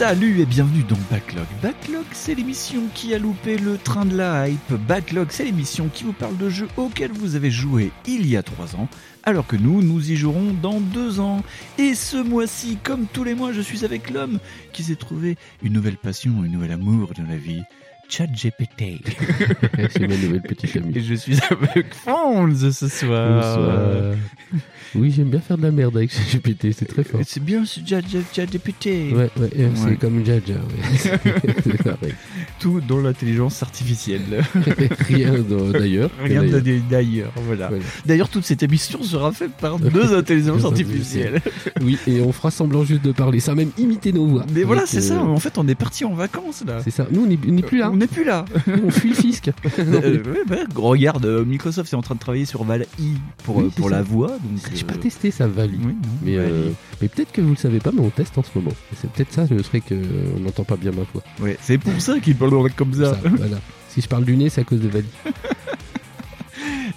Salut et bienvenue dans Backlog. Backlog, c'est l'émission qui a loupé le train de la hype. Backlog, c'est l'émission qui vous parle de jeux auxquels vous avez joué il y a 3 ans, alors que nous, nous y jouerons dans 2 ans. Et ce mois-ci, comme tous les mois, je suis avec l'homme qui s'est trouvé une nouvelle passion, un nouvel amour dans la vie. ChatGPT. c'est ma nouvelle petite amie. Et je suis avec Fonz ce soir. Bonsoir. Oui, j'aime bien faire de la merde avec ChatGPT, c'est très fort. C'est bien ce ChatGPT. Ouais, ouais, Ouais. c'est comme Jaja. Ouais. Tout dans l'intelligence artificielle. Rien d'ailleurs. Rien D'ailleurs. voilà. Voilà. D'ailleurs, toute cette émission sera faite par deux intelligences artificielles. Oui, et on fera semblant juste de parler, sans même imiter nos voix. Mais voilà, c'est euh, ça. En fait, on est parti en vacances là. C'est ça. Nous, on n'est on n'est plus là. On n'est plus là. On fuit le fisc. Euh, ouais, bah, regarde, euh, Microsoft est en train de travailler sur Val I pour, Oui, euh, pour ça. la voix. Donc, J'ai euh, pas testé ça, Vali. oui, non, Mais, Val euh, I. mais peut-être que vous le savez pas, mais on teste en ce moment. C'est peut-être ça le truc qu'on n'entend pas bien ma voix. Ouais, c'est pour ça qu'il parle comme ça. Ça, voilà. Si je parle du nez, c'est à cause de Vali.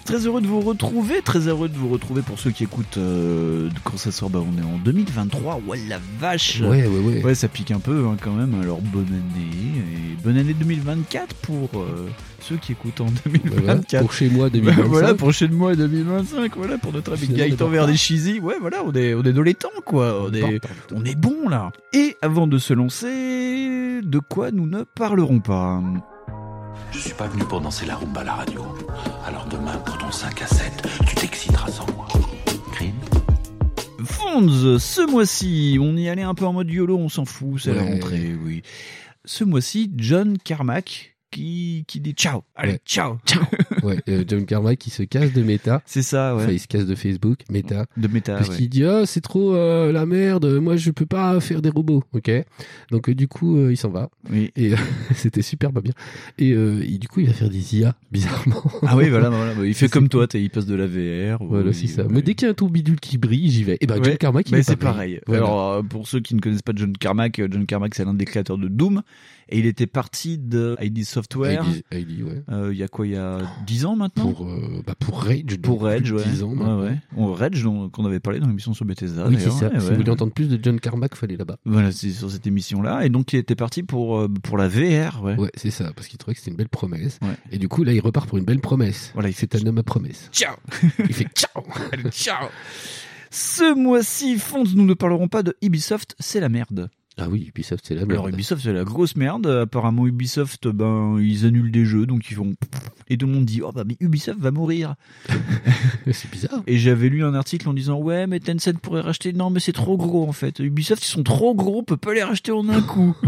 Très heureux de vous retrouver, très heureux de vous retrouver pour ceux qui écoutent euh, quand ça sort. Bah, on est en 2023. Ouais, la vache. Ouais, ouais, ouais. Ouais, ça pique un peu hein, quand même. Alors bonne année et bonne année 2024 pour euh, ceux qui écoutent en Voilà. 2024. Pour chez moi, Bah, 2025. voilà, prochain mois 2025, voilà, pour notre ami Gaëtan. Ouais, voilà, on est, on est dans les temps, quoi. On est, on est bon, là. Et avant de se lancer, de quoi nous ne parlerons pas? Je suis pas venu pour danser la rumba à la radio. Alors demain, pour ton 5 à 7, tu t'exciteras sans moi. Crime Fonz, ce mois-ci, on y allait un peu en mode YOLO, on s'en fout, c'est la rentrée, oui. Ce mois-ci, John Carmack qui, qui dit ciao. Allez, Ouais. ciao, ciao. Ouais, euh, John Carmack qui se casse de Meta. C'est ça, Enfin, ouais. il se casse de Facebook, Meta. De méta, parce ouais. qu'il dit ah c'est trop euh, la merde, moi je peux pas faire des robots, ok. Donc euh, du coup il s'en va Oui. et c'était super pas bien. Et, et du coup il va faire des IA bizarrement. Ah oui, voilà, voilà. il fait comme toi, il passe de la VR. voilà c'est ça. ouais. Mais dès qu'il y a un tour bidule qui brille, j'y vais. Et ben John Carmack il bah, est c'est pareil. Voilà. Alors, pour ceux qui ne connaissent pas John Carmack, John Carmack, c'est l'un des créateurs de Doom. Et il était parti de ID Software. ID, ID, ouais. euh, il y a quoi Il y a 10 ans maintenant Pour euh, bah pour Rage. Pour Rage, ouais. 10 ans ouais. On- Rage, qu'on avait parlé dans l'émission sur Bethesda. Oui c'est ça. Si vous voulez entendre plus de John Carmack, aller là-bas. Voilà, c'est sur cette émission-là. Et donc, il était parti pour, euh, pour la VR, ouais. Ouais c'est ça parce qu'il trouvait que c'était une belle promesse. Ouais. Et du coup là il repart pour une belle promesse. Voilà, il fait un homme à promesse. ciao Il fait ciao. Allez, ciao Ce mois-ci, Fonz, nous ne parlerons pas de Ubisoft, c'est la merde. Ah oui Ubisoft c'est la merde. Alors Ubisoft c'est la grosse merde. Apparemment Ubisoft ben ils annulent des jeux donc ils vont et tout le monde dit oh bah mais Ubisoft va mourir. c'est bizarre. Et j'avais lu un article en disant ouais mais Tencent pourrait racheter non mais c'est trop gros en fait. Ubisoft ils sont trop gros on peut pas les racheter en un coup.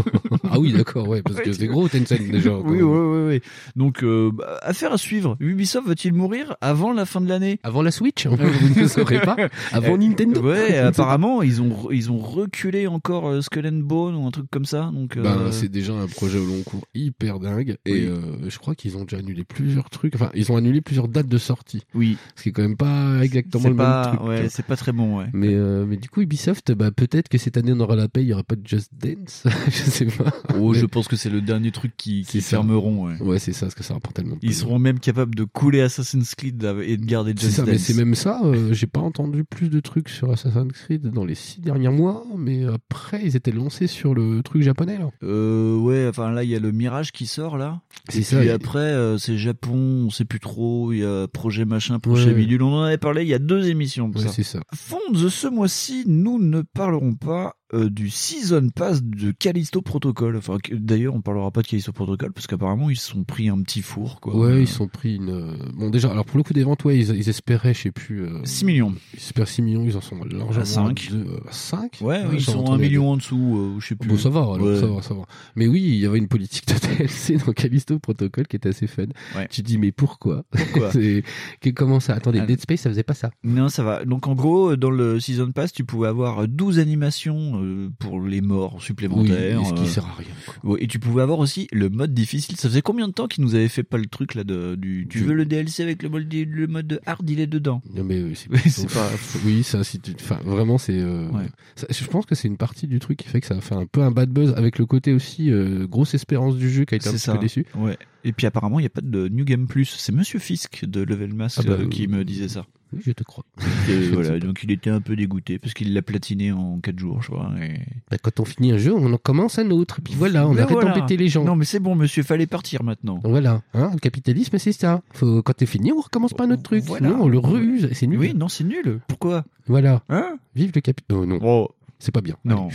Ah oui, d'accord, ouais, parce que c'est gros Tencent déjà. oui ouais ouais. Donc euh, bah, affaire à suivre. Ubisoft va-t-il mourir avant la fin de l'année? Avant la Switch, vous ne saurez pas. Avant Nintendo. Ouais, apparemment ils ont ils ont reculé encore euh, Skull and Bone ou un truc comme ça. Donc. Ben, euh, c'est déjà un projet au long cours hyper dingue. Oui. Et euh, je crois qu'ils ont déjà annulé plusieurs trucs. Enfin, ils ont annulé plusieurs dates de sortie. oui, Ce qui est quand même pas exactement c'est le pas même truc. ouais, c'est pas très bon ouais. Mais, euh, mais du coup, Ubisoft, bah, peut-être que cette année on aura la paix, il y aura pas de Just Dance. je sais pas. Oh, Mais- je pense que c'est le dernier truc qui, fermeront. ouais. Ouais, c'est ça, parce que ça rapporte tellement Ils seront même capables de couler Assassin's Creed et de garder C'est Just ça, mais Dance. c'est même ça. euh, J'ai pas entendu plus de trucs sur Assassin's Creed dans les six derniers mois, mais après ils étaient sur le truc japonais là. Euh, ouais, enfin là, il y a le Mirage qui sort là. C'est Et ça, Puis et- après, euh, c'est Japon, on sait plus trop. Il y a projet machin, projet Ouais. bidule. On en avait parlé il y a deux émissions Ouais, c'est ça. Fonds, ce mois-ci, nous ne parlerons pas euh, du Season Pass de Callisto Protocol. Enfin, d'ailleurs, on parlera pas de Callisto Protocol parce qu'apparemment, ils se sont pris un petit four. Quoi. Ouais, Euh, ils sont pris une. euh, Bon, déjà, alors pour le coup des ventes, ouais, ils, ils espéraient, je sais plus. euh, 6 millions. Ils espèrent 6 millions, ils en sont largement À cinq. deux, euh, à 5 Ouais, ils j'en sont un entendais million en dessous, je sais plus. Bon, ça va, alors, Ouais. ça va, ça va. Mais oui, il y avait une politique de DLC dans Callisto Protocol qui était assez fun. Tu te dis, mais pourquoi? Pourquoi? Comment ça? Attendez, Ah. Dead Space, ça faisait pas ça. Non, ça va. Donc en gros, dans le Season Pass, tu pouvais avoir 12 animations euh, pour les morts supplémentaires. et ce qui euh, sert à rien. quoi. ouais, et tu pouvais avoir aussi le mode difficile. Ça faisait combien de temps qu'ils nous avaient fait pas le truc là de du tu veux le DLC avec le mode le mode hard il est dedans. Non mais euh, c'est Oui, c'est pas Oui, ça, si tu, enfin, vraiment, c'est. euh, Ouais. je pense que c'est une partie du truc qui fait que ça a fait un peu un bad buzz avec le côté aussi grosse espérance du jeu qui a été un C'est petit ça. peu déçu. Ouais. Et puis apparemment, il n'y a pas de New Game Plus. C'est Monsieur Fisk de Level Mask Ah bah, qui me disait ça. Oui, je te crois. Et voilà, donc il était un peu dégoûté parce qu'il l'a platiné en 4 jours, je crois. et- Bah, quand on finit un jeu, on en commence un autre. Et puis voilà, on Ben arrête voilà. d'embêter les gens. Non, mais c'est bon, monsieur, fallait partir maintenant. Voilà, hein, le capitalisme, c'est ça. Faut, quand t'es fini, on recommence pas un autre truc. Voilà. Sinon, on le reuse. C'est nul. Oui, non, c'est nul. Pourquoi? Voilà. Hein? Vive le capitalisme. non, Oh, c'est pas bien. non.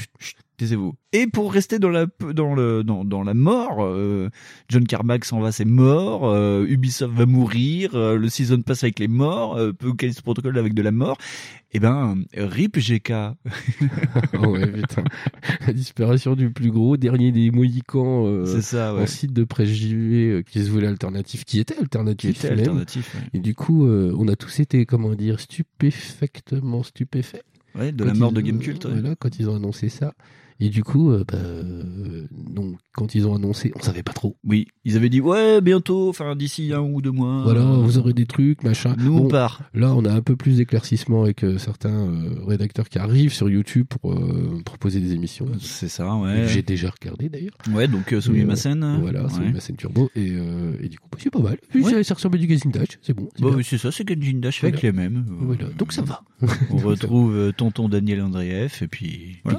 Taisez-vous. Et pour rester dans la dans le dans, dans la mort, euh, John Carmack s'en va, c'est mort. euh, Ubisoft va mourir. euh, le season pass avec les morts. Euh, Callisto Protocol avec de la mort. Eh ben, Rip GK. Ouais, putain. La disparition du plus gros, dernier des Mohicans. euh, c'est ça, ouais. un site de presse JV euh, qui se voulait alternatif, qui était Qui alternatif. était même. alternatif. Ouais, Et du coup, euh, on a tous été, comment dire, stupéfectement stupéfaits. Ouais, de Quand la mort ils- de Gamecult. Voilà, quand ils ont annoncé ça. Et du coup, euh, bah, euh, donc, quand ils ont annoncé, on savait pas trop. Oui, ils avaient dit ouais bientôt, enfin d'ici un ou deux mois. Voilà, euh, vous aurez des trucs, machin. Nous on part. Là, on a un peu plus d'éclaircissement avec certains rédacteurs qui arrivent sur YouTube pour proposer des émissions. C'est ça, ouais. J'ai déjà regardé d'ailleurs. Ouais, donc euh, Soumis Euh, ma scène. Voilà, c'est ouais. ma scène turbo. Et, et du coup, bah, c'est pas mal. Puis Ouais. ça, ressemble à du Gazing Dash, c'est bon. c'est Bah bien. oui, c'est ça, c'est Genjin Dash avec les mêmes. Voilà, donc ça va. On retrouve tonton Daniel Andreev et puis voilà.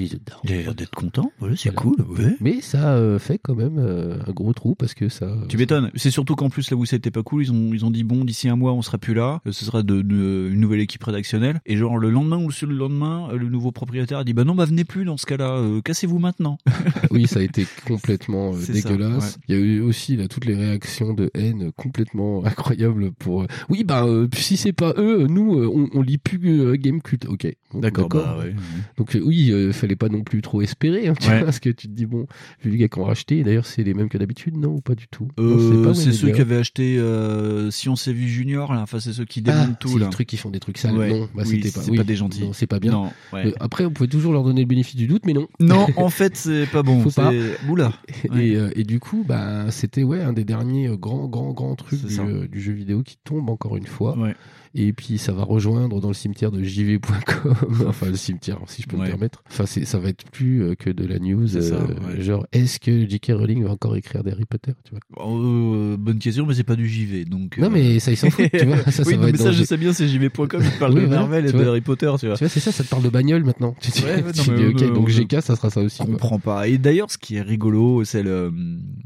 Il content. Voilà, c'est Voilà. cool. Ouais. Mais ça euh, fait quand même euh, un gros trou parce que ça. Tu m'étonnes. C'est surtout qu'en plus là où c'était pas cool, ils ont ils ont dit bon d'ici un mois on sera plus là, Euh, ce sera de, de- une nouvelle équipe rédactionnelle. Et genre le lendemain ou le lendemain, euh, le nouveau propriétaire a dit bah non bah venez plus dans ce cas-là, euh, cassez-vous maintenant. Oui, ça a été complètement euh, ça, dégueulasse. Il y a eu aussi là toutes les réactions de haine complètement incroyables pour. euh, Oui, bah euh, si c'est pas eux, nous euh, on, on lit plus euh, Game Cult. Ok. Bon, bah ouais. Donc euh, oui, euh, fallait pas non plus trop espérer, hein, tu Ouais. vois, parce que tu te dis bon, vu les gars qui ont racheté, d'ailleurs c'est les mêmes que d'habitude, non ou pas du tout? Euh, c'est Winnie ceux qui avaient acheté euh, Si on s'est vu Junior là, enfin c'est ceux qui Ah, démontent tout c'est les trucs qui font des trucs sales. Ouais. Non, bah Oui, c'était pas. c'est oui. pas des gentils. Non, c'est pas bien. Non, ouais. Euh, après, on pouvait toujours leur donner le bénéfice du doute, mais non. non, en fait c'est pas bon. Faut pas. Oula. Et, euh, et du coup, bah, c'était ouais un des derniers euh, grands, grands, grands trucs du, euh, jeu vidéo qui tombe encore une fois. Ouais. Et puis ça va rejoindre dans le cimetière de jv.com, enfin le cimetière si je peux Ouais. me permettre. Enfin c'est, ça va être plus euh, que de la news. Ça, euh, ouais. Genre est-ce que J.K. Rowling va encore écrire des Harry Potter, tu vois? Euh, bonne question, mais c'est pas du JV donc. Non mais ça ils s'en foutent, tu vois. Ça, oui, va non, mais ça je sais bien, c'est JV.com qui parle Oui, de Marvel et de. Harry Potter, tu vois. Tu vois, c'est ça, ça te parle de bagnole maintenant. Tu, dis, ok, on- donc on- GK, ça sera ça aussi. Je quoi. comprends pas. Et d'ailleurs, ce qui est rigolo, c'est le,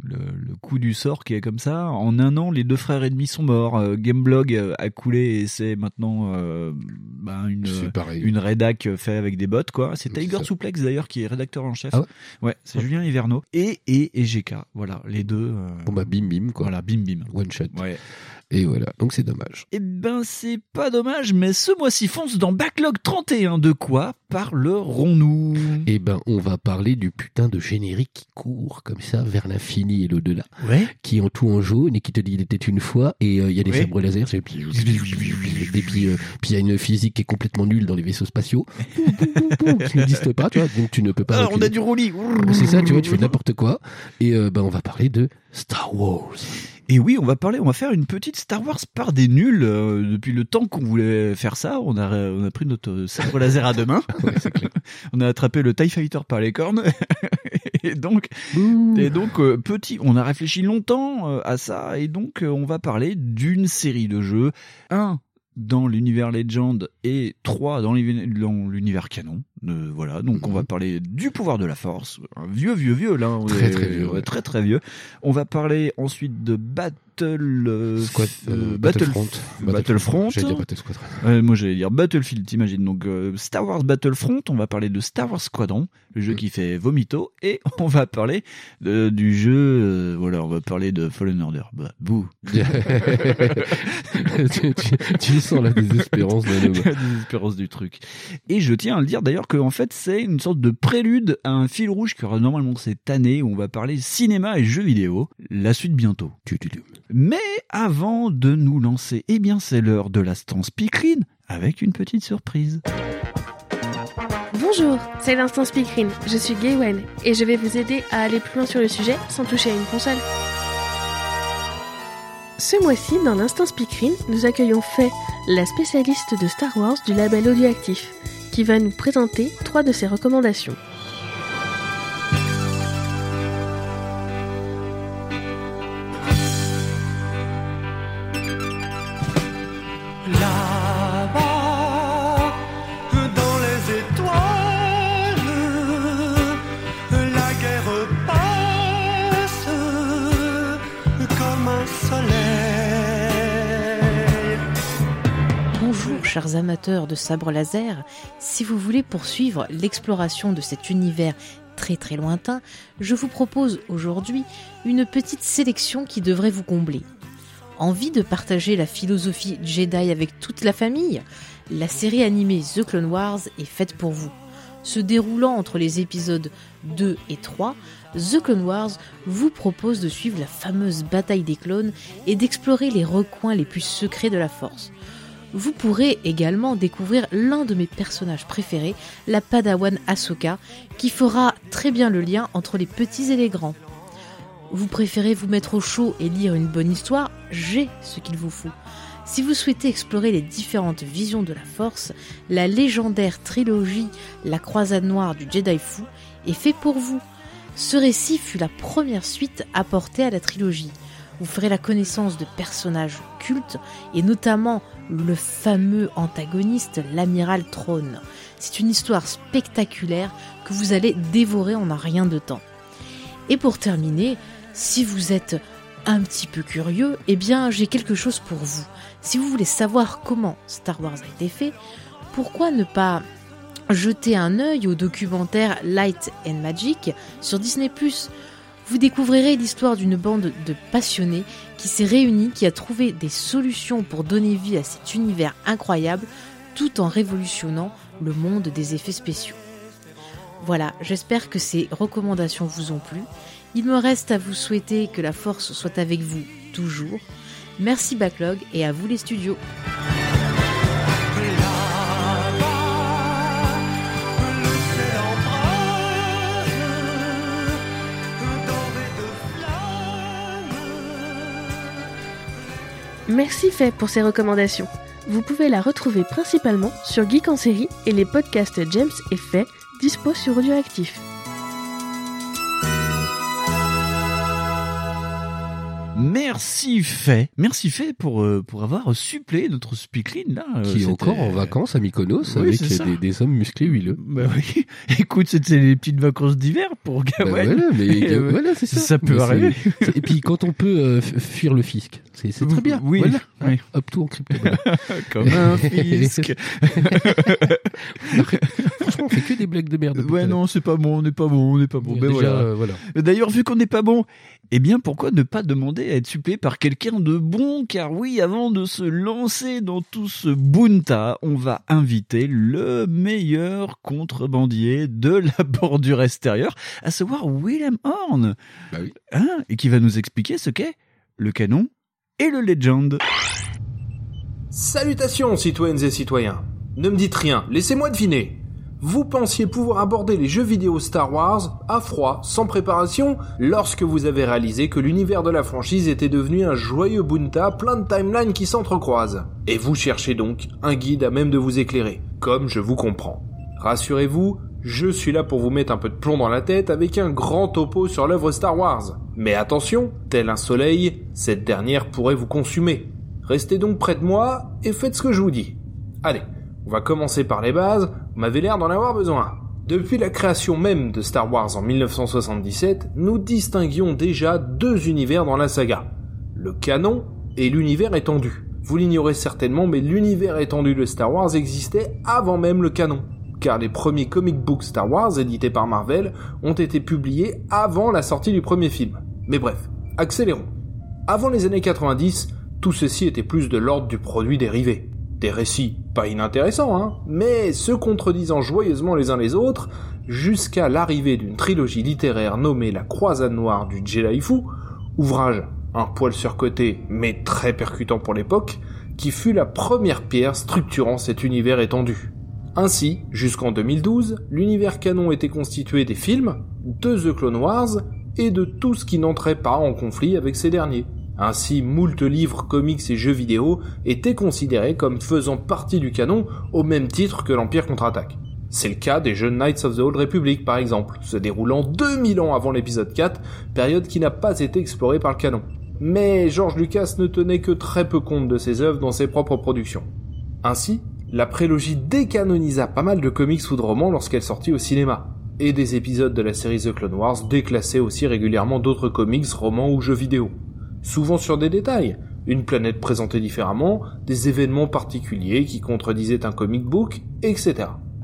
le, le coup du sort qui est comme ça. En un an, les deux frères ennemis sont morts. Gameblog a coulé et c'est maintenant euh, ben, une, pareil. une rédac fait avec des bots, quoi. C'est Tiger. Souplex d'ailleurs qui est rédacteur en chef. Ah ouais Ouais, c'est Julien Hiverno. Et, et, et GK. Voilà, les deux. euh, Bon bah bim bim quoi. voilà, bim bim. One shot. Ouais. Et voilà, donc c'est dommage. Eh ben, c'est pas dommage, mais ce mois-ci fonce dans Backlog 31. De quoi parlerons-nous? Eh ben, on va parler du putain de générique qui court comme ça vers l'infini et l'au-delà, Ouais. qui est en tout en jaune et qui te dit il était une fois et euh, il y a des Ouais. sabres laser, puis et puis euh, puis il y a une physique qui est complètement nulle dans les vaisseaux spatiaux, qui n'existe pas, tu vois, donc tu ne peux pas. Alors, Ah, on a du roulis. C'est ça, tu vois, tu fais n'importe quoi. Et euh, ben, on va parler de Star Wars. Et oui, on va parler, on va faire une petite Star Wars par des nuls. Euh, depuis le temps qu'on voulait faire ça, on a, on a pris notre sabre laser à deux mains. on a attrapé le TIE Fighter par les cornes. et donc, et donc euh, petit, on a réfléchi longtemps euh, à ça. Et donc, on va parler d'une série de jeux. Un dans l'univers Legend et trois dans l'univers canon. Euh, voilà, donc on va parler du pouvoir de la force, un vieux vieux vieux là, on Très, est- très vieux, ouais, très très vieux. On va parler ensuite de Battle euh, Squad, euh, euh, Battle- Battlefront. Battlefront. Dire Battle moi j'allais dire Battlefield, t'imagines. Donc euh, Star Wars Battlefront, on va parler de Star Wars Squadron, le jeu Mm. qui fait vomito, et on va parler de- du jeu, voilà, on va parler de Fallen Order. Bah, bouh. tu, tu- tu sens la désespérance de. La désespérance du truc. Et je tiens à le dire d'ailleurs que en fait c'est une sorte de prélude à un fil rouge qui aura normalement cette année où on va parler cinéma et jeux vidéo. La suite bientôt. Mais avant de nous lancer, eh bien c'est l'heure de la stance Picrine avec une petite surprise. Bonjour, c'est l'instant speakerine. Je suis Gaywen et je vais vous aider à aller plus loin sur le sujet sans toucher à une console. Ce mois-ci, dans l'instant speakerine, nous accueillons Faye, la spécialiste de Star Wars du label audioactif, qui va nous présenter trois de ses recommandations. Chers amateurs de sabre laser, si vous voulez poursuivre l'exploration de cet univers très très lointain, je vous propose aujourd'hui une petite sélection qui devrait vous combler. Envie de partager la philosophie Jedi avec toute la famille? La série animée The Clone Wars est faite pour vous. Se déroulant entre les épisodes 2 et 3, The Clone Wars vous propose de suivre la fameuse bataille des clones et d'explorer les recoins les plus secrets de la Force. Vous pourrez également découvrir l'un de mes personnages préférés, la Padawan Ahsoka, qui fera très bien le lien entre les petits et les grands. Vous préférez vous mettre au chaud et lire une bonne histoire J'ai ce qu'il vous faut. Si vous souhaitez explorer les différentes visions de la Force, la légendaire trilogie La Croisade Noire du Jedi Fou est fait pour vous. Ce récit fut la première suite apportée à la trilogie. Vous ferez la connaissance de personnages cultes et notamment le fameux antagoniste, l'amiral Throne. C'est une histoire spectaculaire que vous allez dévorer en un rien de temps. Et pour terminer, si vous êtes un petit peu curieux, eh bien j'ai quelque chose pour vous. Si vous voulez savoir comment Star Wars a été fait, pourquoi ne pas jeter un œil au documentaire Light and Magic sur Disney ⁇ vous découvrirez l'histoire d'une bande de passionnés qui s'est réunie, qui a trouvé des solutions pour donner vie à cet univers incroyable tout en révolutionnant le monde des effets spéciaux. Voilà, j'espère que ces recommandations vous ont plu. Il me reste à vous souhaiter que la force soit avec vous toujours. Merci Backlog et à vous les studios. Merci Faye pour ces recommandations. Vous pouvez la retrouver principalement sur Geek en série et les podcasts James et Faye dispo sur Audioactif. Merci fait, merci fait pour euh, pour avoir supplé notre speakline là. euh, qui est encore en vacances à Mykonos Oui, avec des, des hommes musclés huileux. Bah oui. Écoute, c'était les petites vacances d'hiver pour Bah Gawain. voilà, mais euh, voilà, c'est ça. ça peut Mais arriver. Et puis quand on peut euh, fuir le fisc, c'est très bien. Oui, Voilà. oui. Hop, tout en crypto. Comme un fisc. Franchement, on fait que des blagues de merde. Ouais, non, c'est pas bon, on n'est pas bon, on n'est pas bon. Ben déjà, voilà. euh, voilà. D'ailleurs, vu qu'on n'est pas bon, eh bien, pourquoi ne pas demander à être supplé par quelqu'un de bon? Car oui, avant de se lancer dans tout ce bunta, on va inviter le meilleur contrebandier de la bordure extérieure, à savoir Willem Horn. Bah oui. Hein, et qui va nous expliquer ce qu'est le canon et le legend. Salutations citoyennes et citoyens. Ne me dites rien, laissez-moi deviner. Vous pensiez pouvoir aborder les jeux vidéo Star Wars à froid, sans préparation, lorsque vous avez réalisé que l'univers de la franchise était devenu un joyeux bunta plein de timelines qui s'entrecroisent. Et vous cherchez donc un guide à même de vous éclairer, comme je vous comprends. Rassurez-vous, je suis là pour vous mettre un peu de plomb dans la tête avec un grand topo sur l'œuvre Star Wars. Mais attention, tel un soleil, cette dernière pourrait vous consumer. Restez donc près de moi et faites ce que je vous dis. Allez, on va commencer par les bases, vous m'avez l'air d'en avoir besoin. Depuis la création même de Star Wars en 1977, nous distinguions déjà deux univers dans la saga. Le canon et l'univers étendu. Vous l'ignorez certainement, mais l'univers étendu de Star Wars existait avant même le canon. Car les premiers comic books Star Wars édités par Marvel ont été publiés avant la sortie du premier film. Mais bref, accélérons. Avant les années 90, tout ceci était plus de l'ordre du produit dérivé. Des récits pas inintéressants, hein, mais se contredisant joyeusement les uns les autres, jusqu'à l'arrivée d'une trilogie littéraire nommée La Croisade Noire du Jedi Fou, ouvrage un poil surcoté mais très percutant pour l'époque, qui fut la première pierre structurant cet univers étendu. Ainsi, jusqu'en 2012, l'univers canon était constitué des films, de The Clone Wars et de tout ce qui n'entrait pas en conflit avec ces derniers. Ainsi, moult livres, comics et jeux vidéo étaient considérés comme faisant partie du canon au même titre que l'Empire contre-attaque. C'est le cas des jeux Knights of the Old Republic par exemple, se déroulant 2000 ans avant l'épisode 4, période qui n'a pas été explorée par le canon. Mais George Lucas ne tenait que très peu compte de ses œuvres dans ses propres productions. Ainsi, la prélogie décanonisa pas mal de comics ou de romans lorsqu'elle sortit au cinéma, et des épisodes de la série The Clone Wars déclassaient aussi régulièrement d'autres comics, romans ou jeux vidéo. Souvent sur des détails, une planète présentée différemment, des événements particuliers qui contredisaient un comic book, etc.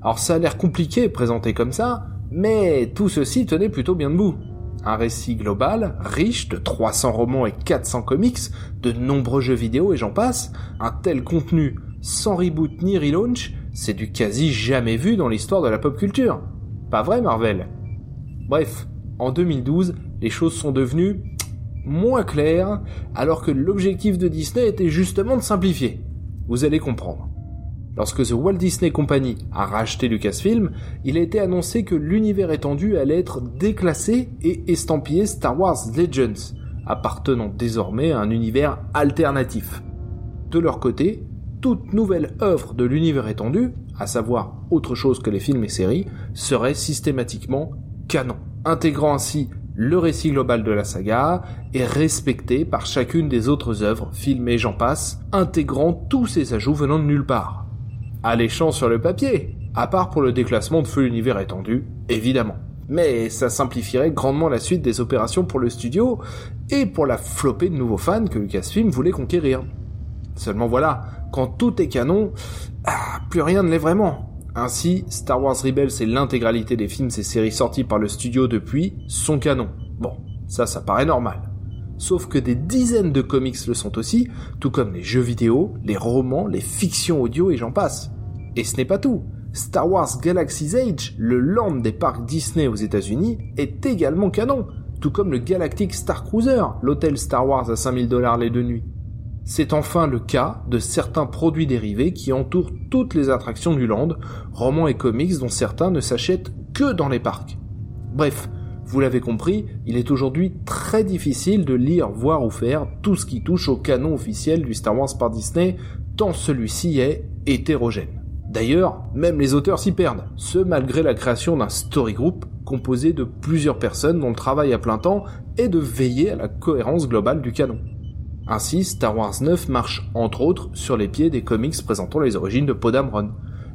Alors ça a l'air compliqué présenté comme ça, mais tout ceci tenait plutôt bien debout. Un récit global, riche de 300 romans et 400 comics, de nombreux jeux vidéo et j'en passe, un tel contenu sans reboot ni relaunch, c'est du quasi jamais vu dans l'histoire de la pop culture. Pas vrai Marvel? Bref, en 2012, les choses sont devenues moins claires, alors que l'objectif de Disney était justement de simplifier. Vous allez comprendre. Lorsque The Walt Disney Company a racheté Lucasfilm, il a été annoncé que l'univers étendu allait être déclassé et estampillé Star Wars Legends, appartenant désormais à un univers alternatif. De leur côté, toute nouvelle œuvre de l'univers étendu, à savoir autre chose que les films et séries, serait systématiquement canon, intégrant ainsi le récit global de la saga et respecté par chacune des autres œuvres, films et j'en passe, intégrant tous ces ajouts venant de nulle part. Alléchant sur le papier, à part pour le déclassement de feu l'univers étendu, évidemment. Mais ça simplifierait grandement la suite des opérations pour le studio et pour la flopée de nouveaux fans que Lucasfilm voulait conquérir. Seulement voilà, quand tout est canon, ah, plus rien ne l'est vraiment. Ainsi, Star Wars Rebels et l'intégralité des films et séries sortis par le studio depuis sont canons. Bon, ça, ça paraît normal. Sauf que des dizaines de comics le sont aussi, tout comme les jeux vidéo, les romans, les fictions audio et j'en passe. Et ce n'est pas tout. Star Wars Galaxy's Age, le land des parcs Disney aux États-Unis, est également canon, tout comme le Galactic Star Cruiser, l'hôtel Star Wars à 5000 dollars les deux nuits. C'est enfin le cas de certains produits dérivés qui entourent toutes les attractions du land, romans et comics dont certains ne s'achètent que dans les parcs. Bref, vous l'avez compris, il est aujourd'hui très difficile de lire, voir ou faire tout ce qui touche au canon officiel du Star Wars par Disney, tant celui-ci est hétérogène. D'ailleurs, même les auteurs s'y perdent, ce malgré la création d'un story group composé de plusieurs personnes dont le travail à plein temps est de veiller à la cohérence globale du canon. Ainsi, Star Wars 9 marche entre autres sur les pieds des comics présentant les origines de Poe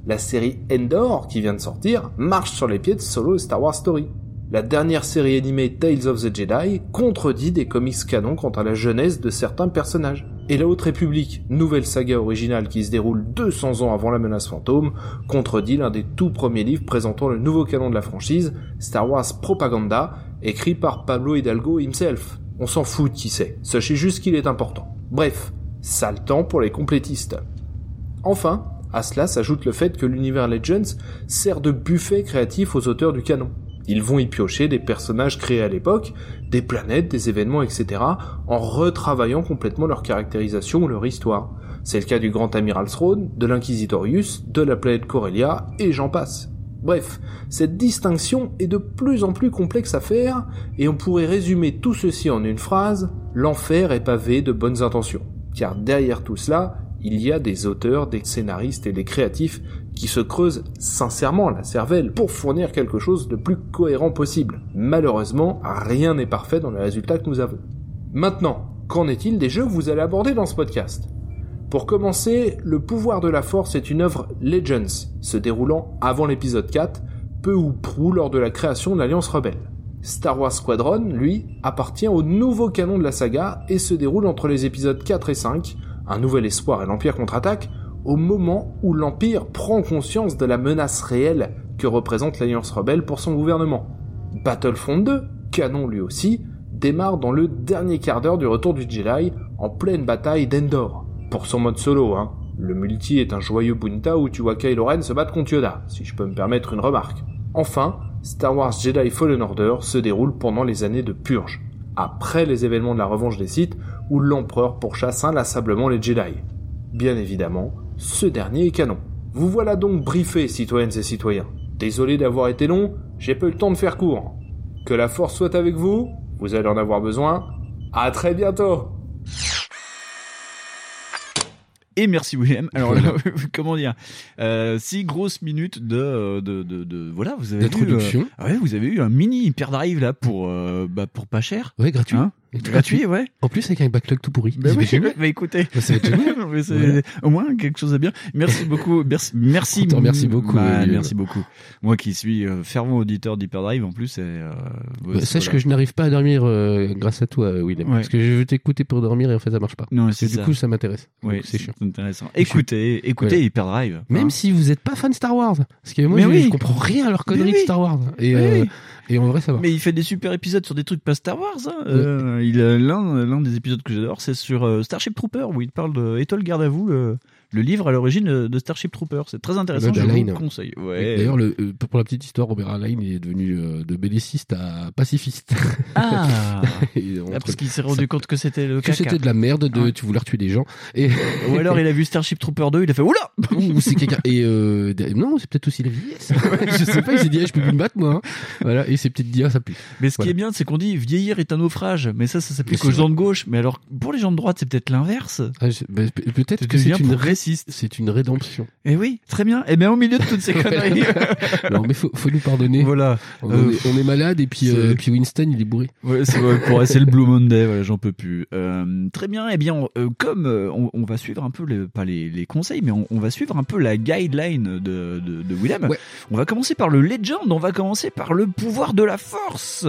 La série Endor, qui vient de sortir, marche sur les pieds de Solo et Star Wars Story. La dernière série animée Tales of the Jedi contredit des comics canons quant à la jeunesse de certains personnages. Et la Haute République, nouvelle saga originale qui se déroule 200 ans avant la menace fantôme, contredit l'un des tout premiers livres présentant le nouveau canon de la franchise, Star Wars Propaganda, écrit par Pablo Hidalgo himself. On s'en fout de qui c'est, sachez juste qu'il est important. Bref, sale temps pour les complétistes. Enfin, à cela s'ajoute le fait que l'univers Legends sert de buffet créatif aux auteurs du canon. Ils vont y piocher des personnages créés à l'époque, des planètes, des événements, etc., en retravaillant complètement leur caractérisation ou leur histoire. C'est le cas du Grand Amiral Throne, de l'Inquisitorius, de la planète Corellia, et j'en passe. Bref, cette distinction est de plus en plus complexe à faire, et on pourrait résumer tout ceci en une phrase, l'enfer est pavé de bonnes intentions. Car derrière tout cela, il y a des auteurs, des scénaristes et des créatifs qui se creusent sincèrement la cervelle pour fournir quelque chose de plus cohérent possible. Malheureusement, rien n'est parfait dans les résultats que nous avons. Maintenant, qu'en est-il des jeux que vous allez aborder dans ce podcast? Pour commencer, Le pouvoir de la force est une œuvre Legends, se déroulant avant l'épisode 4, peu ou prou lors de la création de l'Alliance Rebelle. Star Wars Squadron, lui, appartient au nouveau canon de la saga et se déroule entre les épisodes 4 et 5, Un Nouvel Espoir et l'Empire contre-attaque, au moment où l'Empire prend conscience de la menace réelle que représente l'Alliance Rebelle pour son gouvernement. Battlefront 2, canon lui aussi, démarre dans le dernier quart d'heure du retour du Jedi, en pleine bataille d'Endor pour son mode solo, hein. Le multi est un joyeux bunta où tu vois Kylo Ren se battre contre Yoda, si je peux me permettre une remarque. Enfin, Star Wars Jedi Fallen Order se déroule pendant les années de purge, après les événements de la revanche des Sith où l'empereur pourchasse inlassablement les Jedi. Bien évidemment, ce dernier est canon. Vous voilà donc briefés, citoyennes et citoyens. Désolé d'avoir été long, j'ai pas eu le temps de faire court. Que la force soit avec vous, vous allez en avoir besoin. À très bientôt Et merci William. Alors comment dire euh, Six grosses minutes de de, de, de- voilà, vous avez eu, euh, ouais, vous avez eu un mini hyperdrive là pour euh, bah, pour pas cher. Ouais, gratuit. Hein Gratuit, ouais. En plus, avec un backlog tout pourri. Bah oui, génial. bah écoutez, Bah. Mais Voilà. au moins quelque chose à bien. Merci beaucoup, merci, merci, remercie beaucoup, Bah, merci beaucoup. Moi qui suis euh, fervent auditeur d'Hyperdrive en plus, et, euh, Bah, sache voilà. que je n'arrive pas à dormir euh, grâce à toi, William. Ouais. Parce que je veux t'écouter pour dormir et en fait ça marche pas. Non, c'est du ça. coup, ça m'intéresse. Oui, c'est chiant. intéressant. Écoutez, écoutez Ouais. Hyperdrive. Même hein. si vous n'êtes pas fan de Star Wars. Parce que moi, je, oui. je comprends rien à leur connerie de. Star Wars. Et. Et. Mais il fait des super épisodes sur des trucs pas Star Wars. Hein. Euh, il l'un l'un des épisodes que j'adore, c'est sur euh, Starship Trooper où il parle de Étoile Garde à vous, le, le livre à l'origine euh, de Starship Trooper. C'est très intéressant. Je vous conseille. Ouais. D'ailleurs, le, euh, pour la petite histoire, Robert il est devenu euh, de belliciste à pacifiste. Ah, Ah, parce qu'il s'est rendu compte que c'était le que c'était de la merde, de Ouais. tu voulais tuer des gens. Et Ou alors il a vu Starship Trooper 2, il a fait oula. Ouh, c'est quelqu'un. Et euh, non, c'est peut-être aussi la vieillesse. je sais pas, il s'est dit, ah, je peux plus me battre, moi. hein. Voilà, et c'est peut-être dit, ah, ça pue. Mais ce qui est bien, c'est qu'on dit vieillir est un naufrage. Mais ça, ça s'applique aux gens de gauche. Mais alors, pour les gens de droite, c'est peut-être l'inverse. Ah, bah, pe- peut-être que c'est une, progressiste. c'est une rédemption. Eh oui, très bien. Et bien au milieu de toutes ces conneries. non, mais faut, faut nous pardonner. voilà. On, Euh, est, on est malade et puis, euh, puis Winston, il est bourré. Ouais, c'est vrai, pour c'est le Blue Monday, voilà, j'en peux plus. Euh, très bien, eh bien, on- euh, comme euh, on, on va suivre un peu, pas les, les conseils, mais on, va suivre un peu la guideline de, de, de Willem. Ouais. On va commencer par le Legend, on va commencer par le pouvoir de la force.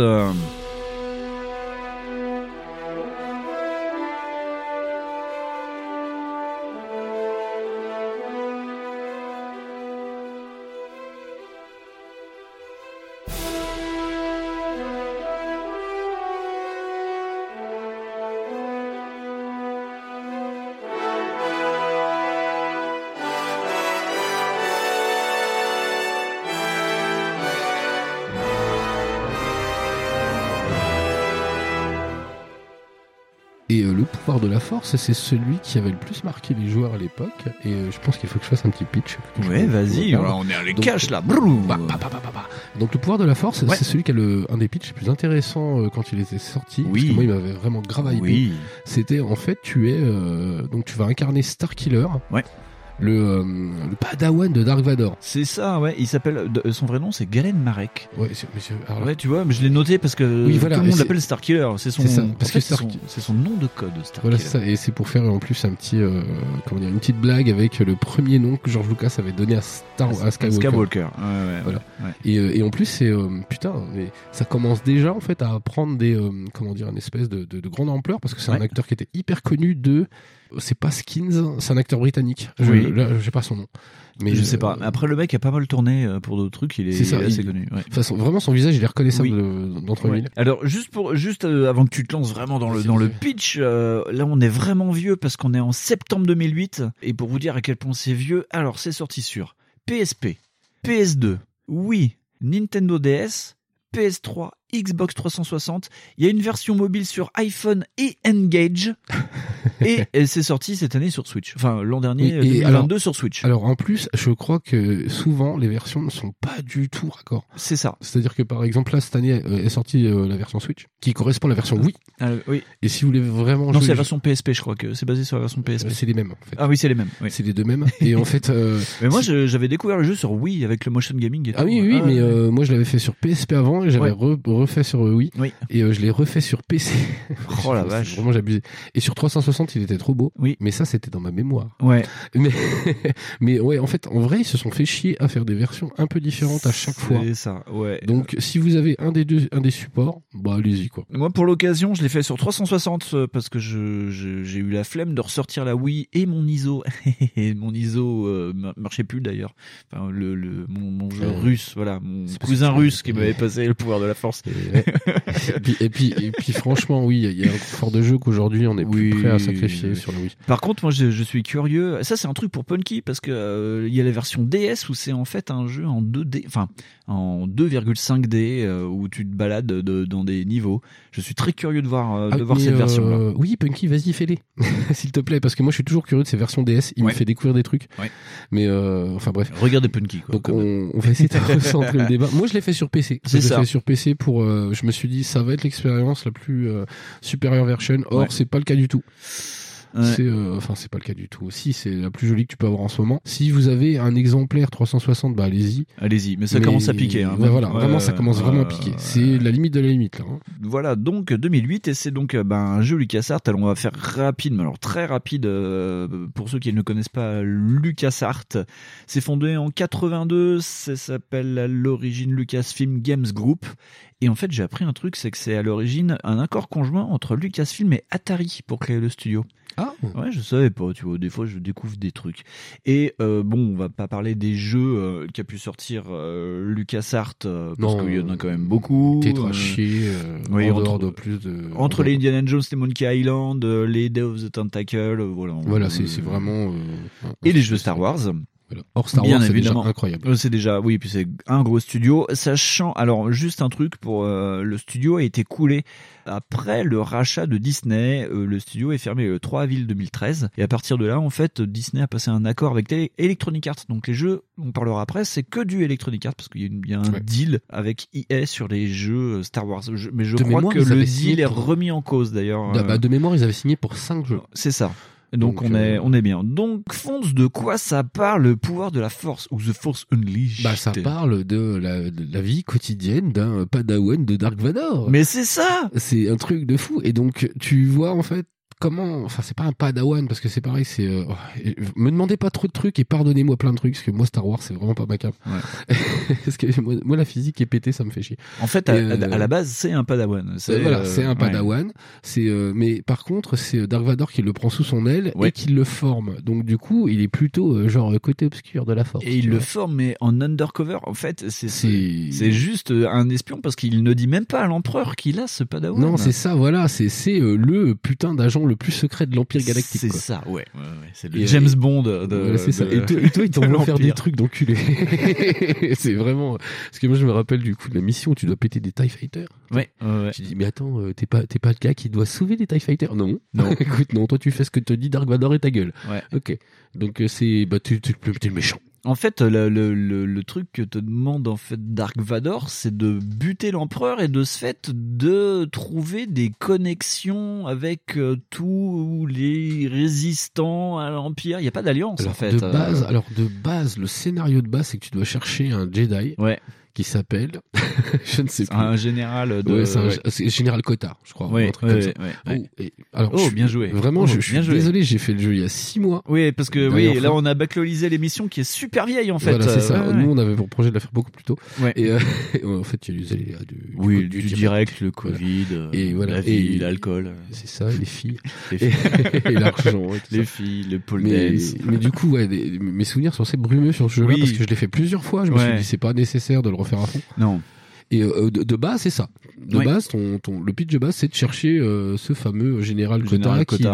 La force, c'est celui qui avait le plus marqué les joueurs à l'époque. Et euh, je pense qu'il faut que je fasse un petit pitch. Ouais, vas-y, on est à les Donc, cache là. Brrr. Bah, bah, bah. Donc le pouvoir de la force, Ouais. c'est celui qui a le, un des pitchs les plus intéressants euh, quand il était sorti. Oui. Parce que moi, il m'avait vraiment grave hypé. Oui. C'était en fait, tu es euh, donc tu vas incarner Starkiller. Ouais. Le, euh, le padawan de Dark Vador. C'est ça, ouais. Il s'appelle, son vrai nom, c'est Galen Marek. Ouais, c'est- alors là, Ouais, tu vois, mais je l'ai noté parce que Oui, voilà, tout le monde l'appelle Starkiller. C'est son, ça, parce fait, que c'est son, nom de code, Starkiller. Voilà, c'est ça. Et c'est pour faire en plus un petit, euh, comment dire, une petite blague avec le premier nom que George Lucas avait donné à Star, à Skywalker. Skywalker. Ouais, ouais, Voilà. Et, euh, et en plus, c'est euh, putain, mais ça commence déjà en fait à prendre des, euh, comment dire, une espèce de, de, de grande ampleur parce que c'est un acteur qui était hyper connu de, c'est pas Skins, c'est un acteur britannique. Je, Oui. Là, je sais pas son nom. Mais je sais euh, pas. Après, le mec a pas mal tourné euh, pour d'autres trucs. Il est, C'est ça, assez il- connu. ouais. Façon, vraiment, son visage, il est reconnaissable Oui. de- d'entre Ouais. mille. Alors juste pour juste euh, avant que tu te lances vraiment dans le dans le pitch, euh, là on est vraiment vieux parce qu'on est en septembre 2008 et pour vous dire à quel point c'est vieux, alors c'est sorti sur PSP, PS2, Wii, Nintendo DS, PS3, Xbox 360. Il y a une version mobile sur iPhone et Engage et elle s'est sortie cette année sur Switch. Enfin l'an dernier Oui, euh, et 2022 alors- sur Switch. Alors en plus, je crois que souvent les versions ne sont pas du tout raccord. c'est ça. C'est-à-dire que par exemple là cette année euh, est sortie euh, la version Switch qui correspond à la version Wii. Euh, oui. Et si vous voulez vraiment Non, jouer- c'est la version PSP, je crois que c'est basé sur la version PSP. C'est les mêmes en fait. Ah oui, c'est les mêmes. oui. C'est les deux mêmes. Et en fait, euh, Mais moi, c'est- j'avais découvert le jeu sur Wii avec le motion gaming. Et ah tout. oui, oui, Ah, mais euh, moi je l'avais fait sur PSP avant et j'avais re- refait sur euh, Wii Oui. et euh, je l'ai refait sur PC. Oh la vache. Vraiment j'abusais. Et sur 360 il était trop beau. Oui. Mais ça c'était dans ma mémoire. Ouais. Mais mais ouais en fait en vrai ils se sont fait chier à faire des versions un peu différentes à chaque fois. C'est ça, ouais. Donc si vous avez un des deux un des supports, bah allez-y quoi. Moi, pour l'occasion, je l'ai fait sur 360 euh, parce que je, je- j'ai eu la flemme de ressortir la Wii et mon ISO. Et mon ISO euh, mar- marchait plus d'ailleurs. Enfin, le, le, mon, mon jeu Euh, russe, voilà, mon cousin russe qui m'avait passé le pouvoir de la force. Et, ouais. et, puis, et, puis, et puis franchement, oui, il y a un confort de jeu qu'aujourd'hui on est plus Oui, prêt à sacrifier oui. sur la Wii. Par contre, moi, je, je suis curieux. Ça, c'est un truc pour Punky parce que euh, il y a la version DS où c'est en fait un jeu en 2D, enfin en 2,5D euh, où tu te balades de- dans des niveaux. Je suis très curieux de voir euh, de Ah, voir cette euh, version-là. Oui, Punky, vas-y, fais-les, s'il te plaît, parce que moi je suis toujours curieux de ces versions DS. Il Ouais. me fait découvrir des trucs. Ouais. Mais euh, enfin bref. Regardez Punky. Quoi, Donc on, on va essayer de recentrer le débat. Moi je l'ai fait sur PC. C'est je l'ai fait sur PC pour. Euh, je me suis dit ça va être l'expérience la plus euh, supérieure version. Or Ouais. c'est pas le cas du tout. Ouais. C'est euh, enfin c'est pas le cas du tout. Si c'est la plus jolie que tu peux avoir en ce moment. Si vous avez un exemplaire 360, bah allez-y. Allez-y, mais ça Mais- commence à piquer. Hein, voilà, vraiment ça commence vraiment à piquer. C'est la limite de la limite là. hein. Voilà, donc 2008, et c'est donc ben, un jeu LucasArts. Alors, on va faire rapide, mais alors très rapide pour ceux qui ne connaissent pas LucasArts. C'est fondé en 82, ça s'appelle à l'origine Lucasfilm Games Group. Et en fait, j'ai appris un truc, c'est que c'est à l'origine un accord conjoint entre Lucasfilm et Atari pour créer le studio. Ah Ouais, je savais pas, tu vois, des fois je découvre des trucs. Et euh, bon, on va pas parler des jeux euh, qu'a pu sortir euh, LucasArts, parce qu'il y en a quand même beaucoup. Euh, oui, en entre- de plus de. entre les Indiana Jones, les Monkey Island, les Day of the Tentacle, voilà. Voilà, c'est vraiment. Et les jeux Star Wars. Voilà. Or Star Bien Wars, c'est déjà incroyable. Euh, C'est déjà, oui, puis c'est un gros studio. Sachant, alors juste un truc pour euh, le studio a été coulé après le rachat de Disney. euh, le studio est fermé le 3 avril 2013 et à partir de là, en fait, Disney a passé un accord avec Electronic Arts. Donc les jeux, on parlera après, c'est que du Electronic Arts parce qu'il y a, une- il y a un Ouais. deal avec EA sur les jeux Star Wars. Je- mais je De crois mémoire, que le deal est remis en cause d'ailleurs. De, euh, bah, de mémoire, ils avaient signé pour 5 jeux. c'est ça. Donc, Donc, on, euh, est, on est bien. Donc, Fonce, de quoi ça parle le pouvoir de la force ou The Force Unleashed? Bah, ça parle de la, de la vie quotidienne d'un padawan de Dark Vador. Mais c'est ça C'est un truc de fou. Et donc, tu vois, en fait, comment, enfin, c'est pas un padawan, parce que c'est pareil, c'est, euh, oh, me demandez pas trop de trucs et pardonnez-moi plein de trucs, parce que moi, Star Wars, c'est vraiment pas ma cam. parce que moi, moi, la physique est pétée, ça me fait chier. En fait, à, euh, à la base, c'est un padawan. C'est voilà, euh, c'est un ouais. padawan. C'est euh, mais par contre, c'est Dark Vador qui le prend sous son aile Ouais. et qui le forme. Donc du coup, il est plutôt euh, genre côté obscur de la force. Et il le forme, mais en undercover. En fait, c'est c'est C'est- c'est juste un espion parce qu'il ne dit même pas à l'empereur qu'il a ce padawan. Non, c'est ça, voilà, c'est c'est euh, le putain d'agent le plus secret de l'Empire galactique. C'est ça, ouais. ouais, ouais. C'est le Et, James euh, Bond de. C'est ça. de- Et toi, et toi, ils t'envoient faire des trucs d'enculé. c'est vraiment. Parce que moi, je me rappelle du coup de la mission où tu dois péter des TIE Fighters. Ouais, ouais, ouais. Tu dis, mais attends, euh, t'es pas, t'es pas le gars qui doit sauver des TIE Fighters? Non. Non. Écoute, non, toi, tu fais ce que te dit Dark Vador et ta gueule. Ouais. Ok. Donc, euh, c'est. Bah, tu, tu, tu es le méchant. En fait, le, le, le, le truc que te demande en fait Dark Vador, c'est de buter l'empereur et de ce fait de trouver des connexions avec euh, tous les résistants à l'empire. Il n'y a pas d'alliance en fait. de euh, base, alors de base, le scénario de base, c'est que tu dois chercher un Jedi ouais, qui s'appelle, je ne sais plus. un général de. Ouais, c'est un- ouais. Général Cotard, je crois. ou Ouais. Oh, et- alors, Oh, je suis- bien joué. Vraiment, Oh, je, je suis joué. désolé, j'ai fait le jeu il y a six mois. Oui, parce que oui, là on a backlogisé l'émission qui est super vieille en fait. Voilà, c'est ça. Euh, Nous, on avait pour projet de la faire beaucoup plus tôt. Et euh, en fait, il y a les aléas du, Oui, du, direct, le. Covid, euh, Et voilà. la vie, l'alcool, C'est ça, les filles. les, Et, et l'argent. les ça. filles, le pole Mais, dance. mais du coup, ouais, mes souvenirs sont assez brumeux sur ce jeu-là parce que je l'ai fait plusieurs fois. Je me suis dit, c'est pas nécessaire de le refaire à fond? Non. Et euh, de, de base, c'est ça. De Oui. base, ton, ton, le pitch de base, c'est de chercher euh, ce fameux général qui,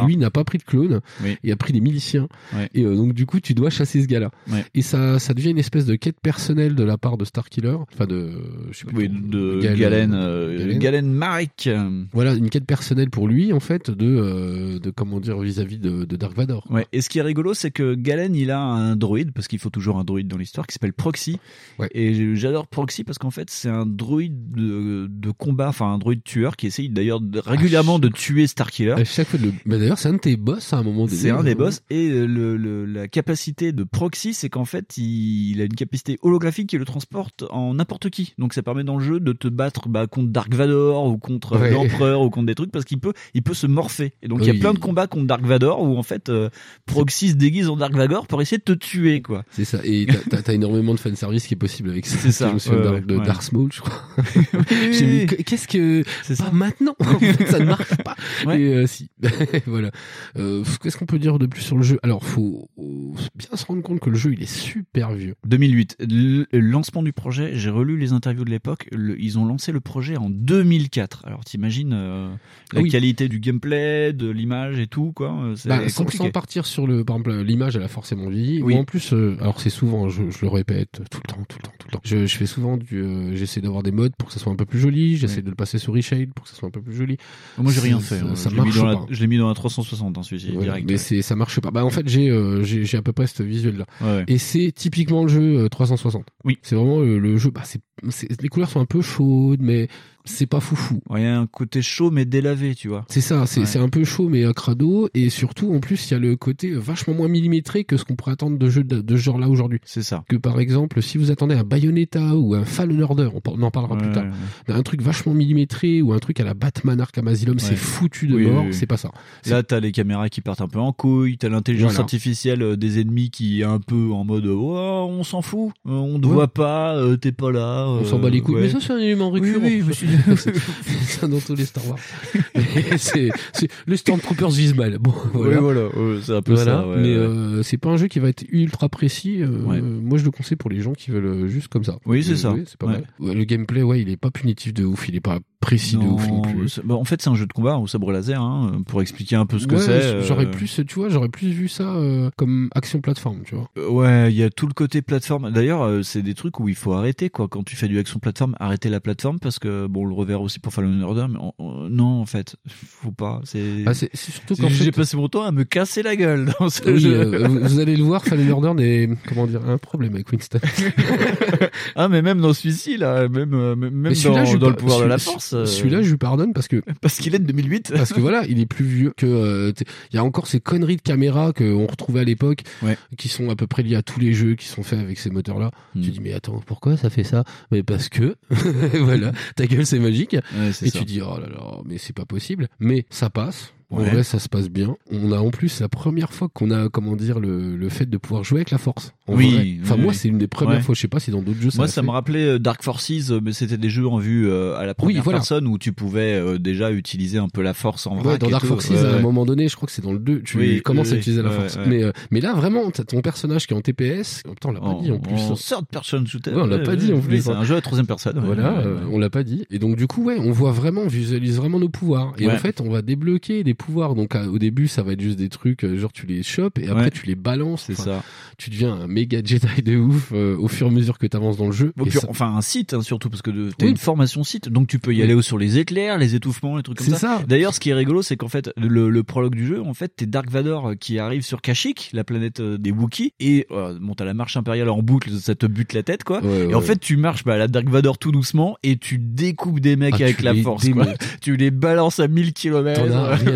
lui, n'a pas pris de clone Oui. et a pris des miliciens. Et euh, donc, du coup, tu dois chasser ce gars-là. Et ça, ça devient une espèce de quête personnelle de la part de Starkiller. Enfin, de. Je sais plus de Galen- Galen, Marek. Voilà, une quête personnelle pour lui, en fait, de, de comment dire, vis-à-vis de, de Dark Vador. Ouais. Et ce qui est rigolo, c'est que Galen, il a un droïde, parce qu'il faut toujours un droïde dans l'histoire, qui s'appelle Proxy. Ouais. Et j'adore Proxy parce qu'en fait, c'est un droïde de, de combat, enfin un droïde tueur qui essaye d'ailleurs de- régulièrement de tuer Starkiller. À chaque fois, le... bah, d'ailleurs, c'est un de tes boss à un moment donné. C'est un des hein. boss et le, le- la capacité de Proxy, c'est qu'en fait, il, il a une capacité holographique qui le transporte en n'importe qui. Donc ça permet dans le jeu de te battre bah, contre Dark Vador ou contre Ouais. l'Empereur ou contre des trucs parce qu'il peut, il peut se morpher. Et donc il y a plein de combats contre Dark Vador où en fait euh, Proxy se déguise en Dark Vador pour essayer de te tuer quoi. C'est ça. Et t'as- énormément de fanservice qui est possible avec ça. C'est ça. Je me souviens Ouais, de, ouais. Darth Maul, je crois. Qu'est-ce que pas ça. maintenant En fait, ça ne marche pas. Ouais. Et euh, si, voilà. Euh, Qu'est-ce qu'on peut dire de plus sur le jeu? Alors, faut faut bien se rendre compte que le jeu il est super vieux. 2008, le lancement du projet, j'ai relu les interviews de l'époque, ils ont lancé le projet en 2004. Alors t'imagines euh, la oui. qualité du gameplay, de l'image et tout, quoi. euh, Bah, sans, partir sur le, par exemple, l'image, elle a forcément vieilli. Oui. Moi, en plus, euh, alors c'est souvent, je, je le répète tout le temps, tout le temps, tout le temps. Je, je fais souvent du, euh, j'essaie d'avoir des modes pour que ça soit un peu plus joli. J'essaie Ouais. de le passer sur reshade pour que ça soit un peu plus joli. Moi j'ai rien fait. hein. ça Je l'ai mis marche dans la- pas. Je l'ai mis dans la 360, hein, celui-ci, direct. mais c'est, ça marche pas. Bah, en fait, j'ai, euh, j'ai, à peu près ce visuel là. Ouais. Et c'est typiquement le jeu euh, 360. Oui. C'est vraiment euh, le jeu. Bah, c'est- les couleurs sont un peu chaudes, mais c'est pas foufou. Ouais, Il y a un côté chaud mais délavé, tu vois. C'est ça, c'est Ouais. un peu chaud mais à crado et surtout en plus il y a le côté vachement moins millimétré que ce qu'on pourrait attendre de jeux de, de ce genre-là aujourd'hui. C'est ça. Que par exemple si vous attendez un Bayonetta ou un Fallen Order, on, en parlera plus tard, ouais. un truc vachement millimétré ou un truc à la Batman Arkham Asylum, c'est foutu de Oui, mort, oui, oui. c'est pas ça. Là, t'as les caméras qui partent un peu en couille, t'as l'intelligence Voilà. artificielle euh, des ennemis qui est un peu en mode oh, on s'en fout, euh, on te voit pas, euh, t'es pas là. On euh, s'en bat les couilles. ouais. Mais ça, c'est un élément Oui, récurrent. oui, monsieur. c'est ça dans tous les Star Wars. C'est, les Stormtroopers visent mal. Bon, voilà. Ouais, voilà, c'est un peu Voilà, ça. ouais, mais euh, c'est pas un jeu qui va être ultra précis. euh, Ouais. Moi, je le conseille pour les gens qui veulent euh, juste comme ça. Oui, c'est Euh, ça. c'est pas mal. Le gameplay, ouais, il est pas punitif de ouf, il est pas précis de ouf non plus. bah, en fait, c'est un jeu de combat au sabre laser, hein, pour expliquer un peu ce que c'est. J'aurais plus, tu vois, j'aurais plus vu ça euh, comme action plateforme, tu vois. Ouais, il y a tout le côté plateforme. D'ailleurs, c'est des trucs où il faut arrêter quoi. Quand tu fais du action plateforme, arrêter la plateforme parce que bon, on le reverra aussi pour Fallen Order, mais non, en fait, faut pas. C'est. Ah, surtout qu'en J'ai passé mon temps à me casser la gueule dans ce oui, jeu. euh, vous, allez le voir, Fallen Order n'est, comment dire, un problème avec Winston. Ah, mais même dans celui-ci là, même euh, même Mais dans, le pouvoir de la force. euh, Celui-là, je lui pardonne parce que parce qu'il est de 2008. parce que voilà, il est plus vieux que. euh, Il y a encore ces conneries de caméra qu'on retrouvait à l'époque, Ouais. qui sont à peu près liées à tous les jeux qui sont faits avec ces moteurs-là. Hmm. Tu dis mais attends, pourquoi ça fait ça? Mais parce que voilà, ta gueule c'est magique. Ouais, c'est Et ça. tu dis oh là là, mais c'est pas possible. Mais ça passe. En Ouais. vrai, ça se passe bien. On a en plus la première fois qu'on a, comment dire, le, le fait de pouvoir jouer avec la force. En Oui, vrai. oui, Enfin, moi, oui. c'est une des premières Ouais. fois. Je sais pas si dans d'autres jeux ça Moi, ça fait. me rappelait euh, Dark Forces, euh, mais c'était des jeux en vue euh, à la première voilà. personne où tu pouvais euh, déjà utiliser un peu la force en Ouais, vrac dans Dark. Forces, Ouais, à un ouais. moment donné, je crois que c'est dans le 2, tu commences à utiliser la ouais, force. ouais. Mais, euh, mais là, vraiment, t'as ton personnage qui est en TPS. Putain, on l'a pas dit en plus. En third person shooter. Ouais, on l'a pas dit en plus, C'est hein. un jeu à troisième personne. ouais. Voilà, Ouais, ouais. on l'a pas dit. Et donc du coup, ouais, on voit vraiment, on visualise vraiment nos pouvoirs. Et Ouais. en fait, on va débloquer des pouvoirs. Donc à- au début, ça va être juste des trucs, euh, genre tu les chopes et après Ouais. tu les balances. C'est ça. Tu deviens un méga Jedi de ouf euh, au fur et à mesure que t'avances dans le jeu. Bon, Et puis, ça- enfin un site hein, surtout parce que t'as Oui. une formation site donc tu peux y Oui. aller sur les éclairs les étouffements les trucs comme C'est ça, ça. d'ailleurs ce qui est rigolo c'est qu'en fait le, le prologue du jeu en fait t'es Dark Vador euh, qui arrive sur Kashyyyk la planète des Wookiees et euh, bon t'as la marche impériale en boucle ça te bute la tête quoi Ouais, et en fait tu marches bah, à la Dark Vador tout doucement et tu découpes des mecs Ah, avec tu la force quoi. tu les balances à 1000 T'en km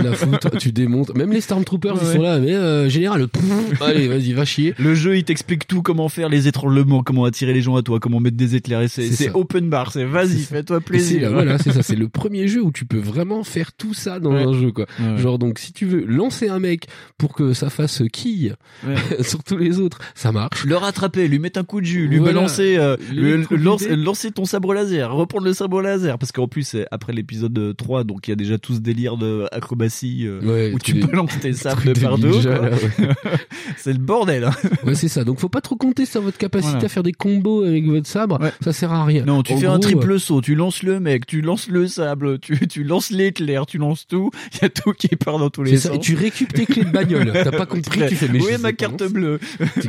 à foutre, tu démontes. Même les Stormtroopers, ils Ouais. sont là, mais euh, général, pff, allez, vas-y, va chier. le jeu il t'explique tout comment faire les étranglements comment attirer les gens à toi comment mettre des éclairs et c'est open bar c'est vas-y fais-toi plaisir là, voilà, c'est ça, c'est le premier jeu où tu peux vraiment faire tout ça dans Ouais. un jeu, quoi. Ouais. Genre, donc, si tu veux lancer un mec pour que ça fasse quille Ouais. sur tous les autres, ça marche. le rattraper, lui mettre un coup de jus, lui Voilà. balancer, euh, lui- lance- lancer ton sabre laser, reprendre le sabre laser, parce qu'en plus après l'épisode 3, donc il y a déjà tout ce délire de acrobatie euh, Ouais, où tu les balances tes sabres trucs de de par deux. ninja, quoi. là, ouais. c'est le bordel. hein. Ouais, c'est ça. Donc, faut pas trop compter sur votre capacité Voilà. à faire des combos avec votre sabre. Ouais. Ça sert à rien. Non, tu En fais un triple saut, tu lances le mec, tu lances le sable, tu, tu lances l'éclair, tu lances tout, il y a tout qui part dans tous les ça. sens. Et tu récupères tes clés de bagnole. T'as pas compris, tu fais, mais Oui, ma carte bleue?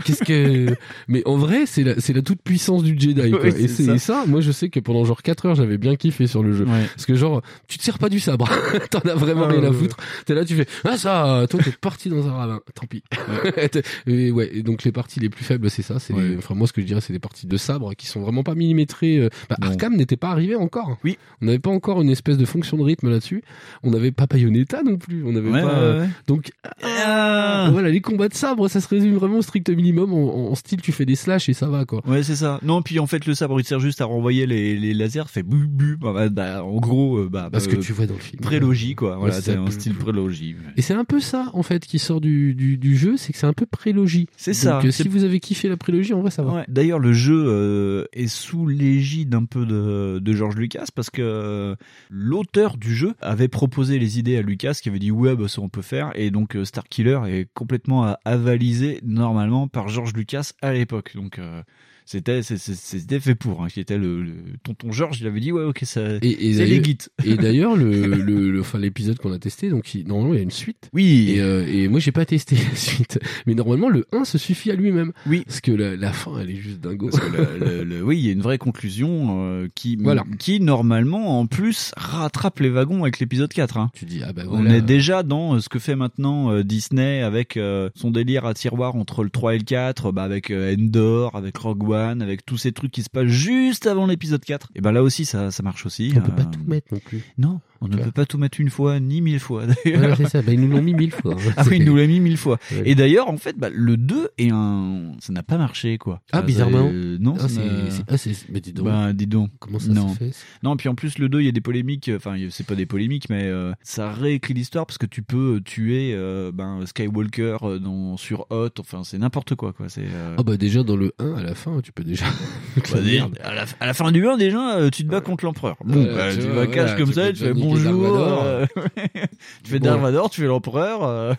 Qu'est-ce que, mais en vrai, c'est la, c'est la toute puissance du Jedi, quoi. Et c'est ça. ça. Moi, je sais que pendant genre 4 heures, j'avais bien kiffé sur le jeu. Parce que genre, tu te sers pas du sabre. T'en as vraiment rien à foutre. T'es là, tu fais, ah ça, toi t'es parti dans un ravin. Tant pis. et ouais. Et donc les parties les plus faibles, c'est ça. C'est, Ouais. enfin moi ce que je dirais, c'est des parties de sabre qui sont vraiment pas millimétrées. euh, Bah. Arkham n'était pas arrivé encore. Oui. On n'avait pas encore une espèce de fonction de rythme là-dessus. On n'avait pas Bayonetta non plus. On n'avait Ouais, pas. ouais, euh, ouais. Donc Ah. voilà, les combats de sabre, ça se résume vraiment au strict minimum. En, en style, tu fais des slash et ça va quoi. Ouais, c'est ça. Non, puis en fait, le sabre, il sert juste à renvoyer les, les lasers, fait bu bu. Bah, bah, bah, en gros, euh, bah, Parce bah, que tu vois dans le film. prélogie, quoi. Voilà, c'est un style Prélogie. Et c'est un peu ça, en fait, qui sort du, du, du jeu, c'est que c'est un peu prélogie. C'est Donc, ça. euh, C'est- si vous avez kiffé la prélogie, en vrai, ça va. Ouais. D'ailleurs, le jeu euh, est sous l'égide un peu de, de George Lucas parce que euh, l'auteur du jeu avait proposé les idées à Lucas qui avait dit ouais bah, ça on peut faire et donc euh, Star Killer est complètement euh, avalisé normalement par George Lucas à l'époque donc euh, c'était c'était fait pour hein, qui était le, le tonton George il avait dit ouais ok ça Et, et c'est les guides Et d'ailleurs, le, le, le- enfin, l'épisode qu'on a testé, donc il- normalement il y a une suite. oui Et, euh, et moi j'ai pas testé la suite, mais normalement le 1 se suffit à lui-même. Oui. Parce que la, la fin elle est juste dingo. Parce que le- oui, il y a une vraie conclusion euh, qui, Voilà. qui normalement en plus rattrape les wagons avec l'épisode 4. Hein. Tu dis ah bah On voilà. est déjà dans euh, ce que fait maintenant euh, Disney avec euh, son délire à tiroir entre le 3 et le 4, bah, avec Endor, avec Rogue One, avec tous ces trucs qui se passent juste avant l'épisode 4. Et ben là aussi ça, ça marche aussi. On peut pas Euh, tout mettre non plus. Non, on ne peut pas tout mettre une fois ni mille fois d'ailleurs. Ça. Bah, ils nous l'ont mis mille fois. Ah oui, il nous l'a mis mille fois. Ouais. Et d'ailleurs, en fait, bah, le 2 est un, ça n'a pas marché, quoi. Ah, Ça, bizarrement. euh, non, Ah, c'est, ah, mais dis donc. Bah, dis donc. Comment ça non. se fait Non, puis en plus le 2, il y a des polémiques. Enfin, y a- c'est pas des polémiques, mais euh, ça réécrit l'histoire parce que tu peux tuer euh, ben, Skywalker euh, dans, sur Hoth. Enfin, c'est n'importe quoi, quoi. C'est. euh, Ah bah déjà dans le 1 à la fin tu peux déjà. bah, des- à, la, à la fin du 1, déjà, euh, tu te bats contre l'empereur. Bon, Ouais, bah, tu tu vas voilà, cache comme tu ça, tu fais bonjour. Euh, tu fais Bon. Dark Vador, tu fais l'empereur. euh,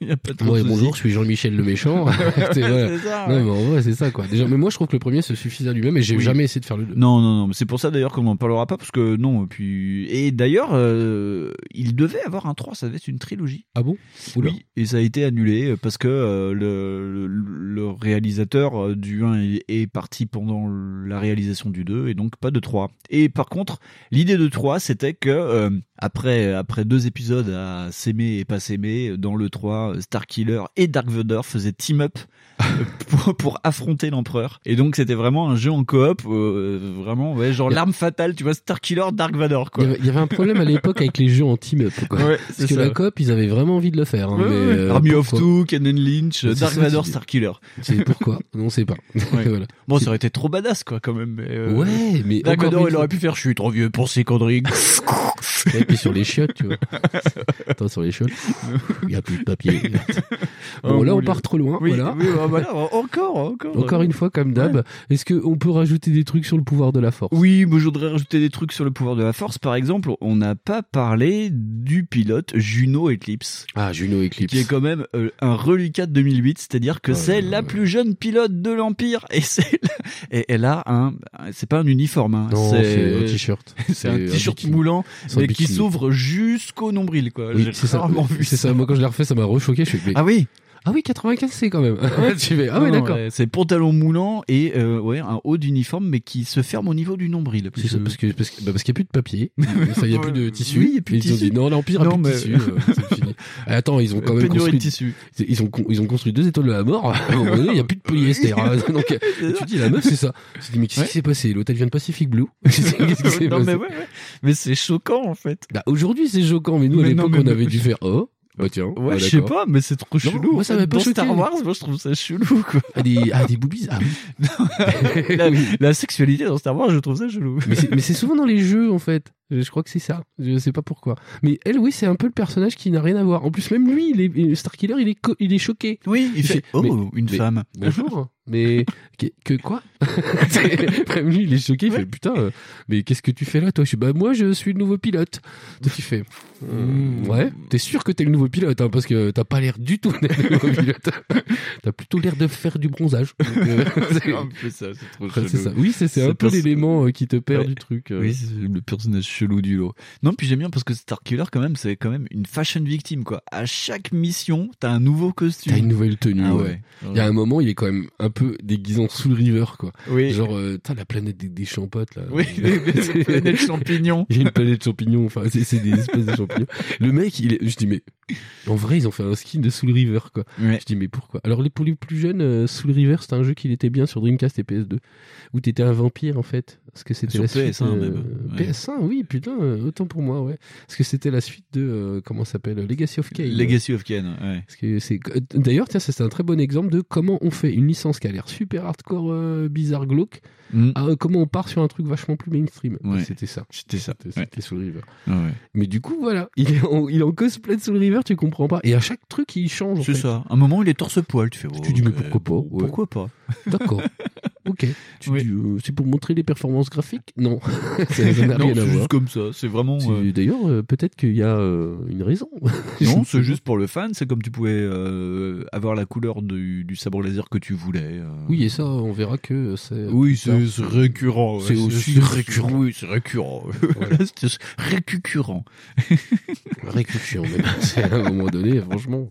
Il y a pas de Moi, souci. bonjour, je suis Jean-Michel le méchant. C'est- ça, Non mais en vrai c'est ça quoi. Déjà mais moi je trouve que le premier se suffit à lui-même et j'ai Oui. jamais essayé de faire le 2. Non, non, non. mais C'est pour ça d'ailleurs qu'on n'en parlera pas parce que non. et Puis et d'ailleurs, euh, il devait avoir un 3, ça devait être une trilogie. Ah bon? Oula. Oui, et ça a été annulé parce que euh, le, le, le réalisateur euh, du 1 est, est parti pendant la réalisation du 2 et donc pas de 3. Et par contre, l'idée de 3, c'était que euh, après après deux épisodes à s'aimer et pas s'aimer, dans le 3, Starkiller et Dark Vader faisaient team up euh, pour, pour affronter l'empereur. Et donc c'était vraiment un jeu en coop, euh, vraiment ouais, genre l'arme fatale, tu vois, Starkiller, Dark Vador quoi. il y avait un problème à l'époque avec les jeux en team-up quoi. Ouais, Parce que la coop ils avaient vraiment envie de le faire. hein, Ouais, mais, ouais. euh, Army of Two, Kenan Lynch, Dark ça, Vador, c'est- Starkiller. C'est pourquoi? On sait pas. voilà. Bon, ça aurait été trop badass, quoi, quand même. mais, euh, Ouais, mais Dark Vador, il aurait pu faire, je suis trop vieux pour ces conneries. Sur les chiottes, tu vois. Attends, sur les chiottes, il y a plus de papier. Bon, Oh, là, on part trop loin. oui, voilà. oui, bah, voilà, encore, encore. Encore une fois, comme d'hab, est-ce qu'on peut rajouter des trucs sur le pouvoir de la force? Oui, moi je voudrais rajouter des trucs sur le pouvoir de la force. Par exemple, on n'a pas parlé du pilote Juno Eclipse, Ah, Juno Eclipse. qui est quand même euh, un reliquat de 2008, c'est-à-dire que Ouais, c'est la plus jeune pilote de l'Empire. Et c'est, et elle a un, c'est pas un uniforme, hein, Non, c'est un t-shirt. C'est un t-shirt moulant, mais qui. S'ouvre jusqu'au nombril, quoi. Oui, J'ai c'est ça. rarement vu C'est ça. Moi, quand je l'ai refait, ça m'a rechoqué. Je fais, mais- Ah oui. Ah oui, 95 c'est quand même. tu fais, ah Non, d'accord. c'est pantalon moulant et euh, ouais un haut d'uniforme mais qui se ferme au niveau du nombril. C'est ça, parce que parce que- bah, parce qu'il n'y a plus de papier, il y a plus de tissu. Oui, il y a plus de Et ils ont tissu. dit non, l'empire a Non, plus de tissu. euh, c'est fini. Ah, Attends, ils ont quand même Pénurie de construit. tissu. Ils ont ils ont construit deux étoiles de la mort. Il n'y a plus de polyester. hein. Donc euh, tu dis la meuf c'est ça. Dis mais qu'est-ce qui s'est passé? L'hôtel vient de Pacific Blue. Qu'est-ce qui s'est non passé? mais ouais, ouais. mais c'est choquant en fait. Bah, aujourd'hui c'est choquant, mais nous à Mais l'époque on avait dû faire oh. Bah tiens. Ouais, ah, je sais pas, mais c'est trop Non, chelou. moi, ça m'a pas Dans. Star Wars, moi je trouve ça chelou quoi. Ah des ah des boobies. Ah oui. la, la sexualité dans Star Wars, je trouve ça chelou. Mais c'est souvent dans les jeux en fait. Je crois que c'est ça. Je sais pas pourquoi. Mais elle, oui, c'est un peu le personnage qui n'a rien à voir. En plus, même lui, il est, Starkiller, il est, il est choqué. Oui, il, Il fait, fait- oh mais- une mais- femme. Bonjour. mais que, que quoi? Même lui, il est choqué. Il fait putain. euh, mais qu'est-ce que tu fais là, toi? Je suis bah moi, je suis le nouveau pilote. Donc il fait Hmm, ouais. T'es sûr que t'es le nouveau pilote hein, parce que t'as pas l'air du tout d'être le nouveau pilote. t'as plutôt l'air de faire du bronzage. Euh, c'est- un peu ça, c'est trop c'est chelou. ça. Oui, c'est un peu l'élément euh, qui te perd Ouais. du truc. euh. Oui, c'est le personnage chelou du lot. Non, puis j'aime bien parce que Starkiller, quand même, c'est quand même une fashion victime, quoi. À chaque mission, t'as un nouveau costume. T'as une nouvelle tenue. Ah ouais. ouais. Il y a un moment, il est quand même un peu déguisé en Soul River, quoi. Oui. Genre, euh, t'as la planète des, des champottes, là. Oui, des planètes champignons. Il y a une planète champignons, enfin, c'est c'est des espèces de champignons. Le mec, il est, je dis, mais, en vrai, ils ont fait un skin de Soul River, quoi. Ouais. Je dis, mais pourquoi? Alors, les, pour les plus jeunes, euh, Soul River, c'était un jeu qui était bien sur Dreamcast et PS2, où t'étais un vampire, en fait. Est-ce que c'était la suite PS1 euh, même, ouais. PS1, oui, putain, euh, autant pour moi, ouais. Est-ce que c'était la suite de euh, comment s'appelle Legacy of Kain. Legacy of Kain, ouais. Parce que c'est euh, d'ailleurs, tiens, c'est un très bon exemple de comment on fait une licence qui a l'air super hardcore, euh, bizarre, glauque. Mm. à, euh, comment on part sur un truc vachement plus mainstream. Ouais. C'était ça. C'était ça. C'était Soul River. Ouais. Mais du coup, voilà, il est en, il est en cosplay de Soul River, tu comprends pas. Et à chaque truc, il change. C'est ça. À un moment, il est torse-poil. Tu fais. Tu dis, mais ok, pourquoi pas. Pourquoi pas? D'accord. ok. Oui. euh, c'est pour montrer les performances graphiques? Non. ça n'a rien à voir. comme ça. C'est vraiment. Euh, D'ailleurs, euh, peut-être qu'il y a une raison. Non, c'est juste pour le fan. C'est comme tu pouvais avoir la couleur du, du sabre laser que tu voulais. Oui, et ça, on verra que c'est. Oui, c'est récurrent. ouais. C'est aussi récurrent. Oui, c'est récurrent. Voilà. c'est récurrent. Mais c'est à un moment donné, franchement.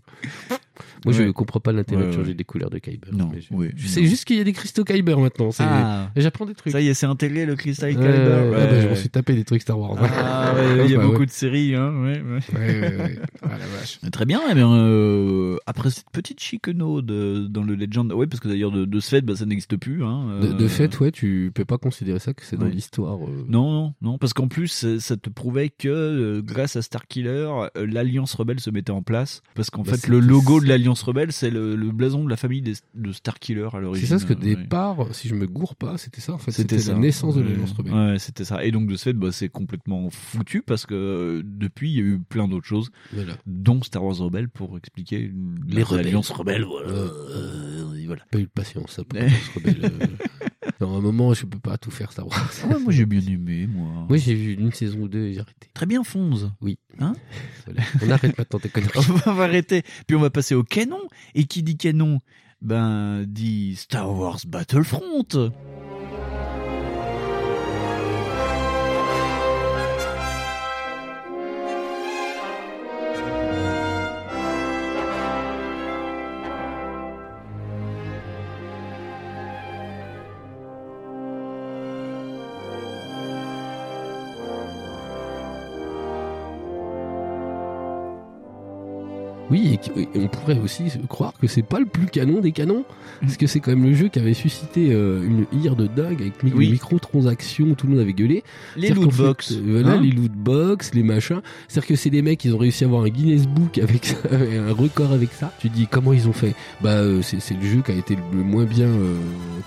Moi, je Ouais. ne comprends pas l'intérêt Ouais, de changer ouais. les couleurs de Kyber. Non, je, oui, je non. sais juste qu'il y a des cristaux Kyber maintenant. Ah. J'apprends des trucs. Ça y est, c'est intégré le Crystal Ouais, Kyber. Ouais. bah, je m'en suis tapé des trucs Star Wars. Ah, il y a Bah, beaucoup de séries, hein. Ouais, ouais. Ouais, ouais, ouais. Ah, la vache. Très bien, eh bien, euh, après cette petite chicanaude dans le Legend, ouais, parce que d'ailleurs de, de ce fait, bah, ça n'existe plus. Hein, De, de euh, fait, ouais, tu peux pas considérer ça que c'est dans l'histoire. euh, Non, non, non, parce qu'en plus, ça ça te prouvait que euh, grâce à Starkiller, euh, l'Alliance Rebelle se mettait en place. Parce qu'en Bah, fait, le logo de l'Alliance Rebelle, c'est le, le blason de la famille des- de Starkiller à C'est l'origine. ça, parce que euh, ouais. départ, si je me gourre pas, c'était ça. En fait, C'était la naissance de l'Alliance Rebelle. Ouais, c'était ça. Et donc de ce fait, bah, c'est complètement foutu parce que depuis, il y a eu plein d'autres choses, Voilà. dont Star Wars Rebelle pour expliquer Les l'Alliance Rebelle. Voilà. Euh, Euh, voilà. Pas eu de patience, ça, pour Rebelle. Non, à un moment, je peux pas tout faire Star Wars. Ah ouais, moi j'ai bien aimé, moi. Moi, j'ai vu une saison ou deux et j'ai arrêté. Très bien, Fonz. Oui. Hein Voilà. On arrête maintenant tes conneries. on va arrêter. Puis on va passer au canon. Et qui dit canon? Ben, dit Star Wars Battlefront. On pourrait aussi croire que c'est pas le plus canon des canons, parce que c'est quand même le jeu qui avait suscité euh, une ire de dingue avec mi- Oui. les microtransactions où tout le monde avait gueulé. Les loot fait, box. euh, voilà, Hein les loot box, les machins. C'est-à-dire que c'est des mecs, ils ont réussi à avoir un Guinness Book avec ça, un record avec ça. Tu te dis comment ils ont fait? Bah, euh, c'est le jeu qui a été le moins bien, euh,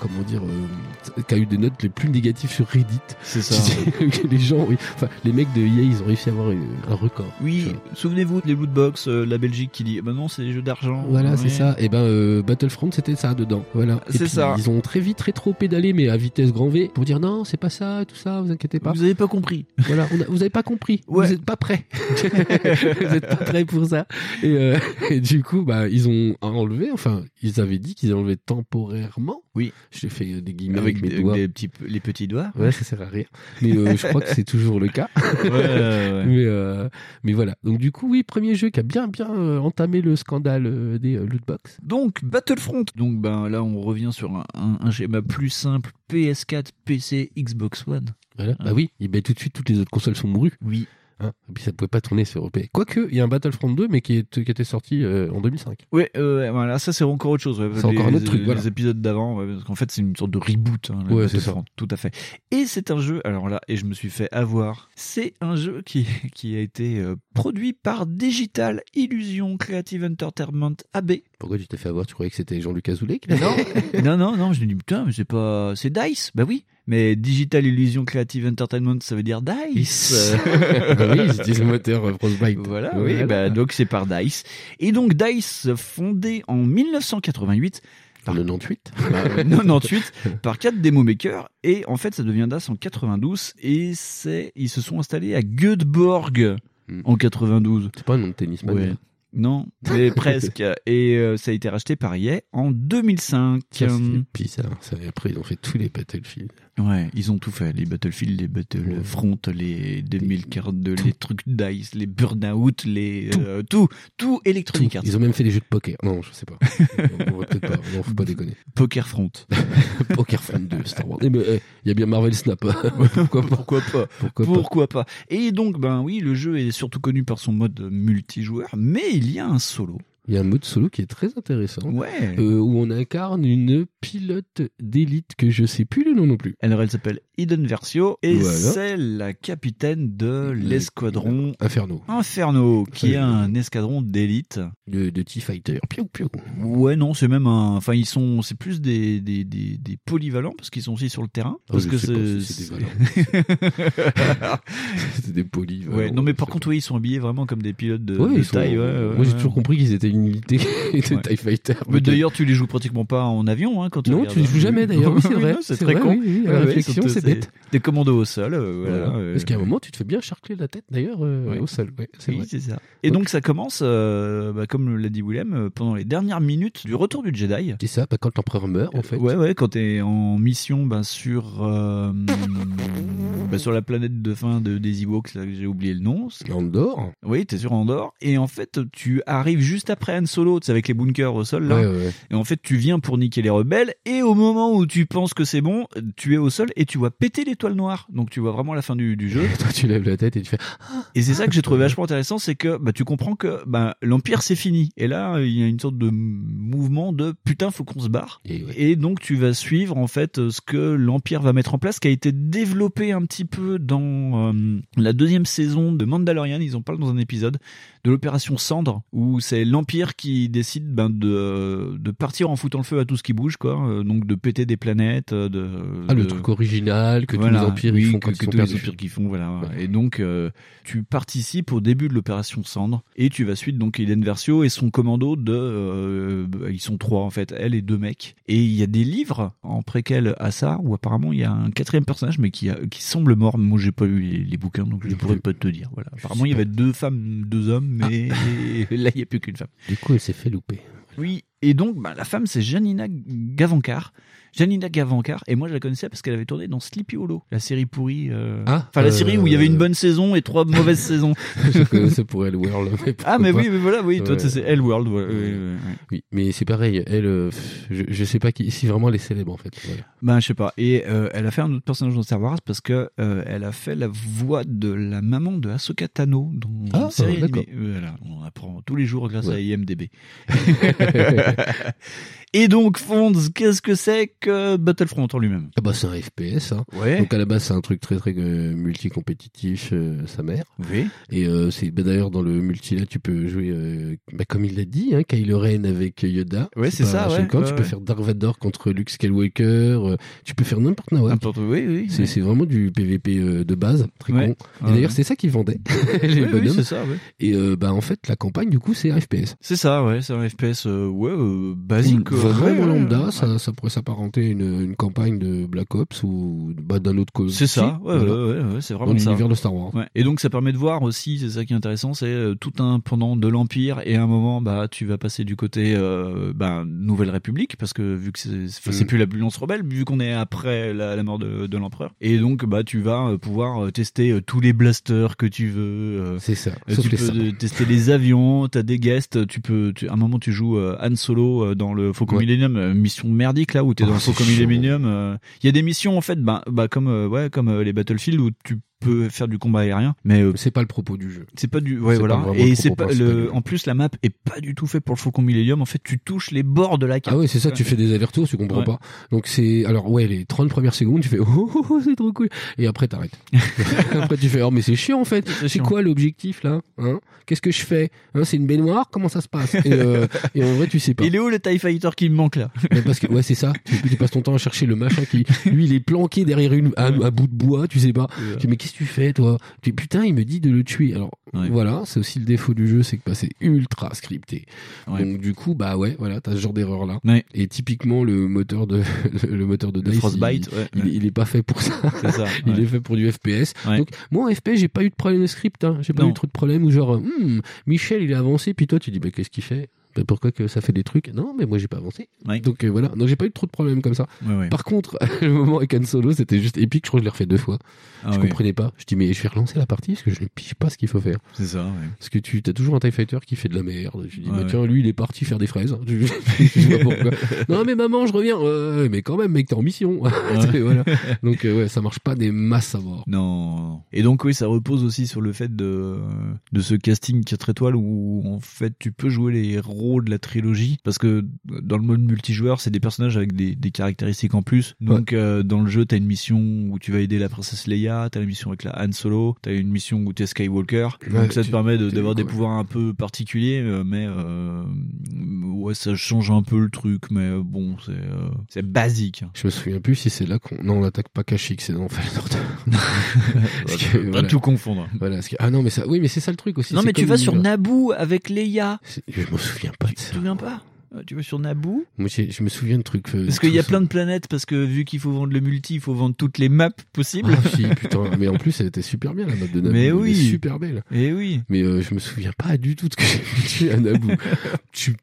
comment dire, euh, qui a eu des notes les plus négatives sur Reddit. C'est ça. les gens, oui. enfin, les mecs de EA, ils ont réussi à avoir un record. Oui, souvenez-vous des loot box, euh, la Belgique qui dit bah non, c'est des jeux d'argent. Voilà, c'est ça. Et ben euh, Battlefront, c'était ça dedans. Voilà. Et C'est puis, ça. Ils ont très vite rétro pédalé, mais à vitesse grand V, pour dire non, c'est pas ça, tout ça, vous inquiétez pas. Vous avez pas compris. Voilà, on a- vous avez pas compris. Ouais. Vous êtes pas prêts. vous êtes pas prêts pour ça. Et, euh, et du coup, bah, ils ont enlevé. Enfin, ils avaient dit qu'ils enlevaient temporairement. Oui. Je fais des guillemets Avec, avec, mes des- doigts. des petits, les petits doigts. Ouais, ça sert à rien. Mais euh, je crois que c'est toujours le cas. Ouais, ouais, ouais. Mais, euh, mais voilà. Donc du coup, oui, premier jeu qui a bien bien euh, entamé le scandale euh, des euh, lootbox. Donc Battlefront. Donc ben là on revient sur un, un- un schéma plus simple PS4, PC, Xbox One. Voilà. Ah. Bah oui, et ben tout de suite toutes les autres consoles sont mourues. Oui. Hein et puis ça pouvait pas tourner sur EP. Quoique, il y a un Battlefront 2, mais qui, est, qui était sorti euh, en 2005. Ouais, euh, voilà, ça c'est encore autre chose. ouais. C'est encore un Les- autre truc, Les voilà. épisodes d'avant, ouais, parce qu'en fait c'est une sorte de reboot. Hein, Ouais, c'est Battlefront, Tout à fait. Et c'est un jeu, alors là, et je me suis fait avoir, c'est un jeu qui, qui a été euh, produit par Digital Illusion Creative Entertainment AB. Pourquoi tu t'es fait avoir? Tu croyais que c'était Jean-Luc Azoulay qui Non, non, non, non, je me dis putain, mais c'est pas. C'est Dice, bah oui. Mais Digital Illusion Creative Entertainment, ça veut dire Dice. bah oui, ils utilisent le moteur euh, Frostbite. Voilà, oui, bah, donc c'est par Dice. Et donc Dice, fondé en 1988, En 98 bah, euh, 98 par quatre démo makers et en fait ça devient DICE en 92 et c'est ils se sont installés à Göteborg Hmm. en 92. C'est pas un nom de tennisman. Ouais. hein. Non, mais presque. Et euh, ça a été racheté par EA en 2005. Ça, c'est bizarre. Ça, après, ils ont fait tous les Battlefield. Ouais, ils ont tout fait. Les Battlefield, les Battlefront, les 2042, les trucs DICE, les Burnout, les... Tout. euh, tout, tout Electronic Tout. Arts. Ils ont même fait des jeux de poker. Non, je sais pas. on va peut-être pas. Non, faut pas déconner. Poker Front. Poker Front 2, Star Wars. Eh ben, eh, Il y a bien Marvel Snap. Pourquoi pas Pourquoi pas Pourquoi pas Pourquoi pas Et donc, ben oui, le jeu est surtout connu par son mode multijoueur, mais il y a un solo. Il y a un mode solo qui est très intéressant. Ouais. Euh, où on incarne une pilote d'élite que je sais plus le nom non plus. Alors elle s'appelle Eden Versio et Voilà. c'est la capitaine de l'escadron Inferno. Inferno, qui est Ouais. un escadron d'élite. De, de T-Fighter. Piou, piou. Ouais, non, c'est même un. Enfin, ils sont. C'est plus des, des, des, des polyvalents parce qu'ils sont aussi sur le terrain. Ah, Parce je que c'est. si c'est des polis. Ouais, non, mais par contre, oui, ils sont habillés vraiment comme des pilotes de, Ouais, de sont- taille. ouais, ouais, Moi, j'ai ouais. toujours compris qu'ils étaient une unité de Ouais. TIE Fighter. Mais d'ailleurs, tu les joues pratiquement pas en avion. Hein, quand tu Non, regardes. tu les joues jamais, d'ailleurs. Oui, c'est vrai. c'est C'est très vrai, con. oui, la réflexion, c'est bête. Des commandos au sol. euh, voilà, Voilà. euh, Parce qu'à un moment, tu te fais bien charcler la tête, d'ailleurs, euh, au sol. Ouais, c'est Oui, c'est ça. Et donc, ça commence, bah, comme l'a dit Willem, pendant les dernières minutes du retour du Jedi. C'est ça, bah, quand l'empereur meurt, en fait. Ouais, ouais, quand t'es en mission bah, sur bah, sur la planète de fin de, des Ewoks, j'ai oublié le nom. Andorre. Oui, t'es sur Andorre. Et en fait, tu arrives juste après Han Solo, tu sais, avec les bunkers au sol, là. Ouais, ouais. Et en fait, tu viens pour niquer les rebelles. Et au moment où tu penses que c'est bon, tu es au sol et tu vois péter l'étoile noire. Donc tu vois vraiment la fin du, du jeu. Toi, tu lèves la tête et tu fais. Et c'est ça que j'ai trouvé vachement intéressant, c'est que bah, tu comprends que bah, l'Empire c'est fini. Et là, il y a une sorte de mouvement de putain, faut qu'on se barre. Et ouais. Et donc tu vas suivre en fait ce que l'Empire va mettre en place, qui a été développé un petit peu dans euh, la deuxième saison de Mandalorian. Ils en parlent dans un épisode de l'opération Cendre, où c'est l'Empire qui décide ben, de, de partir en foutant le feu à tout ce qui bouge, quoi. Euh, donc de péter des planètes, euh, de Ah, le truc original que voilà, tous les empires oui, ils font que, quand que ils sont tous les empires qui font, voilà. Et donc, euh, tu participes au début de l'opération Cendre et tu vas suivre donc Eden Versio et son commando de, euh, ils sont trois en fait, elle et deux mecs. Et il y a des livres en préquel à ça où apparemment il y a un quatrième personnage mais qui, a- qui semble mort. Moi, j'ai pas lu les, les bouquins donc je ne pourrais pas te dire. Voilà. Apparemment, il y avait deux femmes, deux hommes, mais là il y a plus qu'une femme. Du coup, elle s'est fait louper. Oui, et donc bah, la femme c'est Janina Gavankar. Janina Gavankar, et moi je la connaissais parce qu'elle avait tourné dans Sleepy Hollow, la série pourrie. euh, Ah, enfin, la euh, série où il y avait une bonne saison et trois mauvaises saisons. je connaissais pour elle World. Mais Ah, mais oui, mais voilà, oui, toi c'est Hellworld. ouais, ouais. Oui, mais c'est pareil. Elle, euh, je, je sais pas qui, si vraiment elle est célèbre en fait. Voilà. Ben, je sais pas. Et euh, elle a fait un autre personnage dans Star Wars parce que euh, elle a fait la voix de la maman de Ahsoka Tano dans Ah, une série ah, d'accord. Voilà, on apprend tous les jours grâce à. IMDb. Et donc, Fonds, qu'est-ce que c'est que Battlefront en lui-même Ah bah c'est un FPS. Hein. Ouais. Donc à la base c'est un truc très très euh, multi-compétitif, euh, sa mère. Oui. Et euh, c'est bah, d'ailleurs dans le multi là tu peux jouer euh, bah, comme il l'a dit, hein, Kylo Ren avec Yoda. Ouais, c'est ça, ouais, ouais, tu peux faire Dark Vador contre Luke Skywalker. euh, tu peux faire n'importe quoi. N'importe oui, oui. C'est c'est vraiment du PVP euh, de base, très con. Et d'ailleurs c'est ça qu'ils vendaient les Oui, oui, ça. Et euh, bah en fait la campagne du coup c'est un FPS. C'est ça, ouais, c'est un FPS euh, ouais, euh, basique. euh, Vraiment lambda, ça, ça pourrait s'apparenter une, une campagne de Black Ops ou bah, d'un autre côté. C'est ça, ouais, Voilà. ouais, ouais, c'est Dans vraiment ça. l'univers de Star Wars. Et donc ça permet de voir aussi, c'est ça qui est intéressant, c'est euh, tout un pendant de l'Empire et à un moment bah tu vas passer du côté euh, bah, Nouvelle République parce que vu que c'est c'est Mm. plus l'Alliance rebelle vu qu'on est après la, la mort de, de l'empereur et donc bah tu vas euh, pouvoir tester tous les blasters que tu veux. C'est ça. Sauf tu les peux sabres. tester les avions, t'as des guests, tu peux, tu, à un moment tu joues Han Solo dans le Faucon. Millennium, mission merdique là où t'es dans Faucon chiant. Millennium. euh, Il y a des missions en fait, bah, bah comme euh, ouais comme euh, les Battlefield où tu peux faire du combat aérien, mais euh, C'est pas le propos du jeu. c'est pas du ouais voilà et c'est pas le en plus la map est pas du tout fait pour le Faucon Millennium en fait tu touches les bords de la carte Ah ouais, c'est ça, tu fais des allers-retours, tu comprends Ouais. pas. Donc c'est, alors ouais, les 30 premières secondes, tu fais, oh, oh, oh, c'est trop cool. Et après, t'arrêtes. après, tu fais, oh, mais c'est chiant, en fait. C'est quoi l'objectif, là? Hein? Qu'est-ce que je fais? Hein, c'est une baignoire? Comment ça se passe? Et, euh, et en vrai, tu sais pas. il est où le TIE Fighter qui me manque là? Mais parce que, ouais, c'est ça. Tu, tu passes ton temps à chercher le machin qui, lui, il est planqué derrière une, un, un bout de bois, tu sais pas. Tu dis, mais qu'est-ce que tu fais, toi? Tu dis, putain, il me dit de le tuer. Alors, Ouais. voilà, c'est aussi le défaut du jeu, c'est que bah, c'est ultra scripté. Ouais. Donc, du coup, bah ouais, voilà, t'as ce genre d'erreur là. Ouais. Et typiquement, le moteur de, le moteur de Le Dice, Frostbite il, ouais, il, est pas fait pour ça. Il est fait pour du FPS. Donc, moi, en FPS, j'ai pas eu de problème de script, hein. J'ai pas Non. eu trop de problème où genre, hmm, Michel, il est avancé, puis toi, tu dis, bah, qu'est-ce qu'il fait? Pourquoi que ça fait des trucs? Non, mais moi, j'ai pas avancé. Ouais. Donc, euh, voilà. Donc, j'ai pas eu trop de problèmes comme ça. Ouais, ouais. Par contre, le moment avec Han Solo, c'était juste épique. Je crois que je l'ai refait deux fois. Ah je comprenais pas. Je dis, mais je vais relancer la partie parce que je ne pige pas ce qu'il faut faire. c'est ça. Parce que tu as toujours un TIE Fighter qui fait de la merde. Je dis, bah, tiens, lui, il est parti faire des fraises. Je, pas pourquoi. non, mais maman, je reviens. Mais quand même, mec, t'es en mission. Voilà. Donc, euh, ouais, ça marche pas des masses à voir. Non. Et donc oui, ça repose aussi sur le fait de de ce casting 4 étoiles où en fait tu peux jouer les de la trilogie parce que dans le mode multijoueur, c'est des personnages avec des, des caractéristiques en plus. Donc euh, dans le jeu, t'as une mission où tu vas aider la princesse Leia, t'as une mission avec la Han Solo, t'as une mission où t'es Skywalker. Ouais, Donc ça te permet de- d'avoir des pouvoirs un peu particuliers, euh, mais euh, ouais, ça change un peu le truc, mais bon, c'est euh, c'est basique. Je me souviens plus si c'est là qu'on. Non, on attaque pas Kashyyyk, c'est dans Fallen Order. Pas voilà. tout confondre. Voilà, que- Ah non, mais ça, oui, mais c'est ça le truc aussi. Non, mais tu vas sur. Naboo avec Leia. Je me souviens pas de Tu te pas? Tu vas sur Naboo Moi, je me souviens de trucs. euh, Parce qu'il y a plein de planètes, parce que vu qu'il faut vendre le multi, il faut vendre toutes les maps possibles. Ah, si, putain. Mais en plus, elle était super bien, la map de Naboo. Mais Elle oui. super belle. Eh oui. Mais euh, je me souviens pas du tout de ce que j'ai fait à Naboo. je suis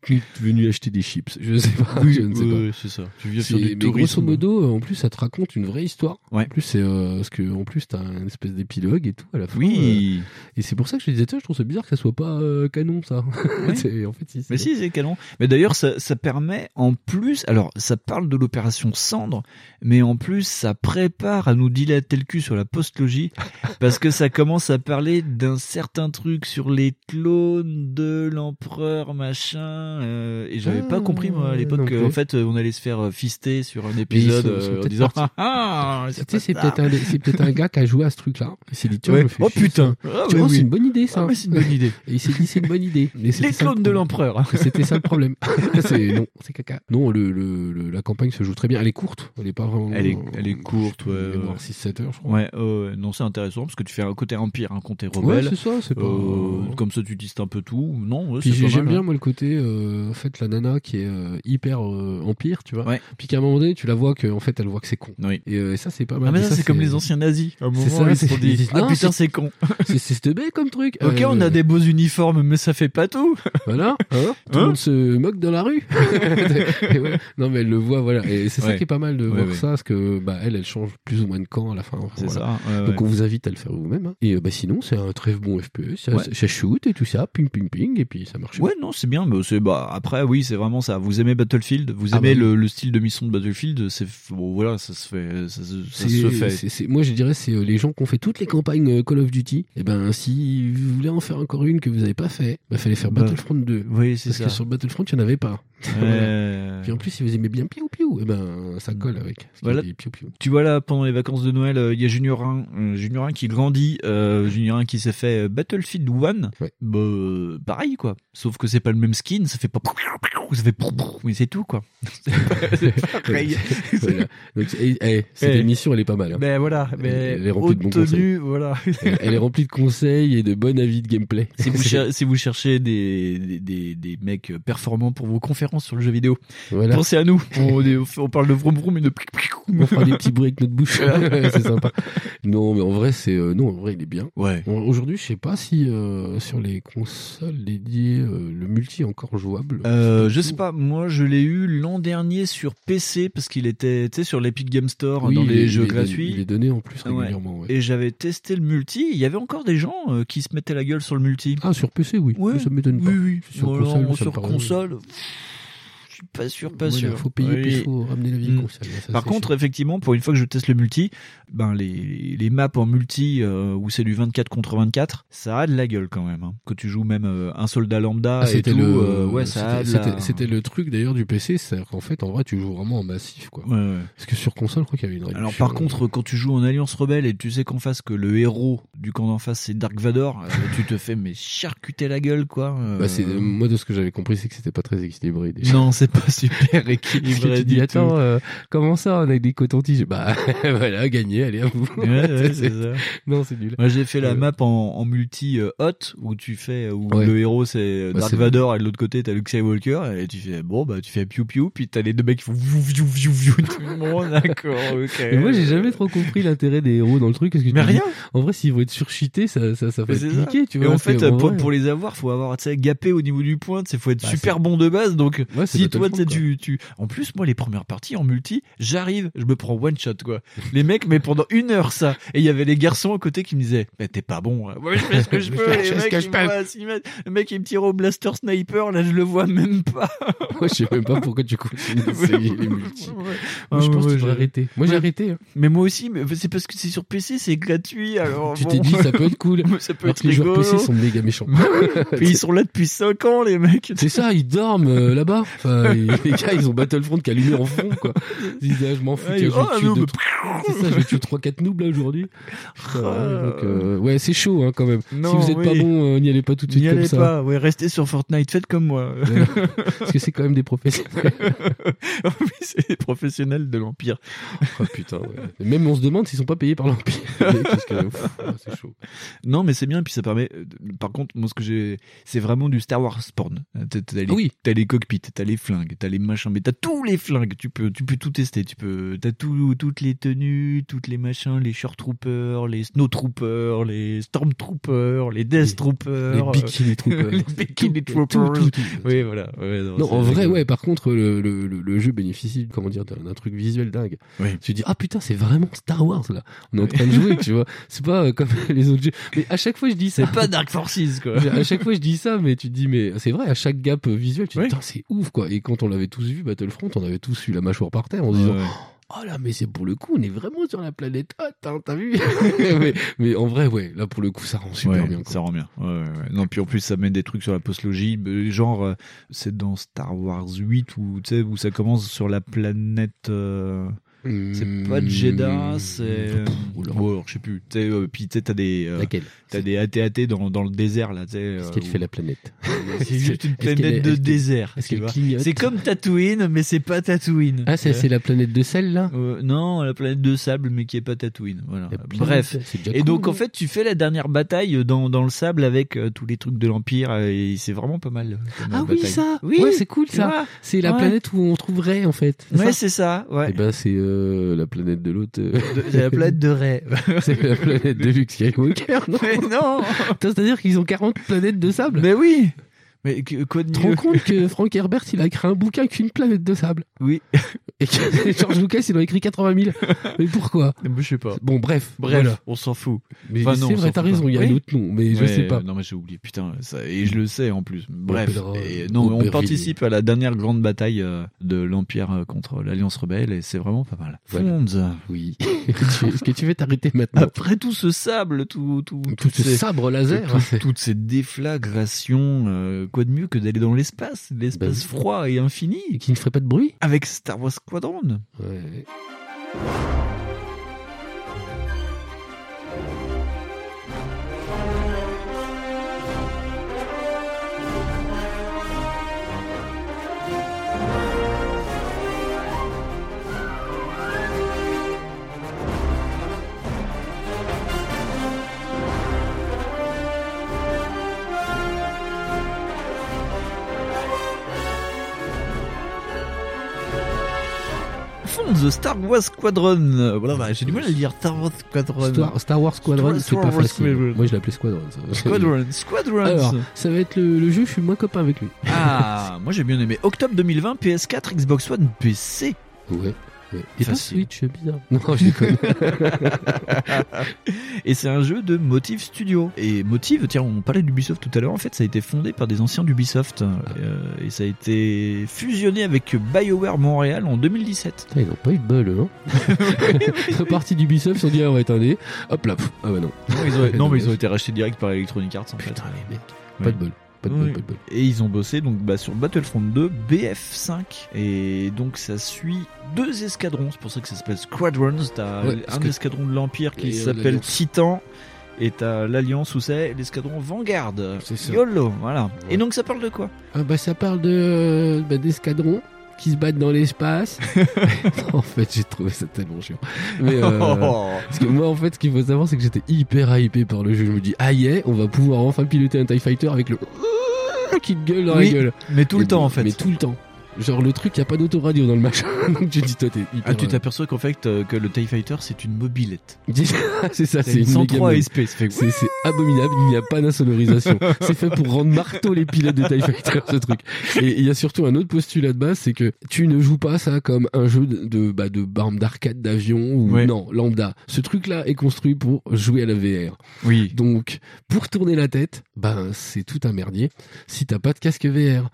venu acheter des chips. Je sais pas. je ne sais pas. Ouais, c'est ça. Tu viens sur du mais grosso modo, euh, en plus, ça te raconte une vraie histoire. Ouais. En plus, c'est euh, parce que en plus, t'as une espèce d'épilogue et tout à la fin. Oui. euh, et c'est pour ça que je te disais, tiens, je trouve ça bizarre que ça soit pas euh, canon, ça. C'est- en fait, si, Mais si, c'est canon. Mais d'ailleurs, ça, ça permet en plus, alors ça parle de l'opération Cendre, mais en plus ça prépare à nous dilater le cul sur la postlogie, parce que ça commence à parler d'un certain truc sur les clones de l'empereur machin, euh, et j'avais pas Ah, compris moi à non l'époque qu'en fait on allait se faire euh, fister sur un épisode sont- sont euh, en disant ah, ah, c'est peut-être un, gars qui a joué à ce truc-là. Il s'est dit, Ouais. Oh chier, putain. Ah, vois, oui. c'est une bonne idée, ça. Ah, mais c'est une bonne idée. Et il s'est dit, c'est une bonne idée. Mais Les clones de l'empereur. C'était ça le problème. c'est non, c'est caca. Non, le, le, le- la campagne se joue très bien. Elle est courte. Elle est pas vraiment. Elle est, elle est courte, ouais. ouais. 6-7 heures, je crois. Ouais, euh, non, c'est intéressant parce que tu fais un côté empire, un côté Ouais, rebelle. c'est ça. C'est pas. Euh, comme ça, tu distes un peu tout. Non, ouais, j'aime bien moi le côté euh, en fait la nana qui est euh, hyper euh, empire, tu vois. Ouais. Puis qu'à un moment donné, tu la vois que en fait elle voit que c'est con. Oui. Et euh, ça c'est pas mal. Ah, mais ça, c'est comme les anciens nazis. À un C'est moment, ça, ils se sont dit, ah putain, c'est- con. C'est c'est stubé comme truc. ok, Euh, on a des beaux uniformes, mais ça fait pas tout. Voilà, hein tout le Hein monde se moque dans la rue. Ouais. Non mais elle le voit, voilà. Et c'est ça Ouais. qui est pas mal de voir ça, parce que bah elle, elle change plus ou moins de camp à la fin. Enfin, C'est voilà. ça. ouais, Donc on vous invite à le faire vous-même. hein. Et euh, bah sinon c'est un très bon FPS, ça, shoot et tout ça, ping ping ping, et puis ça marche. Ouais, non, c'est bien, mais c'est bah après oui, c'est vraiment ça. Vous aimez Battlefield, vous Ah aimez bah le, le style de mission de Battlefield, c'est bon, voilà, ça se fait, ça, se- ça C'est- se fait. moi je dirais c'est euh, les gens qui ont fait toutes les campagnes euh, Call of Duty. Et ben si vous voulez en faire encore une que vous avez pas fait, bah fallait faire Bah, Battlefront 2. Oui, c'est Parce ça. que sur Battlefront il y en avait pas. Voilà. Ouais. Puis en plus si vous aimez bien piou piou, et ben ça colle avec. Parce qu'il y a Voilà. piou piou. Tu vois là, pendant les vacances de Noël, euh, il y a Junior 1, euh, Junior 1 qui grandit, euh, Junior 1 qui s'est fait euh, Battlefield 1. Ouais. Bah, euh, pareil quoi. Sauf que c'est pas le même skin, ça fait pas, ça fait, mais c'est tout quoi. c'est pareil. Voilà. Donc eh, eh, cette Eh. émission elle est pas mal. hein. Mais voilà, mais Elle est remplie de bons tenue, voilà. Elle, elle est remplie de conseils et de bons avis de gameplay. si, vous cher- si vous cherchez des, des, des, des mecs performants pour vos conférences sur le jeu vidéo, Voilà. pensez à nous. On, est- on parle de vroom vroom et de On fera des petits bruits avec notre bouche. c'est sympa. Non, mais en vrai, c'est euh, non, en vrai, il est bien. Ouais. Bon, Aujourd'hui, je sais pas si euh, sur les consoles dédiées, euh, le multi est encore jouable. Euh, je sais pas, moi je l'ai eu l'an dernier sur PC parce qu'il était tu sais, sur l'Epic Game Store Oui, dans les est- jeux il est donné- gratuits. il est donné en plus régulièrement. ouais. Et j'avais testé le multi, il y avait encore des gens euh, qui se mettaient la gueule sur le multi. Ah, sur PC, oui. Ouais. Ça m'étonne pas. Oui, oui. Sur Voilà, console, sur pff, suis pas sûr, pas sûr. faut payer, Oui. puis il faut ramener la vie Mm. console. Ça, Par contre, chiant. effectivement, pour une fois que je teste le multi, ben les, les maps en multi euh, où c'est du 24 contre 24, ça a de la gueule quand même. hein. Que tu joues même euh, un soldat lambda Ah, et c'était tout, le, euh, ouais, ça a de c'était, la- le truc d'ailleurs du PC, c'est qu'en fait, en vrai, tu joues vraiment en massif, quoi. Ouais, ouais. Parce que sur console, je crois qu'il y avait une réduction. Alors par contre, quand tu joues en Alliance Rebelle et tu sais qu'en face que le héros du camp d'en face c'est Dark Vador, tu te fais mais charcuter la gueule quoi. euh. Bah, c'est, moi, de ce que j'avais compris, c'est que c'était pas très équilibré. déjà. Non, c'est pas super équilibré tu dis, attends, euh, comment ça, on a des cotons-tiges Bah, voilà, gagné, allez, à vous. Ouais, ouais, c'est ça. Non, c'est nul. Moi j'ai fait la Euh, map en, en multi euh, hot où tu fais où Ouais. le héros c'est Bah, Dark Vador et de l'autre côté t'as Luke Skywalker et tu fais bon bah tu fais piou piou puis t'as les deux mecs qui font viou viou viou viou tout le monde d'accord ok. Mais moi, j'ai jamais trop compris l'intérêt des héros dans le truc. Parce que tu Mais dis, rien. En vrai, s'ils vont être surcheatés, ça, ça, ça va être cliqué, tu Et vois. en fait, pour, les avoir, faut avoir, tu sais, gapé au niveau du point, c'est faut être Bah, super bon de base. Donc, Ouais, c'est si tu, tu, en plus, moi, les premières parties en multi, j'arrive, je me prends one shot, quoi. Les mecs, mais pendant une heure, ça. Et il y avait les garçons à côté qui me disaient, mais t'es pas bon. hein. Moi, je fais ce que je peux. Les mecs, que ils me. Le mec, il me tire au blaster sniper, là, je le vois même pas. Moi, je sais même pas pourquoi tu continues d'essayer les multi. Moi, je Ah, pense ouais, que je- arrêter. Moi, j'ai Ouais. arrêté. hein. Mais moi aussi, mais c'est parce que c'est sur PC, c'est gratuit, alors. Tu bon. t'es dit, ça peut être cool. ça peut Alors être que les joueurs. PC sont méga méchants. Puis ils sont là depuis 5 ans, les mecs. C'est ça, ils dorment euh, là-bas. Enfin, les gars, ils ont Battlefront qui allumé en fond, quoi. Ils disent, ah, je m'en fous, Ouais, tiens, je oh, deux, trois- C'est ça, je tuer 3-4 noobs là aujourd'hui. Putain, ouais, donc, euh, ouais, c'est chaud hein, quand même. Non, si vous êtes pas bon, euh, n'y allez pas tout de suite N'y allez pas, ouais, restez sur Fortnite, faites comme moi. Ouais. Parce que c'est quand même des professionnels. c'est les professionnels de l'Empire. Oh putain, ouais. Même on se demande s'ils sont pas payés par l'Empire. C'est chaud. Non, mais c'est bien, puis ça permet. euh, Par contre, moi, ce que j'ai. C'est vraiment du Star Wars porn. T'as t'as les, Ah oui. t'as les cockpits, t'as les flingues, t'as les machins, mais t'as tous les flingues. Tu peux, tu peux tout tester. Tu peux, t'as tout, toutes les tenues, toutes les machins, les short troopers, les snow troopers, les storm troopers, les death troopers. Les euh, bikini troopers. les bikini troopers. Oui, voilà. Ouais, Non, en vrai, rigolo. ouais, par contre, le, le, jeu bénéficie, comment dire, d'un truc visuel dingue. Oui. Tu dis, ah putain, c'est vraiment Star Wars, là. On est en train de jouer, tu vois. C'est pas euh, comme les autres jeux. Mais à chaque fois, je dis ça. C'est pas Dark Forces, quoi. à chaque fois, je dis ça, mais tu te dis, mais c'est vrai, à chaque gap euh, visuel, tu te dis, c'est ouf, quoi. Et quand on l'avait tous vu, Battlefront, on avait tous eu la mâchoire par terre en se disant, Ouais. oh là, mais c'est pour le coup, on est vraiment sur la planète Hot, hein, t'as vu? mais, mais en vrai, ouais, là, pour le coup, ça rend super Ouais, bien, quoi. Ça rend bien. Ouais, ouais, ouais. Non, puis en plus, ça met des trucs sur la postlogie. euh, Genre, euh, c'est dans Star Wars 8 où, où ça commence sur la planète. euh, C'est pas Jeddah, c'est. Mmh. Oula. Oh, alors, je sais plus. Sais, euh, puis tu sais, t'as des. euh, Laquelle? T'as des AT-AT dans, dans le désert, là, tu sais. Qu'est-ce euh, qu'elle où- fait la planète? C'est juste une Est-ce planète est- de est-ce désert. Est-ce qu'elle clignote? C'est comme Tatooine, mais c'est pas Tatooine. Ah, c'est, c'est la planète de sel, là? euh, non, la planète de sable, mais qui est pas Tatooine. Voilà. Bref. c'est Et cool, donc en fait tu fais la dernière bataille dans, dans le sable avec euh, tous les trucs de l'Empire et c'est vraiment pas mal. Ah oui, bataille. ça! Oui, Ouais, c'est cool, ça! C'est la planète où on trouverait, en fait. C'est Ouais ça c'est ça. Ouais. Eh ben, c'est euh, la planète de l'autre. euh, C'est la planète de Ray. c'est la planète de Luke Skywalker, non Mais non. C'est-à-dire qu'ils ont 40 planètes de sable Mais oui. Mais quoi de Tu te rends compte que Frank Herbert, il a écrit un bouquin avec une planète de sable Oui. Et que George Lucas, il en a écrit 80 000 Mais pourquoi? Je sais pas. Bon, bref. Bref, voilà. on s'en fout. Mais Enfin, c'est vrai, t'as raison, il y a Oui. un autre nom, mais je Ouais, sais pas. Non mais j'ai oublié. Putain, ça, et je le sais en plus. Bref. Opéra- Et non, on participe à la dernière grande bataille euh, de l'Empire euh, contre l'Alliance rebelle et c'est vraiment pas mal. Voilà. Fonds. Oui. Est-ce que tu veux t'arrêter maintenant? Après tout ce sable, tout, tout, Tout ce ces- sabre laser. tout- toutes ces déflagrations, euh, quoi de mieux que d'aller dans l'espace, l'espace Ben oui. froid et infini, Qui ne ferait pas de bruit? avec Star Wars Squadron. Ouais. The Star Wars Squadron. Voilà, bah, j'ai du mal à le dire Star Wars Squadron. Star, Star Wars Squadron, Star- c'est pas Star Wars facile. Squadron. Moi, je l'appelais Squadron. Squadron. Squadron. Alors, ça va être le, le jeu, je suis moins copain avec lui. Ah, moi j'ai bien aimé. Octobre 2020, PS4, Xbox One, PC. Ouais. Ouais. Et pas. Switch, bizarre. Non, je déconne. Et c'est un jeu de Motive Studio. Et Motive, tiens, on parlait d'Ubisoft tout à l'heure. En fait, ça a été fondé par des anciens d'Ubisoft. Euh, et ça a été fusionné avec BioWare Montréal en 2017. Putain, ils ont pas eu de bol, hein. Sont partis d'Ubisoft, ils se sont dit, ah ouais, attendez. Hop là. pff, Ah ouais, non. Non, ils ont, non, mais ils ont été rachetés direct par Electronic Arts en fait. Putain, les mecs. Oui. Pas de bol. Oui. Et ils ont bossé donc bah, sur Battlefront 2 BF5 et donc ça suit deux escadrons. C'est pour ça que ça s'appelle Squadrons. T'as Ouais, un escadron de l'Empire qui euh, s'appelle. Titan. Et t'as l'Alliance où c'est l'escadron Vanguard. C'est ça. YOLO, voilà. Ouais. Et donc ça parle de quoi? Ah bah ça parle de euh, bah, d'escadrons qui se battent dans l'espace. en fait, j'ai trouvé ça tellement chiant. Mais euh, parce que moi, en fait, ce qu'il faut savoir, c'est que j'étais hyper hypé par le jeu. Je me dis, ah yeah, on va pouvoir enfin piloter un Tie Fighter avec le qui te gueule dans Oui, la gueule. Mais tout Et le temps en fait. Mais tout le temps. Genre le truc, y a pas d'autoradio dans le machin. Donc tu dis, toi, t'es hyper. Ah, tu euh, t'aperçois qu'en fait, euh, que le TIE Fighter, c'est une mobilette. c'est ça, C'est une une 103 méga- SP. C'est abominable, il n'y a pas d'insonorisation. c'est fait pour rendre marteau les pilotes de TIE Fighter, ce truc. Et il y a surtout un autre postulat de base, c'est que tu ne joues pas ça comme un jeu de, bah, de borne d'arcade d'avion ou Ouais. non, lambda. Ce truc-là est construit pour jouer à la VR. Oui. Donc, pour tourner la tête, ben, c'est tout un merdier si t'as pas de casque VR.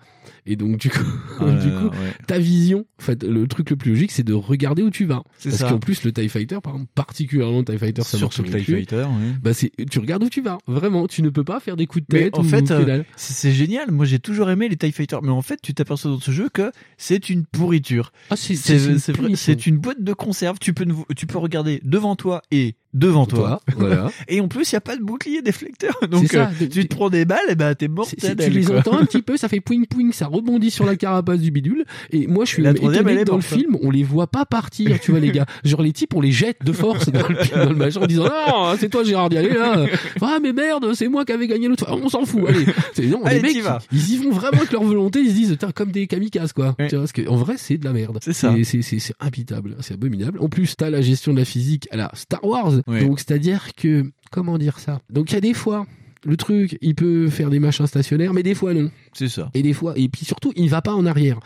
Et donc, du coup, Ah là, ouais. ta vision, en fait, le truc le plus logique, c'est de regarder où tu vas. Parce qu'en plus, le TIE Fighter, par exemple, particulièrement le TIE Fighter, ça sur le TIE Fighter, oui. Bah, c'est, tu regardes où tu vas. Vraiment, tu ne peux pas faire des coups de Mais tête en ou fait, euh, c'est génial. Moi, j'ai toujours aimé les TIE Fighters. Mais en fait, tu t'aperçois dans ce jeu que c'est une pourriture. Ah, c'est, C'est une c'est vrai, punition. c'est une boîte de conserve. Tu peux, tu peux regarder devant toi et devant toi. Toi, voilà. Et en plus, il n'y a pas de bouclier déflecteur. Donc, ça. euh, tu te prends des balles, et ben, t'es C'est- mortel. c'est- tu les quoi. entends un petit peu, ça fait pouing pouing, ça rebondit sur la carapace du bidule. Et moi, je suis La troisième, elle est que dans le morte, hein. film, on les voit pas partir, tu vois, les gars. Genre, les types, on les jette de force dans le, dans le machin en disant, non, c'est toi, Gérard, d'y aller, là. Ah, mais merde, c'est moi qui avais gagné l'autre. On s'en fout, allez. C'est, non, Allez, les mecs, ils, ils y vont vraiment avec leur volonté, ils se disent, comme des kamikazes, quoi. Tu vois, parce que, en vrai, c'est de la merde. C'est ça. C'est, c'est, c'est impitable. C'est abominable. En plus, t'as la gestion de la physique à la Star Wars. Donc, c'est-à-dire que, comment dire ça? Donc, il y a des fois, le truc, il peut faire des machins stationnaires, mais des fois non. C'est ça. Et des fois, et puis surtout, il va pas en arrière.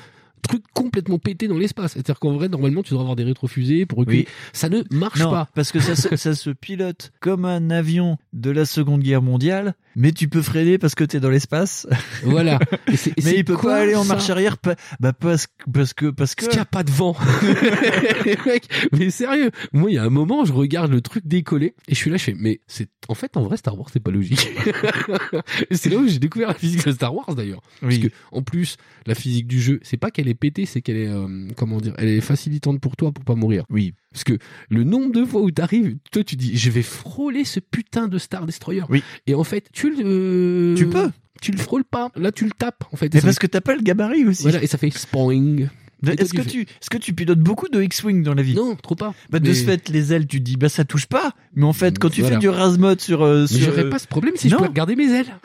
Truc complètement pété dans l'espace. C'est-à-dire qu'en vrai, normalement, tu dois avoir des rétrofusées pour reculer. Oui. Ça ne marche Non, pas. parce que ça se, ça se pilote comme un avion de la Seconde Guerre mondiale, mais tu peux freiner parce que t'es dans l'espace. Voilà. Et c'est- et Mais il peut quoi, pas aller en marche arrière, bah parce, parce que parce que Parce qu'il n'y a pas de vent. Mec, mais sérieux, moi, il y a un moment, je regarde le truc décoller et je suis là, je fais, mais c'est, en fait, en vrai, Star Wars, c'est pas logique. C'est là où j'ai découvert la physique de Star Wars, d'ailleurs. Parce que, en plus, la physique du jeu, c'est pas qu'elle est pétée, c'est qu'elle est, euh, comment dire, elle est facilitante pour toi pour pas mourir. Oui. Parce que le nombre de fois où t'arrives, toi, tu dis, je vais frôler ce putain de Star Destroyer. Oui. Et en fait, tu le, Tu peux. Tu le frôles pas. Là, tu le tapes, en fait. Mais parce fait- que t'as pas le gabarit aussi. voilà, et ça fait spoing. Est-ce que tu, est-ce que tu pilotes beaucoup de X-Wing dans la vie? Non, trop pas. Bah, de ce fait, les ailes, tu dis, bah, ça touche pas. Mais en fait, quand tu Voilà. fais du Razmod sur, euh, sur, j'aurais euh, pas ce problème si je pouvais regarder mes ailes.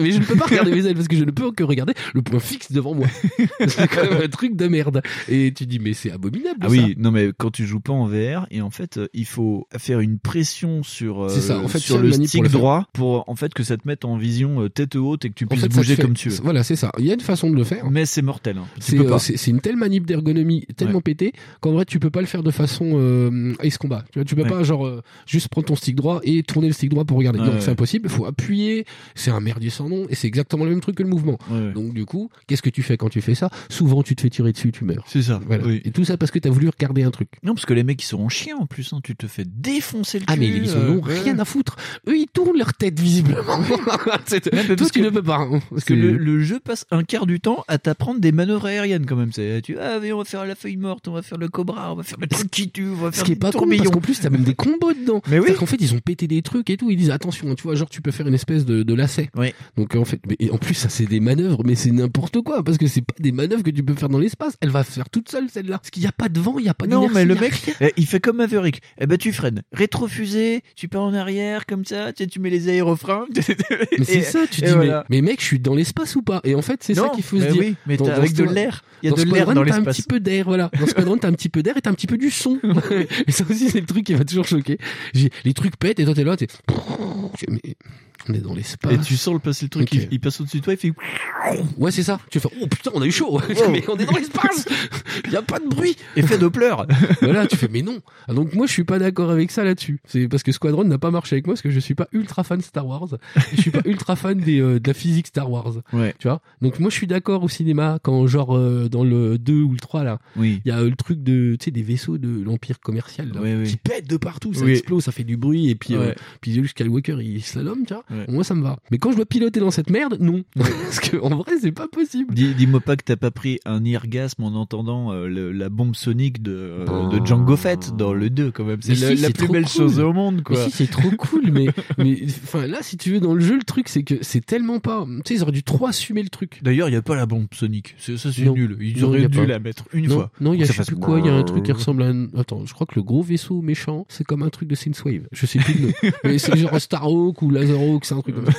mais je ne peux pas regarder mes ailes parce que je ne peux que regarder le point fixe devant moi. c'est quand même un truc de merde. Et tu dis, mais c'est abominable. Ah oui, non mais quand tu joues pas en VR et en fait euh, il faut faire une pression sur euh, C'est ça, en fait, sur le pour stick droit pour en fait que ça te mette en vision tête haute et que tu En puisses fait, ça bouger comme tu veux. Voilà, c'est ça. Il y a une façon de le faire. Mais c'est mortel. Hein. Peux euh, c'est une telle manip d'ergonomie tellement pétée qu'en vrai tu peux pas le faire de façon euh, Ace Combat. Tu vois, tu peux Ouais. pas genre euh, juste prendre ton stick droit et tourner le stick droit pour regarder. Ouais, ouais. c'est impossible. Il faut appuyer. C'est un merdier sans nom et c'est exactement le même truc que le mouvement. Ouais, ouais. Donc du coup, qu'est-ce que tu fais quand tu fais ça? Souvent tu te fais tirer dessus, tu meurs. C'est ça. Voilà. Oui. Et tout ça parce que t'as voulu regarder un truc. Non parce que les mecs ils seront chiens en plus. Hein. Tu te fais défoncer le Ah cul. mais ils euh, ont rien à foutre. Eux ils tournent leur tête visiblement. Ouais, Toi tu ne peux pas. hein. Parce que le, le jeu passe un quart du temps à t'apprendre des manœuvres aériennes quand même. C'est tu ah mais on va faire la feuille morte, on va faire le cobra, on va faire le truc qui tue, on va Ce faire qui est pas con parce qu'en plus t'as même des combos dedans. Mais oui. Qu'en fait ils ont pété des trucs et tout. Ils disent attention, tu vois genre tu peux faire une espèce de, de lacet. Oui. Donc en fait, mais, et en plus ça c'est des manœuvres, mais c'est n'importe quoi parce que c'est pas des manœuvres que tu peux faire dans l'espace. Elle va faire toute seule celle-là. Parce qu'il y a pas de vent, il y a pas Non, d'inertie, mais le mec, rien. eh, il fait comme Maverick. Eh ben, tu freines. Rétrofusée, tu pars en arrière, comme ça, tu, sais, tu mets les aérofreins. Mais c'est ça, tu dis voilà. mais, mais mec, je suis dans l'espace ou pas? Et en fait, c'est ça Non, qu'il faut se dire. oui, mais Dans- avec de l'air. Il y a de l'air dans t'as un petit peu d'air, voilà. Dans Squadron, t'as un petit peu d'air et t'as un petit peu du son. et ça aussi, c'est le truc qui va toujours choquer. J'ai- Les trucs pètent et toi t'es là, t'es. Mais on est dans l'espace. Et tu sens le passer le truc, Ok. il, il passe au-dessus de toi, il fait. Ouais, c'est ça. Tu fais, oh putain, on a eu chaud. mais on est dans l'espace. Il y a pas de bruit. Effet Doppler. voilà, tu fais, mais non. Ah, donc moi, je suis pas d'accord avec ça là-dessus. C'est parce que Squadron n'a pas marché avec moi parce que je suis pas ultra fan de Star Wars. Je suis pas ultra fan des, euh, de la physique Star Wars. Ouais. Tu vois? Donc moi, je suis d'accord au cinéma quand genre euh, dans le 2 ou le 3 là, Oui. il y a euh, le truc de, tu sais, des vaisseaux de l'empire commercial là, Oui, oui. qui pètent de partout, ça explose, ça fait du bruit et puis, euh, Ouais. puis Luke Skywalker il slalom, tu vois? Ouais. Moi, ça me va. Mais quand je dois piloter dans cette merde, non. parce que en vrai, c'est pas possible. Dis- Dis-moi pas que t'as pas pris un orgasme en entendant euh, le- la bombe sonique de, euh, de Django Fett dans le 2 quand même. C'est la, si, la c'est plus belle cool. chose au monde quoi. Mais si, c'est trop cool, mais, mais, enfin, là, si tu veux, dans le jeu, le truc, c'est que c'est tellement pas, tu sais, ils auraient dû trop assumer le truc. D'ailleurs, il y a pas la bombe sonique. C'est- Ça c'est nul. Ils Non, auraient dû pas. la mettre une non, fois. non, il y a, Pour je sais plus quoi, il y a un truc qui ressemble à un, attends, je crois que le gros vaisseau méchant, c'est comme un truc de Synthwave. Je sais plus le nom. mais c'est genre Starhawk ou C'est un truc comme ça.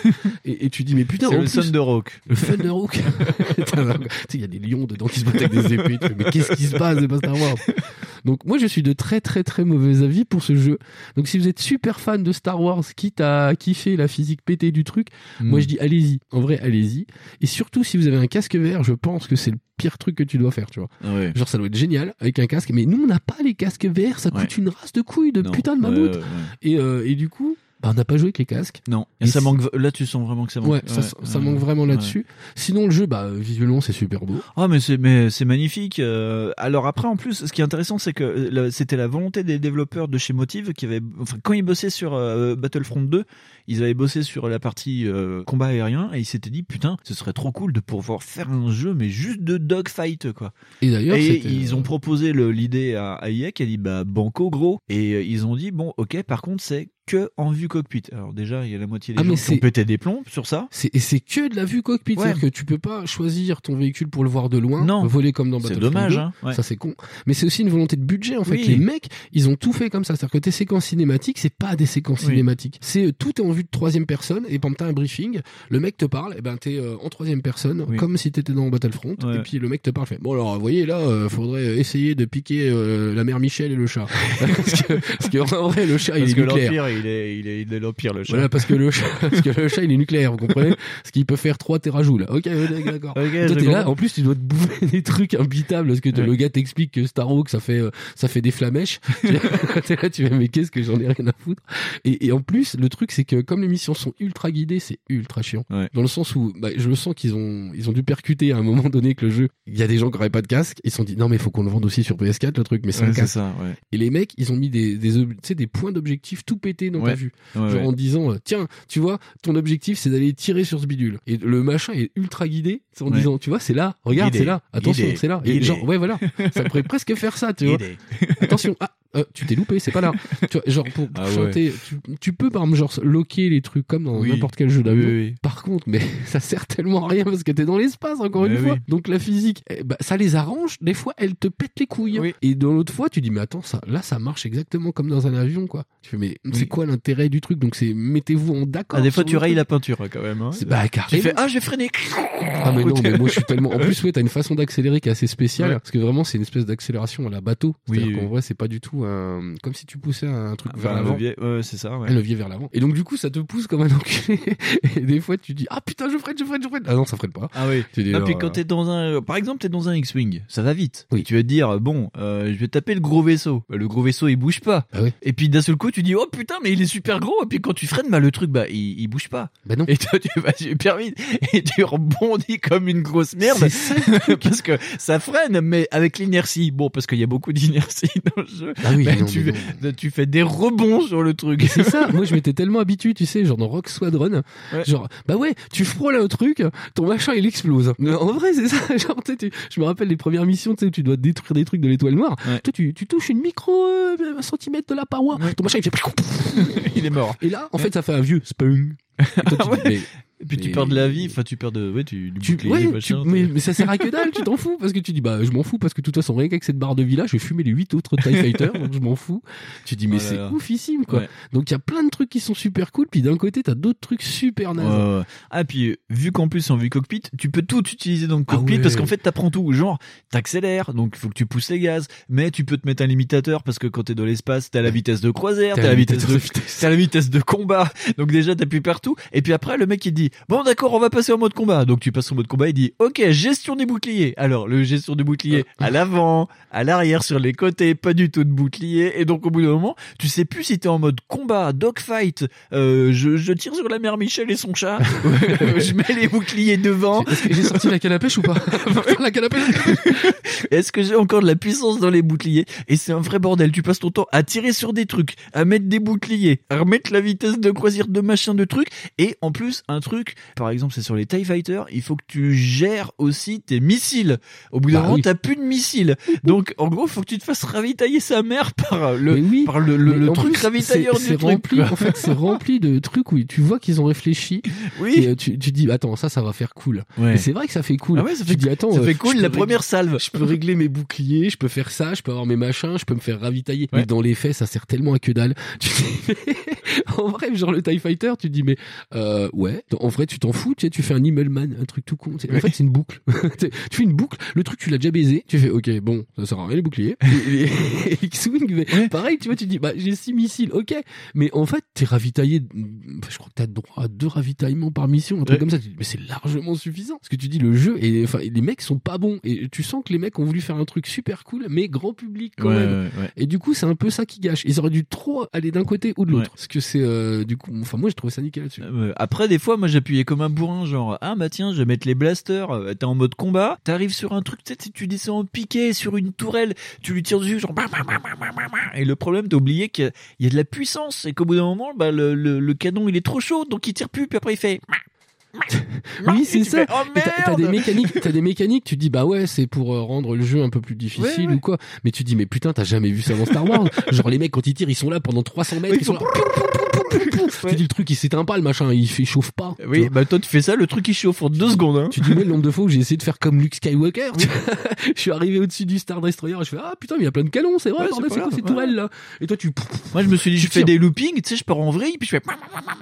Et, et tu dis mais putain, C'est le plus, Thunderhawk. le Thunderhawk. Putain, tu sais, il y a des lions dedans qui se battent avec des épées. Tu fais, mais qu'est-ce qui se passe C'est pas Star Wars? Donc moi, je suis de très très très mauvais avis pour ce jeu. Donc si vous êtes super fan de Star Wars, quitte à kiffer la physique pétée du truc, Hmm. moi je dis allez-y. En vrai, allez-y. Et surtout si vous avez un casque vert, je pense que c'est le pire truc que tu dois faire, tu vois. Ouais. Genre ça doit être génial avec un casque. Mais nous, on n'a pas les casques verts. Ça coûte Ouais. une race de couilles de Non. putain de mammouth. ouais. Et, euh, et du coup, bah, on n'a pas joué avec les casques. Non. Et ça manque. Là, tu sens vraiment que ça manque. Ouais, ça, ça manque vraiment là-dessus. Sinon, le jeu, bah, visuellement, c'est super beau. Ah mais c'est mais c'est magnifique. Euh, alors après en plus, ce qui est intéressant, c'est que euh, c'était la volonté des développeurs de chez Motive qui avaient, enfin quand ils bossaient sur euh, Battlefront 2, ils avaient bossé sur la partie combat aérien et ils s'étaient dit putain, ce serait trop cool de pouvoir faire un jeu mais juste de dogfight quoi. Et d'ailleurs, ils ont proposé l'idée à, à EA qui a dit bah banco gros et ils ont dit bon ok par contre c'est que en vue cockpit. Alors déjà il y a la moitié des Ah, gens qui ont c'est- pété des plombs sur ça. C'est, et c'est que de la vue cockpit. Ouais. C'est-à-dire que tu peux pas choisir ton véhicule pour le voir de loin, Non. voler comme dans C'est Battlefront dommage, 2. hein, ouais. Ça, c'est con. Mais c'est aussi une volonté de budget, en fait. Oui. Les mecs, ils ont tout fait comme ça. C'est-à-dire que tes séquences cinématiques, c'est pas des séquences Oui. cinématiques. C'est, euh, tout est en vue de troisième personne. Et pendant un briefing, le mec te parle, et ben, t'es euh, en troisième personne, Oui. comme si t'étais dans Battlefront. Ouais. Et puis, le mec te parle, fait, bon, alors, vous voyez, là, euh, faudrait essayer de piquer euh, la mère Michel et le chat. parce que, parce que, en vrai, le chat, il est nucléaire. Il est il est, il est l'empire le chat. Voilà, parce que le chat, parce que le chat, il est nucléaire, vous comprenez? Parce qu'il peut faire 3 terajoules. Ok, d'accord. Toi, t'es là, en plus, tu dois te bouffer des trucs imbitables parce que Ouais. le gars t'explique que Starhawk, ça fait, euh, ça fait des flamèches. t'es là, tu fais, mais qu'est-ce que j'en ai rien à foutre? Et, et en plus, le truc, c'est que comme les missions sont ultra guidées, c'est ultra chiant. Ouais. Dans le sens où, bah, je le sens qu'ils ont, ils ont dû percuter à un moment donné que le jeu, il y a des gens qui n'auraient pas de casque, ils se sont dit, non, mais faut qu'on le vende aussi sur PS4, le truc, mais sans Ouais, c'est casque. ça. Et les mecs, ils ont mis des, des, des points d'objectif tout dans ta Ouais. vue. Ouais, Genre ouais. en disant, euh, tiens, tu vois, ton objectif, c'est d'aller tirer sur ce bidule. Et le machin est ultra guidé, en Ouais. disant, tu vois, c'est là, regarde, c'est là, attention, c'est là. Et Guidé. genre, ouais, voilà, ça pourrait presque faire ça, tu vois. Guidé. Attention, ah, euh, tu t'es loupé, c'est pas là. tu vois, genre, pour, pour Ah ouais. chanter, tu, tu peux, par exemple, genre, loquer les trucs comme dans Oui. n'importe quel jeu d'avion. Oui, oui. Par contre, mais ça sert tellement à rien parce que t'es dans l'espace, encore une fois. Donc la physique, eh ben, ça les arrange. Des fois, elle te pète les couilles. Oui. Et dans l'autre fois, tu dis, mais attends, ça, là, ça marche exactement comme dans un avion, quoi. Tu fais, mais c'est quoi l'intérêt du truc? Donc c'est, mettez-vous en d'accord. Ah, des fois tu rayes la peinture hein, quand même. Hein. C'est- bah, tu fais ah j'ai freiné. Ah mais non, mais moi je suis tellement. En plus, ouais, t'as une façon d'accélérer qui est assez spéciale Ouais. parce que vraiment c'est une espèce d'accélération à la bateau. Oui, C'est-à-dire qu'en vrai, c'est pas du tout un. Comme si tu poussais un truc vers Vers l'avant. c'est ça. Ouais. Un levier vers l'avant. Et donc du coup, ça te pousse comme un enculé. Et des fois, tu dis ah putain, je freine, je freine, je freine. Ah non, ça freine pas. Ah oui. Tu dis, alors, puis quand euh, t'es dans un, par exemple, t'es dans un X-wing, ça va vite. Oui. Tu vas te dire bon, euh, je vais taper le gros vaisseau. Bah, le gros vaisseau il bouge pas. Ah oui. Et puis d'un seul coup tu dis oh putain mais il est super gros. Et puis quand tu freines, bah le truc bah il, il bouge pas. Bah non. Et toi tu vas super vite et tu rebondis comme une grosse merde. Parce que ça freine, mais avec l'inertie. Bon, parce qu'il y a beaucoup d'inertie dans le jeu. Ah oui, non, tu, mais non. tu fais des rebonds sur le truc. C'est ça. Moi, je m'étais tellement habitué, tu sais, genre dans Rock Squadron. Ouais. Genre, bah ouais, tu frôles un truc, ton machin, il explose. Mais en vrai, c'est ça. Genre, tu je me rappelle les premières missions, tu sais, où tu dois détruire des trucs de l'étoile noire. Ouais. Toi, tu, tu touches une micro euh, un centimètre de la paroi. Ouais. Ton machin, il fait. il est mort. Et là, en fait, ça fait un vieux toi, tu Ouais. mais- Et puis tu Mais- perds de la vie, enfin tu perds de, ouais, tu, du tu, bouclier, ouais, machin, tu- mais, mais ça sert à que dalle, tu t'en fous parce que tu dis bah je m'en fous parce que de toute façon rien qu'avec cette barre de vie là je vais fumer les 8 autres TIE Fighters donc je m'en fous tu dis mais Oh là c'est oufissime quoi Ouais. donc il y a plein de trucs qui sont super cool puis d'un côté t'as d'autres trucs super nazes. Ah puis euh, vu qu'en plus en vue cockpit, tu peux tout utiliser dans le Ah cockpit parce qu'en fait t'apprends tout. Genre t'accélères, donc il faut que tu pousses les gaz, mais tu peux te mettre un limitateur parce que quand t'es dans l'espace, t'as la vitesse de croisière, t'as la vitesse de, t'as la vitesse de combat. Donc déjà t'appuies partout. Et puis après le mec il dit bon d'accord on va passer en mode combat. Donc tu passes en mode combat, il dit ok gestion des boucliers. Alors le gestion des boucliers à l'avant, à l'arrière, sur les côtés, pas du tout de bouclier. Et donc au bout d'un moment, tu sais plus si t'es en mode combat, dogfight, euh, je, je tire sur la mère Michel et son chat, je mets les boucliers devant. Est-ce que j'ai sorti la canne à pêche ou pas? La canne à pêche Est-ce que j'ai encore de la puissance dans les boucliers? Et c'est un vrai bordel. Tu passes ton temps à tirer sur des trucs, à mettre des boucliers, à remettre la vitesse de croisière de machin de trucs. Et en plus, un truc, par exemple, c'est sur les TIE Fighters, il faut que tu gères aussi tes missiles. Au bout d'un Bah moment, oui. t'as plus de missiles. Donc, en gros, faut que tu te fasses ravitailler sa mère par le, oui. par le, le, truc plus, ravitailleur c'est- du truc. rempli, en fait, c'est rempli de trucs où tu vois qu'ils ont réfléchi. Oui. Et euh, tu, tu dis, attends, ça, ça va faire cool. Ouais. Et c'est vrai que ça fait cool. Ah ouais, ça tu dis, attends, ça euh, fait cool la première salve. Je peux régler mes boucliers, je peux faire ça, je peux avoir mes machins, je peux me faire ravitailler. Ouais. Mais dans les faits, ça sert tellement à que dalle. Tu dis, en vrai, genre le TIE Fighter, tu dis, mais euh, ouais. En vrai, tu t'en fous, tu sais, tu fais un Immelman, un truc tout con. tu sais. En fait, c'est une boucle. tu fais une boucle, le truc, tu l'as déjà baisé, tu fais, ok, bon, ça sert à rien les boucliers. Et- et- et X-Wing, mais pareil, tu vois, tu dis, bah, j'ai six missiles, ok. Mais en fait, t'es ravitaillé, je crois que t'as droit à deux ravitaillements par mission, un truc Ouais. comme ça. Tu dis, mais c'est largement suffisant. Parce que tu dis, le jeu, et enfin, les mecs sont pas bons. Et tu sens que les mecs ont voulu faire un truc super cool, mais grand public quand même. Et du coup, c'est un peu ça qui gâche. Ils auraient dû trop aller d'un côté ou de l'autre. Parce que c'est, euh, du coup, enfin, moi, j'ai trouvé ça nickel là-dessus. Euh, Après, des fois, moi, j'appuyais comme un bourrin, genre, ah, bah tiens, je vais mettre les blasters, euh, t'es en mode combat, t'arrives sur un truc, tu sais, tu descends en piqué sur une tourelle, tu lui tires dessus, genre, bam, bam, bam, et le problème, t'as oublié qu'il y a- de la puissance, et qu'au bout d'un moment, bah, le, le, le canon, il est trop chaud, donc il tire plus, puis après, il fait, Oui, c'est ça. oh, t'as- des mécaniques, t'as des mécaniques, tu dis bah ouais, c'est pour euh, rendre le jeu un peu plus difficile Ouais, ouais. ou quoi. Mais tu dis mais putain, t'as jamais vu ça dans Star Wars Genre les mecs quand ils tirent, ils sont là pendant 300 mètres, Oui, ils sont là. Tu dis le truc, il s'éteint pas le machin, il fait il chauffe pas. Oui, bah toi, tu fais ça, le truc, il chauffe en deux secondes, hein. Tu dis moi le nombre de fois où j'ai essayé de faire comme Luke Skywalker. je suis arrivé au-dessus du Star Destroyer, et je fais ah putain, mais il y a plein de canons, c'est vrai. C'est quoi ces tourelles là Et toi tu Moi, je me suis dit, je fais des loopings, tu sais, je pars en vrille, puis je fais,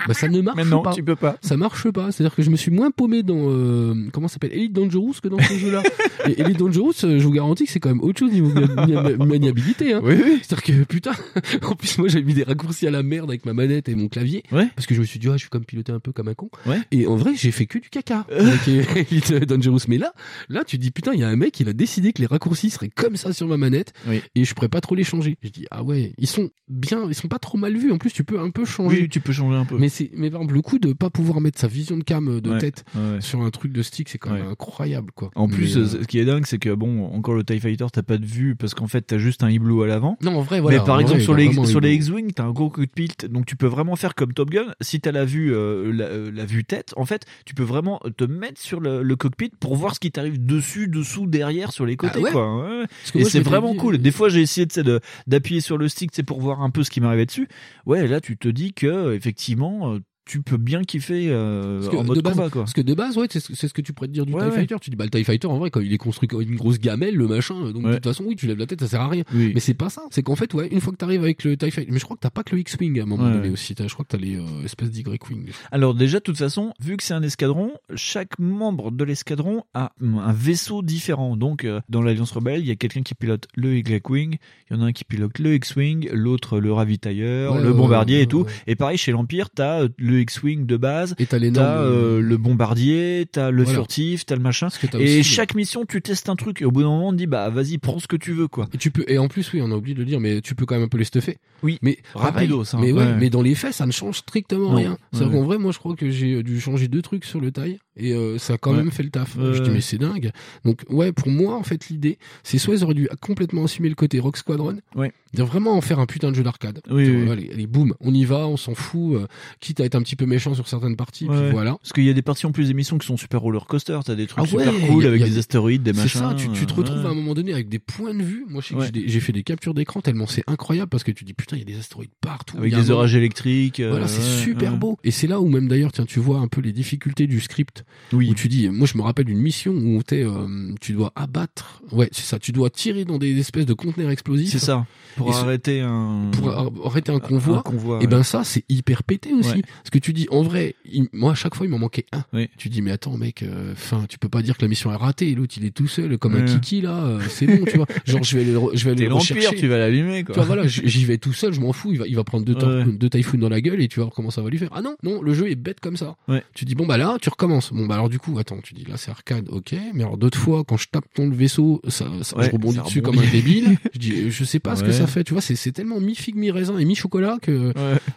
bah ça ne marche mais non, pas. tu peux pas. ça marche pas. C'est-à-dire que je me suis moins paumé dans euh, comment ça s'appelle Elite Dangerous que dans ce jeu-là. Et Elite Dangerous, euh, je vous garantis que c'est quand même autre chose niveau mani- maniabilité. Hein. Oui, oui. C'est-à-dire que putain, en plus moi j'avais mis des raccourcis à la merde avec ma manette et mon clavier, Ouais. parce que je me suis dit ah je suis comme piloter un peu comme un con. Ouais. Et en vrai j'ai fait que du caca avec Elite Dangerous. Mais là, là tu dis putain il y a un mec il a décidé que les raccourcis seraient comme ça sur ma manette Oui. et je pourrais pas trop les changer. Je dis ah ouais ils sont bien, ils sont pas trop mal vus. En plus tu peux un peu changer. Oui, tu peux changer un peu. Mais c'est, mais par exemple, le coup de pas pouvoir mettre sa vision de cam de Ouais, tête sur un truc de stick, c'est quand même incroyable, quoi. En Mais, plus, euh, ce qui est dingue, c'est que bon, encore le TIE Fighter, t'as pas de vue parce qu'en fait, t'as juste un hibou à l'avant. non, en vrai, voilà. mais par exemple, vrai, sur les, sur les. X-Wing, t'as un gros cockpit, donc tu peux vraiment faire comme Top Gun. Si t'as la vue, euh, la, euh, la vue tête, en fait, tu peux vraiment te mettre sur le, le cockpit pour voir ce qui t'arrive dessus, dessous, derrière, sur les côtés, Ah ouais quoi. Ouais, Et je c'est vraiment dit, cool. euh, Des fois, j'ai essayé tu d'appuyer sur le stick, c'est pour voir un peu ce qui m'arrivait dessus. Ouais, là, tu te dis que effectivement, tu peux bien kiffer euh, Parce que en de mode base- combat, quoi. Parce que de base, ouais, c'est ce c'est ce que tu pourrais te dire du Ouais, TIE ouais. Fighter. Tu dis, bah, le TIE Fighter, en vrai, quand il est construit comme une grosse gamelle, le machin, donc de toute façon, oui, tu lèves la tête, ça sert à rien. Oui. Mais c'est pas ça. C'est qu'en fait, ouais, une fois que t'arrives avec le TIE Fighter, mais je crois que t'as pas que le X-Wing à un moment donné aussi. Je crois que t'as les euh, espèces d'Y-Wing. Alors déjà, de toute façon, vu que c'est un escadron, chaque membre de l'escadron a un vaisseau différent. Donc, euh, dans l'Alliance Rebelle, il y a quelqu'un qui pilote le Y-Wing, il y en a un qui pilote le X-Wing, l'autre le ravitailleur, le bombardier et tout. Et pareil, chez l'Empire, t'as euh, le X-Wing de base, Et t'as t'as euh, le bombardier, t'as le Voilà. furtif, t'as le machin. Et aussi chaque mission, tu testes un truc. Et au bout d'un moment, on te dit, bah vas-y, prends ce que tu veux, quoi. Et tu peux, et en plus, oui, on a oublié de le dire, mais tu peux quand même un peu les stuffer. Oui. Mais pareil, hein, Mais ouais, ouais. mais dans les faits, ça ne change strictement Non, rien. C'est ouais. qu'en vrai, moi, je crois que j'ai dû changer deux trucs sur le taille et euh, ça a quand Ouais. même fait le taf. Je dis mais c'est dingue. Donc ouais, pour moi, en fait, l'idée, c'est soit ils auraient dû complètement assumer le côté Rock Squadron, Ouais. dire vraiment en faire un putain de jeu d'arcade. Oui. Allez, allez, boum, on y va, on s'en fout. euh, quitte à être un petit peu méchant sur certaines parties, Ouais. puis voilà. Parce qu'il y a des parties en plus d'émissions qui sont super roller coaster, t'as des trucs Ah super cool a- avec a des des- astéroïdes, des C'est machins. ça, tu, tu te retrouves à un moment donné avec des points de vue. Moi, j'ai fait des captures d'écran tellement c'est incroyable parce que tu dis putain, il y a des astéroïdes partout. Avec des orages électriques. euh, Voilà, c'est super beau. Et c'est là où même d'ailleurs, tiens, tu vois un peu les difficultés du script. Oui. Où tu dis, moi je me rappelle d'une mission où t'es, euh, tu dois abattre, ouais, c'est ça, tu dois tirer dans des espèces de conteneurs explosifs. C'est ça. Pour ce- arrêter un. Pour arrêter un convoi. Un convoi. Et ben ça, c'est hyper pété aussi. Ouais. Parce que tu dis, en vrai, il- moi à chaque fois il m'en manquait un. Oui. Tu dis, mais attends mec, euh, fin, tu peux pas dire que la mission est ratée. Et l'autre il est tout seul comme un kiki là. euh, c'est bon, tu vois. Genre je vais aller, je vais aller le rechercher. tu vas l'allumer, quoi. Tu vois, voilà, j'y vais tout seul, je m'en fous, il va, il va prendre deux, deux typhoons dans la gueule et tu vas voir comment ça va lui faire. Ah non, non, le jeu est bête comme ça. Ouais. Tu dis, bon, bah là, tu recommences. Bon, bah alors du coup, attends, tu dis, là, c'est arcade, ok, mais alors d'autres fois, quand je tape ton vaisseau, ça, ça- Ouais, je rebondis ça dessus rebondit. comme un débile. je dis, euh, je sais pas ce que ça fait, tu vois, c'est, tellement mi-figue, mi-raisin et mi-chocolat que,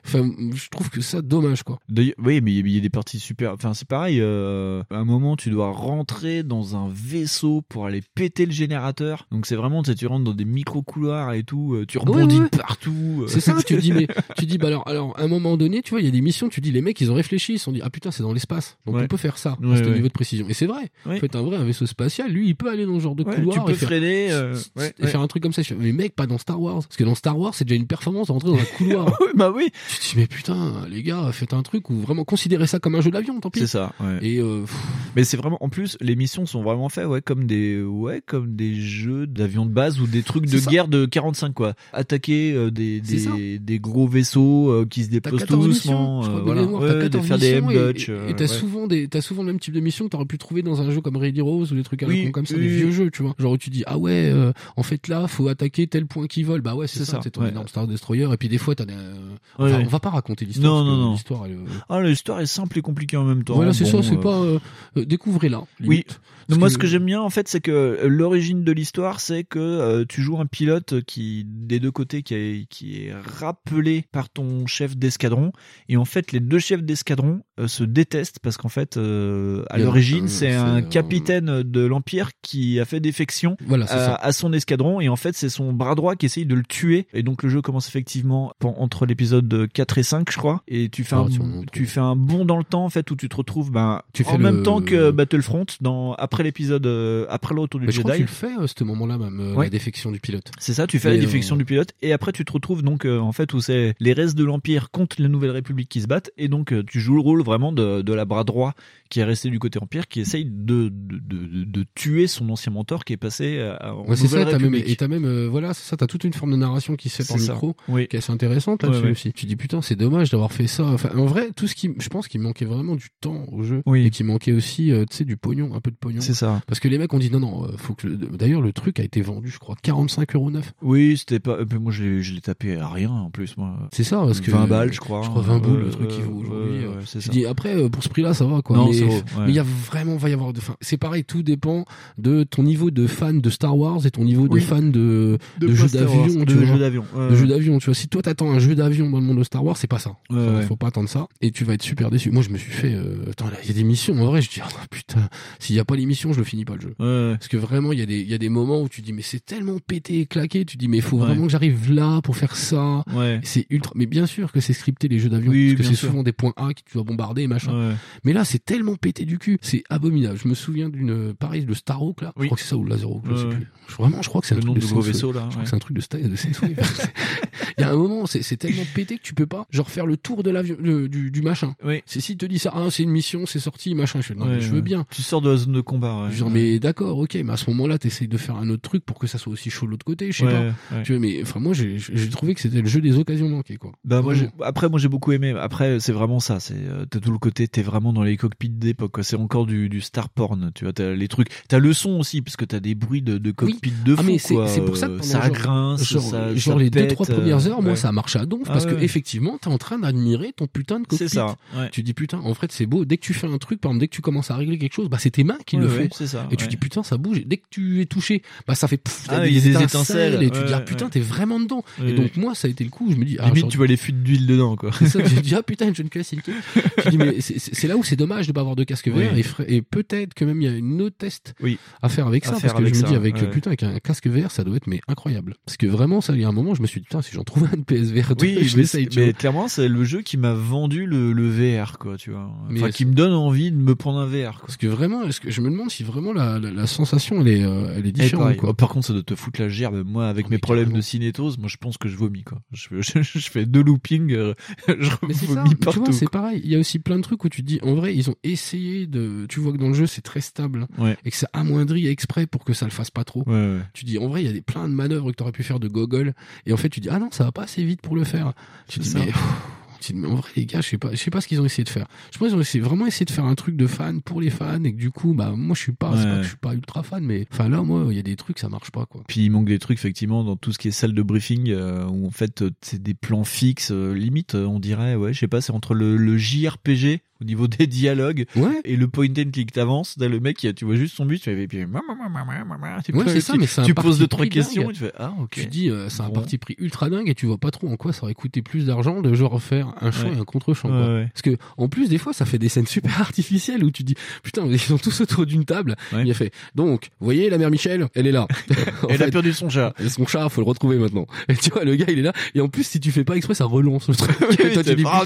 enfin, je trouve que ça dommage, quoi. Oui, mais il y a des parties super. Enfin, c'est pareil. euh, à un moment, tu dois rentrer dans un vaisseau pour aller péter le générateur. Donc c'est vraiment, tu sais, tu rentres dans des micro couloirs et tout. euh, Tu rebondis ouais, partout. C'est ça, tu te dis, mais, tu dis, bah alors, alors, à un moment donné, tu vois, il y a des missions, tu dis, les mecs, ils ont réfléchi, ils se sont dit, ah putain, c'est dans l'espace. Donc on peut faire ça, Ouais, à ce ouais. niveau de précision. Et c'est vrai. En fait, un vrai, un vaisseau spatial, lui, il peut aller dans ce genre de couloir tu peux et faire, freiner. euh, ouais, et ouais. faire un truc comme ça. Mais mec, pas dans Star Wars. Parce que dans Star Wars, c'est déjà une performance de rentrer dans un couloir. Bah oui. tu te dis, mais putain, les gars, faites un truc ou vraiment considérez ça comme un jeu d'avion, tant pis. C'est ça. Ouais. Et euh, Mais c'est vraiment, en plus, les missions sont vraiment faites, ouais, comme des, ouais, comme des jeux d'avions de base ou des trucs de ça. guerre de 45, quoi. Attaquer euh, des, ça. des, des gros vaisseaux euh, qui se déplacent 14 tout doucement, euh, voilà. t'as de 14 faire des missions et- euh, t'as souvent des, t'as souvent le même type de mission que t'aurais pu trouver dans un jeu comme Ready Rose ou des trucs Oui, comme ça, oui, des oui. vieux jeux, tu vois. Genre où tu dis, ah ouais, euh, en fait là, faut attaquer tel point qui vole. Bah ouais, c'est C'est ça, c'est ton ouais. énorme Star Destroyer. Et puis des fois, t'as euh, Ouais, enfin, ouais. on va pas raconter l'histoire. Non, non, non. L'histoire, elle, euh, Ah, l'histoire est simple et compliquée en même temps. Voilà, c'est Bon, ça, c'est pas, découvrez-la. Oui. Donc moi, que- ce que j'aime bien, en fait, c'est que l'origine de l'histoire, c'est que tu joues un pilote qui, des deux côtés, qui est, qui est rappelé par ton chef d'escadron. Et en fait, les deux chefs d'escadron se détestent parce qu'en fait, euh, à en a l'origine, un, c'est un euh, capitaine de l'Empire qui a fait défection Voilà, à, à son escadron. Et en fait, c'est son bras droit qui essaye de le tuer. Et donc, le jeu commence effectivement entre l'épisode 4 et 5, je crois. Et tu fais, Ah, un, tu fais un bond dans le temps, en fait, où tu te retrouves ben, Tu en même le- temps que Battlefront, dans, après l'épisode, euh, après retour du Mais je crois que Jedi. tu le fais à ce moment-là même, euh, Ouais. la défection du pilote. C'est ça, tu fais la défection euh, du pilote et après tu te retrouves donc euh, en fait où c'est les restes de l'Empire contre la Nouvelle République qui se battent et donc euh, tu joues le rôle vraiment de, de la bras droit qui est resté du côté Empire qui essaye de, de, de, de tuer son ancien mentor qui est passé euh, en Ouais, c'est ça, t'as même, et t'as même, euh, voilà, c'est ça, t'as toute une forme de narration qui se fait par ça. micro, Oui. qui est assez intéressante là-dessus Ouais, ouais. aussi. Tu dis putain, c'est dommage d'avoir fait ça. Enfin, en vrai, tout ce qui, je pense qu'il manquait vraiment du temps au jeu. Oui. Et qu'il manquait aussi, euh, tu sais, du pognon, un peu de pognon. C'est ça. Parce que les mecs ont dit non, non, faut que, le- d'ailleurs, le truc a été vendu, je crois, 45 euros neuf. Oui, c'était pas. euh, Moi, je l'ai, je l'ai tapé à rien en plus, moi. C'est ça, parce que. 20 balles, je crois. Je crois 20 boules, le truc qui vaut aujourd'hui. c'est ça. dis, après, pour ce prix-là, ça va, quoi. Non, mais, ouais. mais il y a vraiment, va y avoir de, enfin, c'est pareil, tout dépend de ton niveau de fan de Star Wars et ton niveau Oui. de fan de, De de, jeux d'avion, de tu vois. jeux d'avion, de jeux d'avion, tu vois. Si toi t'attends un jeu d'avion dans le monde de Star Wars, c'est pas ça. Ouais, Faut- ouais. Faut pas attendre ça. Et tu vas être super déçu. Moi, je me suis fait, euh, attends, là, il y a des missions. En vrai, je dis, ah, putain, s'il y a pas les missions, je le finis pas le jeu. Ouais. Parce que vraiment, il y a des, il y a des moments où tu dis, mais c'est tellement pété et claqué. Tu dis, mais il faut Ouais. vraiment que j'arrive là pour faire ça. C'est ultra, mais bien sûr que c'est scripté les jeux d'avion. Oui, parce que c'est souvent des points A que tu dois bombarder et machin. Ouais. Mais là, c'est tellement pété du cul. C'est abominable. Je me souviens d'une, pareil, de Star Hawk, là. Je Oui. crois que c'est ça ou Laser Hawk, je sais plus. Je- Vraiment, je crois que c'est un truc de gros vaisseau, là, Je crois que c'est un truc de, sta- de. Il y a un moment, c'est tellement pété que tu peux pas, genre, faire le tour de l'avion, du, du machin. Oui. C'est si te dit ça, ah, c'est une mission, c'est sorti, machin. Je non, Ouais, mais je veux bien. Tu sors de la zone de combat. Ouais. Je dis, mais d'accord, ok, mais à ce moment-là, t'essayes de faire un autre truc pour que ça soit aussi chaud de l'autre côté, je sais Ouais, pas. Tu vois, mais, enfin, moi, j'ai trouvé que c'était le jeu des occasions manquées, quoi. Bah moi après moi j'ai beaucoup aimé après c'est vraiment ça c'est euh, t'as tout le côté t'es vraiment dans les cockpits d'époque c'est encore du, du star porn tu vois t'as les trucs t'as le son aussi parce que t'as des bruits de, de cockpit de fou Ah, c'est pour ça que Euh, ça genre- grince genre, ça, genre ça les deux pète, trois premières euh, heures, moi ça marche à donf Ah parce ouais. que effectivement t'es en train d'admirer ton putain de cockpit. C'est ça, ouais. Tu dis putain, en fait c'est beau. Dès que tu fais un truc, par exemple, dès que tu commences à régler quelque chose, bah c'est tes mains qui le font. ça, et tu dis putain ça bouge. Et dès que tu es touché, bah ça fait pff, Ah, t'as il y a des étincelles, et tu dis ah putain t'es vraiment dedans. Et donc moi ça a été le coup. Je me dis ah, limite tu vois les fuites d'huile dedans quoi c'est ça, tu dis ah putain une jeune classique. tu dis mais c'est là où c'est dommage de pas avoir de casque vert Oui. et, peut-être que même il y a une autre test Oui. à faire avec À ça faire parce que je me dis avec ouais. putain avec un casque vert ça doit être mais incroyable parce que vraiment ça il y a un moment je me suis dit putain si j'en trouvais un de PSVR oui je tu mais clairement c'est le jeu qui m'a vendu le, le VR quoi tu vois enfin qui me donne envie de me prendre un VR quoi Parce que vraiment, est-ce que je me demande si vraiment la, la, la sensation elle est, euh, elle est Et différente quoi. Par contre, ça doit te foutre la gerbe. Moi, avec mes problèmes de cinétose, moi, je pense que je vomis, quoi. Je, je, je fais deux loopings, euh, je vomis partout. c'est pareil. Il y a aussi plein de trucs où tu te dis, en vrai, ils ont essayé de. Tu vois que dans le jeu c'est très stable Ouais. et que ça amoindrit exprès pour que ça le fasse pas trop. Ouais. Tu dis, en vrai, il y a des plein de manœuvres que t'aurais pu faire de gogol et en fait tu dis, ah non, ça va pas assez vite pour le faire. Tu dis, ça. mais. tu en vrai, les gars, je sais pas, je sais pas ce qu'ils ont essayé de faire. Je pense qu'ils ont essayé, vraiment essayé de faire un truc de fan pour les fans et que du coup, bah, moi, je suis pas, c'est Ouais. pas que je suis pas ultra fan, mais, enfin, là, moi, il y a des trucs, ça marche pas, quoi. Puis il manque des trucs effectivement dans tout ce qui est salle de briefing euh, où en fait euh, c'est des plans fixes euh, limite on dirait ouais je sais pas c'est entre le, le JRPG au niveau des dialogues Ouais. et le point and click t'avances t'as le mec tu vois juste son but tu fais et puis Ouais, c'est ça, mais c'est tu poses deux trois questions tu fais ah ok Tu dis, euh, c'est un Bon. parti pris ultra dingue et tu vois pas trop en quoi ça aurait coûté plus d'argent de genre faire un chant Ouais. et un quoi. ouais. Parce que en plus des fois ça fait des scènes super artificielles où tu dis putain ils sont tous autour d'une table. Il a fait donc vous voyez la mère Michel? Elle est là. Elle a perdu son chat. et son chat faut le retrouver maintenant. Et tu vois le gars il est là et en plus si tu fais pas exprès ça relance le truc. Ah,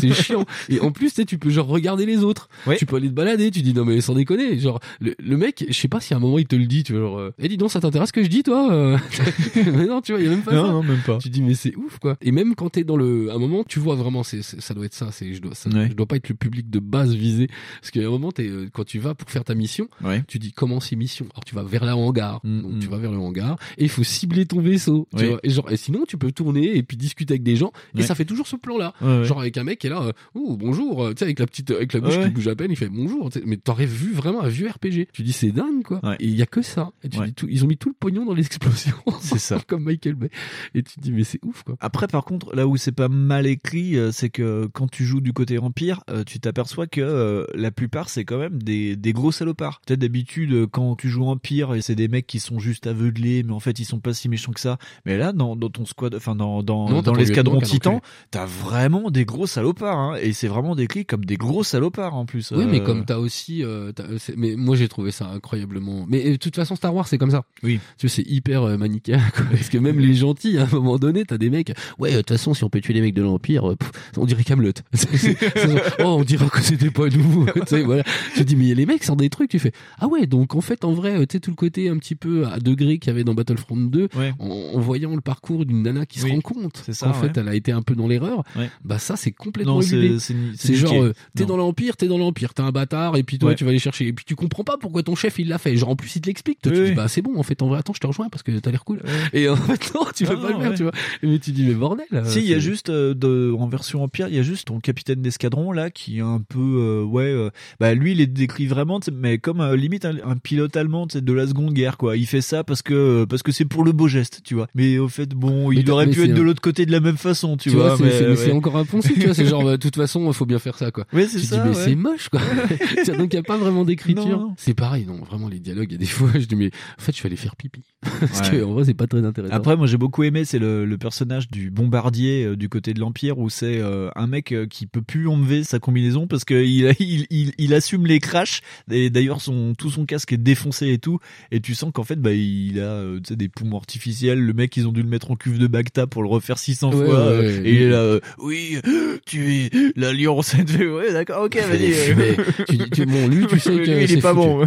c'est chiant. Et en plus, tu peux genre regarder les autres. Ouais. Tu peux aller te balader. Tu dis non mais sans déconner. Genre le, le mec, je sais pas si à un moment il te le dit. Tu vois genre, euh, eh dis donc, ça t'intéresse ce que je dis toi euh Mais non, tu vois, il y a même pas Non, ça. non, même pas. Tu dis mais c'est ouf quoi. Et même quand t'es dans le, à un moment, tu vois vraiment, c'est, ça doit être ça. C'est, je dois, ça, Ouais. je dois pas être le public de base visé. Parce qu'à un moment, t'es, euh, quand tu vas pour faire ta mission, Ouais. tu dis comment c'est mission. Alors tu vas vers la hangar. Mm, Donc mm. tu vas vers le hangar et il faut cibler ton vaisseau. Tu Oui. vois. Et genre, et sinon tu peux tourner et puis discuter avec des gens. Et ça fait toujours ce plan là. Genre avec un mec qui est là, euh, bonjour, euh, tu sais avec la petite, avec la bouche Ouais. qui bouge à peine, il fait bonjour. Mais t'aurais vu vraiment un vieux RPG. Tu dis c'est dingue quoi. Ouais. Et il y a que ça. Et tu Ouais. dis tout, ils ont mis tout le pognon dans les explosions. C'est ça. Comme Michael Bay. Et tu te dis mais c'est ouf quoi. Après, par contre, là où c'est pas mal écrit, euh, c'est que quand tu joues du côté Empire, euh, tu t'aperçois que euh, la plupart, c'est quand même des, des gros salopards. Peut-être d'habitude, quand tu joues Empire, et c'est des mecs qui sont juste aveuglés, mais en fait, ils sont pas si méchants que ça. Mais là, dans, dans ton squad, enfin, dans, dans, Non, dans l'escadron Titan, t'as vraiment des gros salopards, hein, et c'est vraiment décrit comme des gros salopards en plus. Oui, euh. mais comme t'as aussi, euh, euh, mais moi j'ai trouvé ça incroyablement. Mais euh, de toute façon, Star Wars c'est comme ça. Oui. Tu sais, c'est hyper euh, manichéen, parce que même les gentils, à un moment donné, t'as des mecs. Ouais, euh, de toute façon, si on peut tuer les mecs de l'Empire, euh, on dirait Camelot. oh, on dirait que c'était pas nous. tu sais, voilà. Je dis, mais les mecs sortent des trucs. Tu fais, ah ouais, donc en fait, en vrai, euh, tu sais tout le côté un petit peu à degré qu'il y avait dans Battlefront 2, Ouais. en, en voyant le parcours d'une nana qui se rend compte ça, qu'en ouais. fait, elle a été un peu dans l'erreur. Ouais. Bah ça, c'est complètement Non. C'est genre, euh, t'es dans l'Empire, t'es dans l'Empire, t'es un bâtard, et puis toi, Ouais. tu vas aller chercher. Et puis tu comprends pas pourquoi ton chef, il l'a fait. Genre, en plus, il te l'explique. Toi, Oui, tu dis, bah, c'est bon, en fait, en vrai, attends, je te rejoins parce que t'as l'air cool. Et en fait, non, tu Non, pas le non, faire, ouais. tu vois. Mais tu dis, mais bordel. euh, Si, il y a juste euh, de, en version Empire, il y a juste ton capitaine d'escadron là qui est un peu, euh, ouais, euh, bah lui il est décrit vraiment, mais comme euh, limite un, un pilote allemand, de la Seconde Guerre quoi. Il fait ça parce que parce que c'est pour le beau geste, tu vois. Mais au fait, bon, Mais il aurait pu être de l'autre côté de la même façon, tu, vois, c'est mais, c'est- encore un poncif, tu vois. C'est genre, de toute façon, il faut bien faire ça, quoi. Ouais, c'est tu ça. dis, mais ouais. c'est moche, quoi. Donc, il y a pas vraiment d'écriture. C'est pareil, non, vraiment, les dialogues, il y a des fois, je dis, mais en fait, je vais aller faire pipi. Parce Ouais. que, en vrai, c'est pas très intéressant. Après, moi j'ai beaucoup aimé, c'est le, le personnage du bombardier euh, du côté de l'Empire où c'est euh, un mec euh, qui peut plus enlever sa combinaison parce que il, il, il, il assume les crashs et d'ailleurs son tout son casque est défoncé et tout et tu sens qu'en fait bah il a des poumons artificiels. Le mec ils ont dû le mettre en cuve de Bacta pour le refaire 600 Ouais, fois et il est là oui tu es l'alliance ouais d'accord ok fait vas-y fumées. tu, dis- tu- bon, lui, tu sais Lui, que il est pas foutu. bon.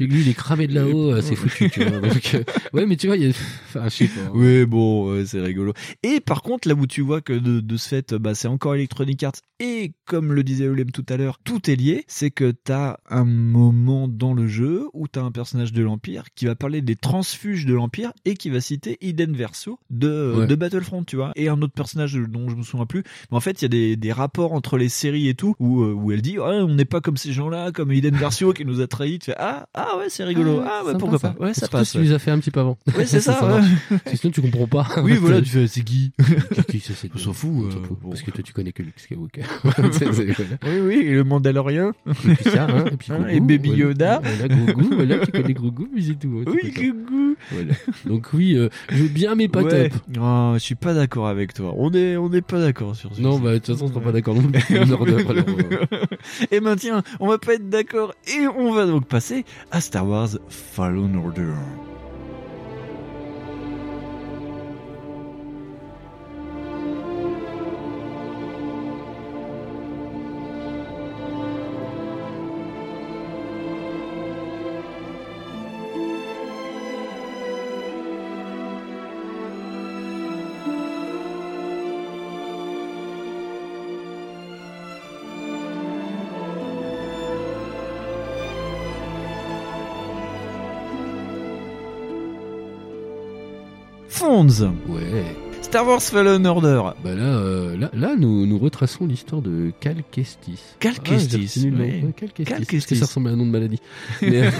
Lui, il est cramé de là-haut, euh, c'est foutu, tu vois. Donc, euh, ouais, mais tu vois, il y a, enfin, je sais pas. Oui, bon, ouais, c'est rigolo. Et par contre, là où tu vois que de, de ce fait, bah, c'est encore Electronic Arts et comme le disait Olem tout à l'heure, tout est lié. C'est que t'as un moment dans le jeu où t'as un personnage de l'Empire qui va parler des transfuges de l'Empire et qui va citer Iden Verso de, Ouais. de Battlefront, tu vois. Et un autre personnage dont je me souviens plus. Mais en fait, il y a des, des rapports entre les séries et tout où, euh, où elle dit, ouais, on n'est pas comme ces gens-là, comme Iden Versio qui nous a trahis. Tu fais, ah, ah ouais, c'est rigolo. Ah, ouais, sympa, pourquoi ça. pas. Ouais, ça passe. tu les as fait un petit peu avant. Ouais, c'est ça, ouais. Sinon, tu comprends pas. Oui, voilà, tu fais, c'est qui Qui c'est, c'est On s'en fout, euh, fout. Parce que toi, tu connais que Luke Skywalker. Oui, oui, et le Mandalorien. Et puis ça, hein, et puis Hein, Grogu, et Baby. Yoda. Voilà, Grogu, voilà, tu connais Grogu, mais c'est tout. hein, Oui, ça. Voilà. Donc oui, euh, je veux bien, mais pas Ouais. top. Oh, je suis pas d'accord avec toi. On est, on n'est pas d'accord sur ce Non, bah, de toute façon, on sera pas d'accord non plus. Et ben tiens, on va pas être d'accord et on va donc passer à Star Wars Fallen Order. Ouais. Star Wars Fallen Order. Bah là, euh, là, là, nous, nous retraçons l'histoire de Cal Kestis. Cal Ah, Kestis, j'ai retenu le nom. oui. Ouais, Cal Kestis. Cal Parce que Kestis. Ça ressemble à un nom de maladie. Mais, euh,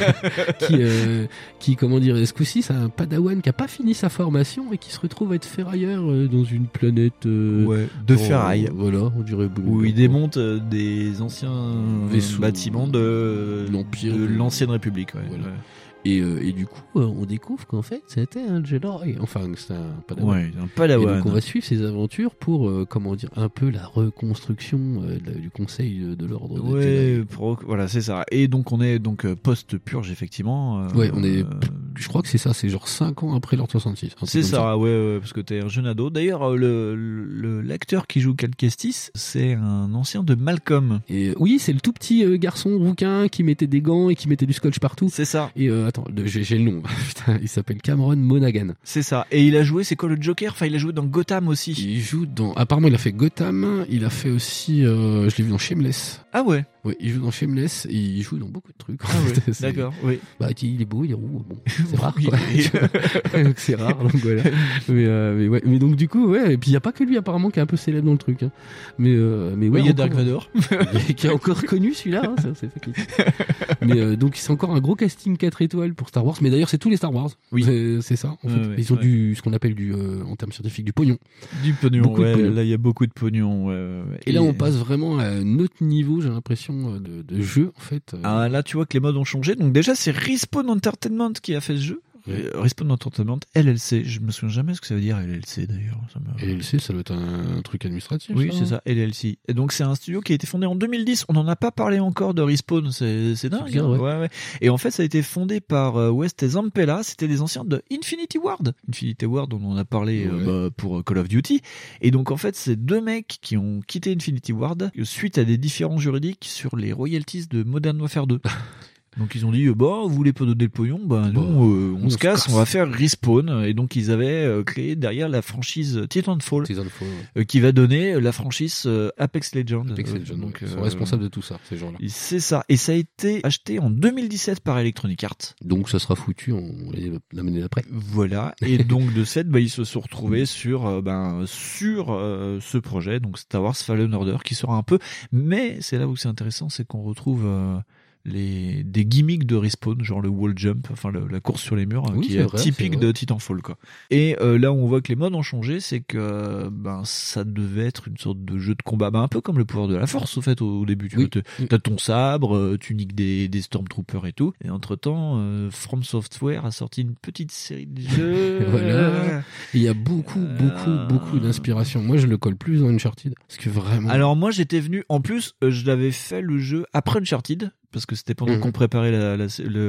qui, euh, qui, comment dire, ce coup-ci, c'est un padawan qui a pas fini sa formation et qui se retrouve à être ferrailleur dans une planète. Ouais, de ferraille. Voilà, on dirait. Où il démonte des anciens Vaisseaux bâtiments de l'Empire. de l'ancienne République. ouais. Voilà. Ouais. Et, euh, et du coup, euh, on découvre qu'en fait, c'était un Jedi. Enfin, c'est un Padawan. Ouais, un Padawan. Et donc, on va suivre ses aventures pour, euh, comment dire, un peu la reconstruction euh, la- du Conseil de, l'Ordre des Jedi. Ouais, pour- voilà, c'est ça. Et donc on est donc post-purge effectivement. euh, Ouais, on est. Je crois que c'est ça, c'est genre 5 ans après l'Ordre 66. un truc C'est comme ça, ouais, ouais, parce que t'es un jeune ado. D'ailleurs, le, le l'acteur qui joue Cal Kestis, c'est un ancien de Malcolm. Et oui, c'est le tout petit garçon rouquin qui mettait des gants et qui mettait du scotch partout. C'est ça. Et attends, j'ai j'ai le nom. Putain, il s'appelle Cameron Monaghan. C'est ça. Et il a joué, c'est quoi le Joker? Enfin, il a joué dans Gotham aussi. Il joue dans. Apparemment, il a fait Gotham. Il a fait aussi. euh, je l'ai vu dans Shameless. Ah ouais. Oui, il joue dans Shameless et il joue dans beaucoup de trucs. Ah ouais. D'accord. Oui. Bah, il est beau, il est roux. Bon, c'est rare. Donc, c'est rare. Donc voilà. Mais, euh, mais ouais. Mais donc du coup, ouais. Et puis il y a pas que lui apparemment qui est un peu célèbre dans le truc. hein. Mais euh, mais ouais. Il y a Dark Vador. qui est encore connu celui-là. hein, c'est mais euh, donc c'est encore un gros casting 4 étoiles pour Star Wars. Mais d'ailleurs, c'est tous les Star Wars. Oui. C'est- ça. En fait. Ouais, Ils ont du ce qu'on appelle du euh, en termes scientifiques du pognon. Du pognon. Beaucoup ouais, pognon. Là, il y a beaucoup de pognon. Et, là, on passe vraiment à un autre niveau, j'ai l'impression, de, de jeu, en fait. euh. Ah, là, tu vois que les modes ont changé. Donc déjà, c'est Respawn Entertainment qui a fait ce jeu. Euh, Respawn Entertainment LLC. Je me souviens jamais ce que ça veut dire LLC d'ailleurs. Ça me- Et LC, ça doit être un, un truc administratif. Oui, c'est ça, LLC. Et donc c'est un studio qui a été fondé en 2010. On n'en a pas parlé encore de Respawn, c'est dingue. bien, hein. ouais. ouais. Et en fait, ça a été fondé par euh, West et Zampella. C'était des anciens de Infinity Ward. Infinity Ward, dont on a parlé euh, bah, pour Call of Duty. Et donc en fait, c'est deux mecs qui ont quitté Infinity Ward suite à des différends juridiques sur les royalties de Modern Warfare 2. Donc ils ont dit, euh, bah, vous voulez pas donner le pognon, bah, nous, Bah, euh, on, on se se casse, casse. on va faire Respawn. Et donc ils avaient euh, créé derrière la franchise Titanfall, Titanfall, ouais. euh, qui va donner la franchise euh, Apex Legends. Apex Euh, Legends, donc. Ils sont euh, responsables de tout ça, ces gens-là. C'est ça. Et ça a été acheté en 2017 par Electronic Arts. Donc ça sera foutu en l'année d'après. Voilà. Et donc de cette, bah, ils se sont retrouvés sur, euh, ben, sur euh, ce projet, donc Star Wars Fallen Order, qui sera un peu. Mais c'est là où c'est intéressant, c'est qu'on retrouve euh, les des gimmicks de respawn, genre le wall jump, enfin le- la course sur les murs, Oui, qui est vrai, typique de Titanfall, quoi. Et euh, là où on voit que les modes ont changé, c'est que ben ça devait être une sorte de jeu de combat, ben, un peu comme le pouvoir de la force, au fait, au, au début. Tu Oui. t'as- t'as ton sabre, euh, tu niques des, des stormtroopers et tout. Et entre temps, From Software a sorti une petite série de jeux. Voilà. Il y a beaucoup, beaucoup, Euh. beaucoup d'inspiration. Moi, je le colle plus dans Uncharted. Parce que vraiment. Alors moi j'étais venu, en plus euh, je l'avais fait le jeu après Uncharted, parce que c'était pendant Mhm. qu'on préparait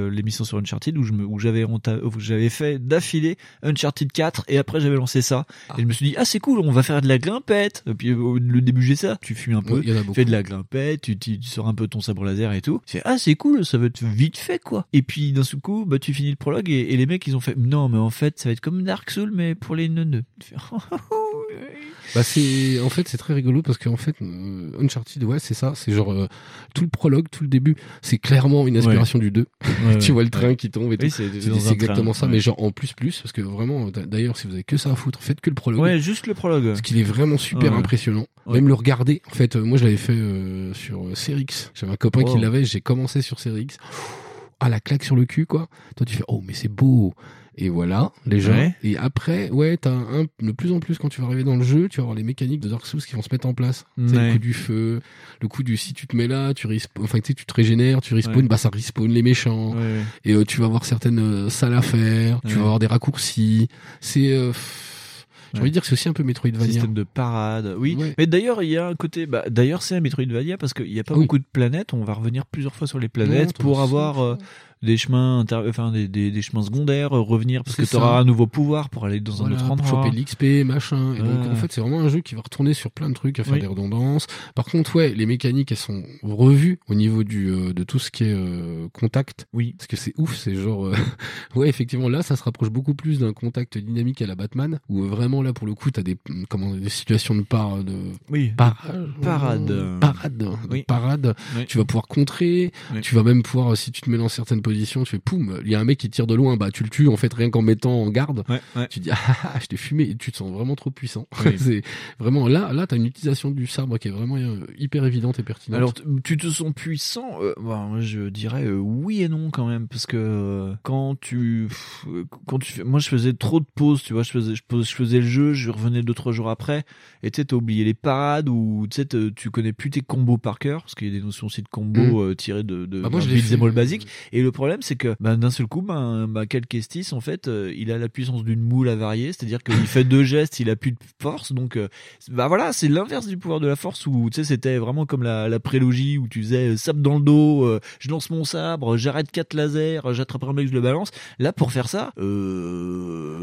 l'émission sur Uncharted où je me, où j'avais fait d'affilée Uncharted 4 et après j'avais lancé ça et je me suis dit ah c'est cool on va faire de la grimpette et puis euh, le début j'ai ça tu fuis un peu tu fais de la grimpette tu, tu, tu sors un peu ton sabre laser et tout tu fais ah c'est cool ça va être vite fait quoi et puis d'un seul coup bah tu finis le prologue et, et les mecs ils ont fait non mais en fait ça va être comme Dark Souls mais pour les neuneux Tu fais, Bah c'est en fait c'est très rigolo parce qu'en fait euh, Uncharted ouais c'est ça. C'est genre euh, tout le prologue tout le début c'est clairement une inspiration du 2 Ouais, tu vois le train qui tombe et Oui, tout. c'est- exactement train, ça mais genre en plus plus parce que vraiment d'ailleurs si vous avez que ça à foutre faites que le prologue. Ouais juste le prologue. Parce qu'il est vraiment super impressionnant. Même le regarder en fait euh, moi je l'avais fait euh, sur Serix j'avais un copain qui l'avait j'ai commencé sur Serix ah la claque sur le cul quoi. Toi tu fais oh mais c'est beau et voilà déjà Ouais. et après ouais t'as un de plus en plus quand tu vas arriver dans le jeu tu vas avoir les mécaniques de Dark Souls qui vont se mettre en place c'est le coup du feu le coup du si tu te mets là tu respawn enfin tu sais tu te régénères tu respawn Ouais. bah ça respawn les méchants et euh, tu vas avoir certaines euh, salles à faire tu vas avoir des raccourcis c'est euh, j'ai envie de dire que c'est aussi un peu Metroidvania Système de parade, oui. Ouais. Mais d'ailleurs, il y a un côté. Bah, d'ailleurs, c'est un Metroidvania parce qu'il n'y a pas Oui. beaucoup de planètes. On va revenir plusieurs fois sur les planètes Non, pour avoir euh, des chemins, inter- enfin des, des, des chemins secondaires, euh, revenir parce que tu auras un nouveau pouvoir pour aller dans Voilà, un autre pour endroit. choper l'XP, machin. Et donc, en fait, c'est vraiment un jeu qui va retourner sur plein de trucs, à faire Oui. des redondances. Par contre, ouais, les mécaniques, elles sont revues au niveau du euh, de tout ce qui est euh, contact. Oui. Parce que c'est ouf, c'est genre, euh, ouais, effectivement, là, ça se rapproche beaucoup plus d'un contact dynamique à la Batman, où euh, vraiment là, pour le coup, t'as des comment des situations de par de Oui. parade, Parade. parade, de Oui. parade. Oui. Tu vas pouvoir contrer. Tu vas même pouvoir, euh, si tu te mets dans certaines positions, tu fais poum, il y a un mec qui tire de loin, bah tu le tues en fait rien qu'en mettant en garde. Ouais, ouais. Tu dis ah, ah, ah, je t'ai fumé et tu te sens vraiment trop puissant. Oui. c'est vraiment là, là t'as une utilisation du sabre qui est vraiment euh, hyper évidente et pertinente. Alors, tu te sens puissant euh, bah, moi, Je dirais euh, oui et non quand même, parce que euh, quand tu, quand tu fais, moi je faisais trop de pauses, tu vois, je faisais, je, faisais le jeu, je revenais deux trois jours après, et tu sais, t'as oublié les parades ou tu sais, tu connais plus tes combos par cœur, parce qu'il y a des notions aussi de combos Mm. euh, tirées de, de Bah, moi, je all basique. Et le problème, c'est que bah, d'un seul coup, bah, Kestis, en fait, euh, il a la puissance d'une moule avariée, c'est-à-dire qu'il fait deux gestes, il a plus de force. Donc, euh, bah voilà, c'est l'inverse du pouvoir de la force où tu sais, c'était vraiment comme la, la prélogie où tu faisais euh, sabre dans le dos, euh, je lance mon sabre, j'arrête quatre lasers, j'attrape un mec, je le balance. Là, pour faire ça.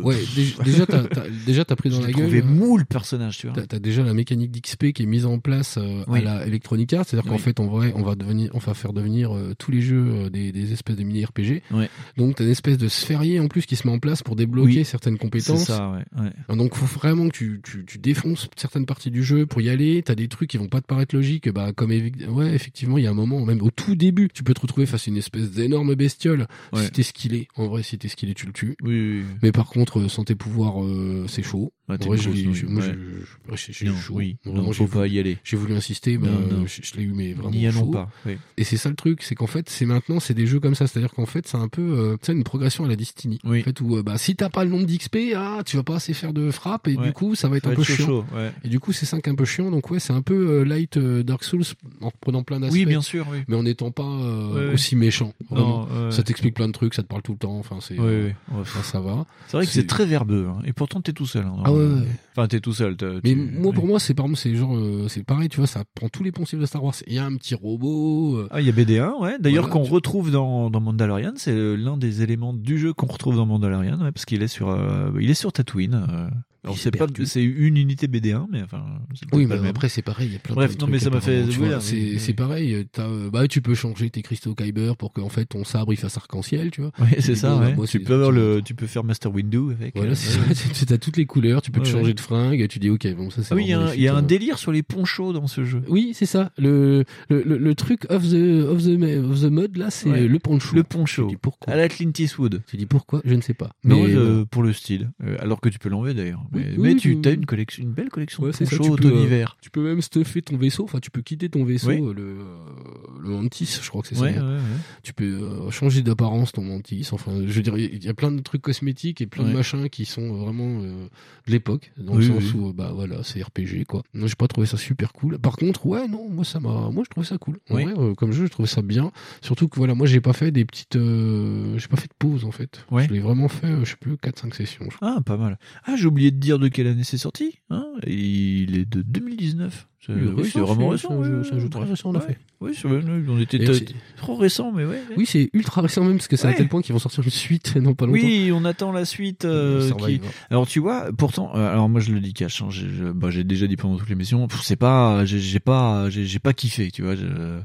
Ouais, dé- déjà, t'as, t'as- déjà, t'as pris dans je la gueule. trouvé euh, mou le personnage, tu vois. T'as, t'as déjà la mécanique d'XP qui est mise en place Oui. à la Electronic Arts, c'est-à-dire qu'en fait, on va, on va devenir, on va faire devenir tous les jeux des, des espèces de mini RPG. Ouais. Donc, t'as une espèce de sphérié en plus qui se met en place pour débloquer Oui. certaines C'est compétences. ça, ouais. ouais. Donc, faut vraiment que tu, tu, tu défonces certaines parties du jeu pour y aller. T'as des trucs qui vont pas te paraître logiques, bah comme ouais, effectivement, il y a un moment, même au tout début, tu peux te retrouver face à une espèce d'énorme bestiole. Si t'es skillé, en vrai, si t'es skillé, tu le tues. Oui, oui, oui. Mais par contre, euh, sans tes pouvoirs, euh, c'est chaud. T'es En vrai, je je- moi, je- Non, chaud. oui. Non, j'ai faut pas voulu- y aller. J'ai voulu insister, non. je, l'ai eu, mais vraiment N'y allons pas. Et c'est ça le truc, c'est qu'en fait, c'est maintenant, c'est des jeux comme ça. C'est-à-dire qu'en fait, c'est un peu, euh, tu sais, une progression à la Destiny. Oui. En fait, où, euh, bah, si t'as pas le nombre d'XP, ah, tu vas pas assez faire de frappe, et Ouais. du coup, ça va être Ça un va peu être chiant. chaud, ouais. Et du coup, c'est 5 un peu chiant. Donc ouais, c'est un peu euh, light euh, Dark Souls en reprenant plein d'aspects. Oui, bien sûr, oui. Mais en n'étant pas euh, Ouais, aussi méchant. Non. Ça t'explique plein de trucs, ça te parle tout le temps. Enfin, c'est. Oui, euh, oui. Ouais, ça, va. C'est vrai que c'est très verbeux, hein. et pourtant t'es tout seul. hein, Ah ouais. Enfin, t'es tout seul. Mais moi, pour moi, c'est par c'est genre, euh, c'est pareil, tu vois, ça prend tous les poncifs de Star Wars. Il y a un petit robot. euh, Ah, il y a BD1, ouais. D'ailleurs, Voilà, qu'on retrouve dans, dans Mandalorian, c'est euh, l'un des éléments du jeu qu'on retrouve dans Mandalorian, parce qu'il est sur, euh, il est sur Tatooine. Alors c'est pas, une unité BD1, mais enfin. c'est Oui, mais après c'est pareil, il y a plein, Bref, non, mais ça m'a fait. voilà, c'est oui, c'est oui. pareil, bah tu peux changer tes cristaux Kyber pour qu'en fait ton sabre il fasse arc-en-ciel, tu vois. Oui, c'est ça, bon, ouais. moi, tu peux avoir le, tu peux faire Master Window avec. Voilà, euh, c'est ouais. ça, tu- t'as toutes les couleurs, tu peux te changer ouais. de fringue, tu dis ok, bon ça c'est Ah oui, il y a un- hein. délire sur les ponchos dans ce jeu. Oui, c'est ça. Le, le, truc of the, of the, of the mode, là, c'est le poncho. Le poncho. Pourquoi À la Clint Eastwood. Tu dis pourquoi? Je ne sais pas. Non, Mais, euh, pour le style. Euh, alors que tu peux l'enlever d'ailleurs. Oui, Mais, oui, tu as une collection, une belle collection Ouais, de ponchos tu peux, automne-hiver. euh, tu peux même stuffer ton vaisseau, enfin tu peux quitter ton vaisseau, euh, le, euh, le mantis, je crois que c'est Ouais, ça. ouais. Tu peux euh, changer d'apparence ton mantis, enfin je veux dire, il y a plein de trucs cosmétiques et plein de machins qui sont vraiment euh, de l'époque, dans le sens où, euh, bah voilà, c'est RPG quoi. Non, j'ai pas trouvé ça super cool. Par contre, ouais, non, moi ça m'a, moi je trouvais ça cool. En Oui. vrai, euh, comme jeu, je trouvais ça bien. Surtout que voilà, moi j'ai pas fait des petites, euh, j'ai pas fait de pause en fait. Je l'ai vraiment fait, euh, je sais plus, 4-5 sessions. je crois. Ah, pas mal. Ah, j'ai oublié de dire de quelle année c'est sorti. Hein? Il est de 2019. C'est Oui, c'est vraiment récent. c'est un jeu- ouais, c'est un jeu très récent, en Ouais. effet. Oui, on était trop récent, mais ouais. Oui, c'est ultra récent même parce que c'est à tel point qu'ils vont sortir une suite non pas longtemps. Oui, on attend la suite. euh. Alors tu vois, pourtant, euh, alors moi je le dis cash, hein, j'ai bah, j'ai déjà dit pendant toute l'émission, c'est pas, j'ai pas, j'ai pas kiffé, tu vois.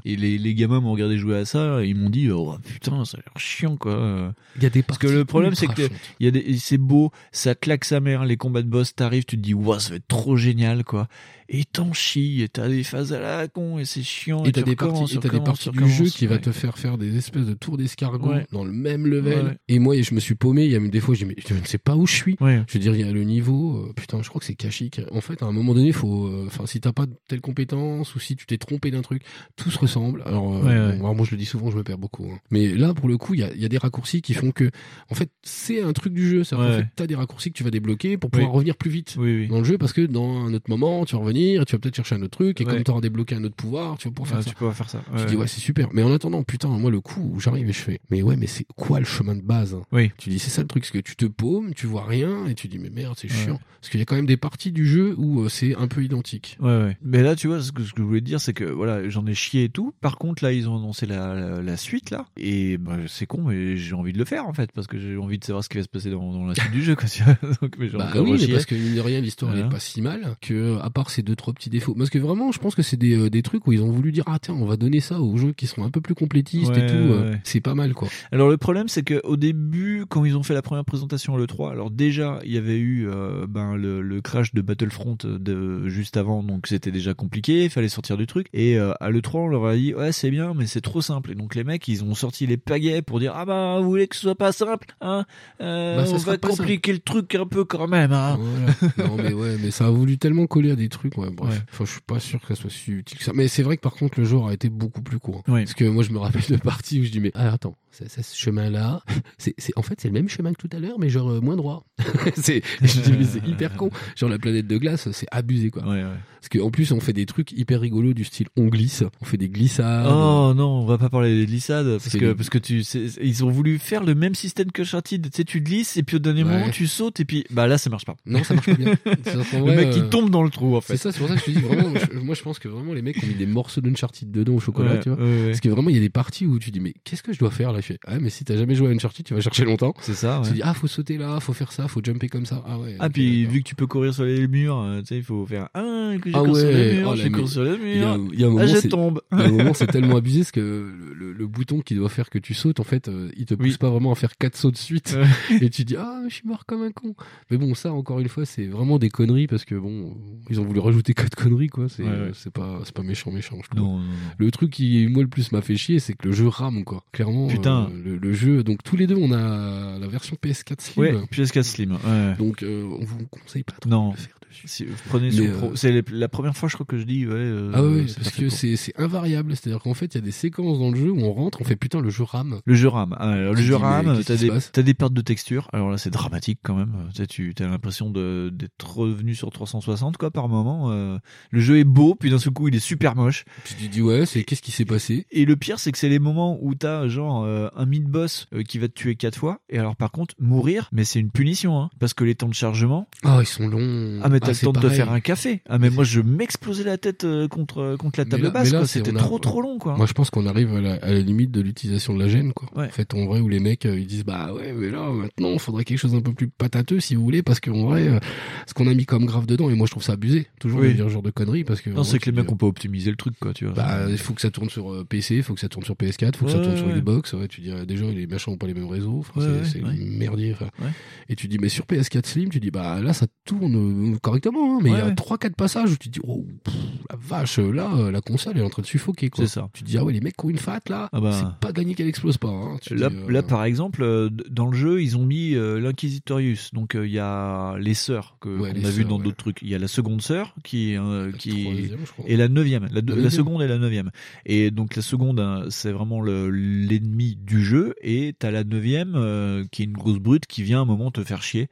Et les, gamins m'ont regardé jouer à ça, ils m'ont dit, oh putain, ça a l'air chiant quoi. Il y a des Parce que le problème c'est que chiantes. il y a des, c'est beau, ça claque sa mère, les combats de boss, t'arrives, tu te dis, waouh, ça va être trop génial quoi. Et t'en chies, et t'as des phases à la con, et c'est chiant. Et t'as des parties, et t'as des parties du jeu qui va te faire faire des espèces de tours d'escargot dans le même level. Et moi, je me suis paumé. Il y a même des fois, je dis, mais je ne sais pas où je suis. Je veux dire, il y a le niveau. euh, putain, je crois que c'est Kashyyyk. En fait, à un moment donné, faut. euh, Enfin, si t'as pas de telle compétence ou si tu t'es trompé d'un truc, tout se ressemble. Alors, euh, moi, je le dis souvent, je me perds beaucoup. hein. Mais là, pour le coup, il y a, des raccourcis qui font que, en fait, c'est un truc du jeu. C'est-à-dire t'as des raccourcis que tu vas débloquer pour pouvoir revenir plus vite dans le jeu parce que dans un autre moment, tu vas revenir, tu vas peut-être chercher un autre truc et Ouais. comme tu auras débloqué un autre pouvoir, tu vas pouvoir faire Ah, ça. tu peux faire ça. Tu dis ouais c'est super mais en attendant putain moi le coup où j'arrive et je fais mais ouais mais c'est quoi le chemin de base hein? Oui. tu dis c'est ça le truc parce que tu te paumes tu vois rien et tu dis mais merde c'est Ouais. chiant parce qu'il y a quand même des parties du jeu où euh, c'est un peu identique Ouais, ouais. Mais là, tu vois, ce que, ce que je voulais te dire, c'est que voilà, j'en ai chié et tout. Par contre, là, ils ont annoncé la, la, la suite, là. Et bah, c'est con, mais j'ai envie de le faire, en fait, parce que j'ai envie de savoir ce qui va se passer dans, dans la suite du jeu, quoi. Donc, mais bah oui mais parce que mine de rien l'histoire elle Voilà. est pas si mal que à part ces deux trois petits défauts parce que vraiment je pense que c'est des, euh, des trucs où ils ont voulu dire ah tiens on va donner ça aux jeux qui sont un peu plus complétistes Ouais, et tout euh, ouais. c'est pas mal quoi Alors le problème c'est que au début quand ils ont fait la première présentation à l'E3, alors déjà il y avait eu euh, ben le, le crash de Battlefront de juste avant donc c'était déjà compliqué, il fallait sortir du truc et euh, à l'E3 on leur a dit ouais c'est bien mais c'est trop simple et donc les mecs ils ont sorti les pagaies pour dire ah bah vous voulez que ce soit pas simple hein Euh, Bah, ça on va compliquer le truc un peu quand même hein. Voilà. non mais ouais, mais ça a voulu tellement coller à des trucs, ouais. Bref, Ouais. enfin, je suis pas sûr que ça soit si utile que ça. Mais c'est vrai que par contre, le jour a été beaucoup plus court. Parce que moi, je me rappelle de parties où je dis mais ah, attends, ça, ce chemin-là, c'est, c'est, en fait, c'est le même chemin que tout à l'heure, mais genre euh, moins droit. c'est, je dis, mais c'est hyper con. Genre la planète de glace, c'est abusé, quoi. Ouais, ouais. Parce qu'en plus, on fait des trucs hyper rigolos du style on glisse, on fait des glissades. Oh non, on va pas parler des glissades parce C'est que parce que tu c'est- ils ont voulu faire le même système que Uncharted, tu sais tu glisses et puis au dernier Ouais. moment tu sautes et puis bah là ça marche pas. Non, ça marche pas bien. Le vrai, mec euh, tombe dans le trou en C'est fait. ça, c'est pour ça que je te dis vraiment, je- moi je pense que vraiment les mecs ont mis des morceaux d'Uncharted dedans au chocolat, tu vois. Parce que vraiment il y a des parties où tu dis mais qu'est-ce que je dois faire là? Je fais ah mais si t'as jamais joué à Uncharted, tu vas chercher longtemps. C'est ça. Tu ouais. dis ah faut sauter là, faut faire ça, faut jumper comme ça. Ah ouais. Ah puis vu que tu peux courir sur les murs, euh, tu sais il faut faire ah que je Ah cours sur les ouais, murs, oh, mu- sur les il y a, murs. il y a un moment Ah je c'est tombe. un moment c'est tellement abusé parce que le, le- le bouton qui doit faire que tu sautes en fait euh, il te pousse Oui. pas vraiment à faire quatre sauts de suite Ouais. et tu dis ah je suis mort comme un con. Mais bon ça encore une fois c'est vraiment des conneries parce que bon ils ont voulu rajouter quatre conneries quoi. C'est Ouais, ouais. c'est pas c'est pas méchant méchant je trouve. Non, non, non. Le truc qui moi le plus m'a fait chier, c'est que le jeu rame quoi. Clairement, Putain. Le, le jeu. Donc tous les deux, on a la version PS4 Slim. Ouais, PS4 Slim. Ouais. Donc euh, on vous conseille pas trop Non. de le faire dessus. Si vous prenez euh, c'est la première fois je crois que je dis ouais. euh, Ah c'est parce que c'est c'est invariable. C'est-à-dire qu'en fait, il y a des séquences dans le jeu où on rentre, on fait putain le jeu rame. Le jeu rame. Ah, Alors, le jeu rame, t'as des, des pertes de texture. Alors là, c'est dramatique quand même. Sais, tu as l'impression d'être revenu sur 360, quoi, par moment. Euh, le jeu est beau, puis d'un seul coup, il est super moche. Puis tu dis ouais, c'est qu'est-ce qui s'est passé? Et le pire, c'est que c'est les moments où t'as, genre, un mid-boss euh, qui va te tuer quatre fois. Et alors, par contre, mourir, mais c'est une punition, hein. Parce que les temps de chargement. Ah, ils sont longs. Ah, mais t'as c'est le temps de te faire un café. Ah, mais moi, je m'explosais la tête euh, contre, contre la table là- basse, quoi. C'était a- trop, trop long, quoi. Moi, je pense qu'on arrive à la, à la limite de l'utilisation de la gêne, quoi. Ouais. En fait, en vrai, où les mecs, euh, ils disent, bah ouais, mais là, maintenant, il faudrait quelque chose un peu plus patateux, si vous voulez, parce qu'en vrai, euh, ce qu'on a mis comme grave dedans, et moi, je trouve ça abusé, toujours Oui. de dire ce genre de conneries, parce que. non, c'est que les mecs ont pas optimisé le truc, quoi, tu vois. Bah, il faut que ça tourne sur euh, PC, il faut que ça tourne sur PS4, il faut que ça tourne sur. Xbox. Tu dis, euh, déjà, les machins ont pas les mêmes réseaux. Enfin, Ouais, c'est ouais. merdier. Enfin. Et tu dis, mais sur PS4 Slim, tu dis, bah là, ça tourne euh, correctement, hein, mais il y a ouais. 3-4 passages où tu dis, oh, pff, la vache, là, euh, la console elle est en train de suffoquer, quoi. C'est ça. Tu dis, ah ouais, les mecs qui ont une fat, là, Ah bah. c'est pas gagné qu'elle explose pas. Hein. Là, dis, euh, là, par exemple, euh, dans le jeu, ils ont mis euh, l'Inquisitorius. Donc, euh, il y a les sœurs qu'on a vu sœurs, dans d'autres trucs. Il y a la seconde sœur qui, euh, la qui troisième, la neuvième. La, seconde et la neuvième. Et donc, la seconde, hein, c'est vraiment le- l'ennemi du jeu. Et t'as la neuvième euh, qui est une grosse brute qui vient à un moment te faire chier.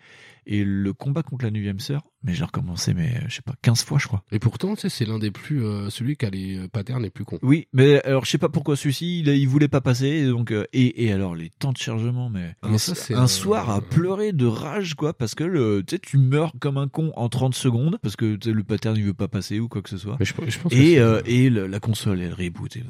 Et le combat contre la neuvième sœur, mais j'ai recommencé, mais euh, je sais pas, 15 fois, je crois. Et pourtant, tu sais, c'est l'un des plus, euh, celui qui a les euh, patterns les plus cons. Oui, mais alors je sais pas pourquoi celui-ci, il, il voulait pas passer, et donc euh, et, et alors les temps de chargement, mais, Ah, mais un, ça, c'est, un euh, soir à pleurer de rage quoi, parce que le, tu sais, tu meurs comme un con en 30 secondes parce que le pattern il veut pas passer ou quoi que ce soit. Mais je, je pense que Et et le- la console elle reboot et,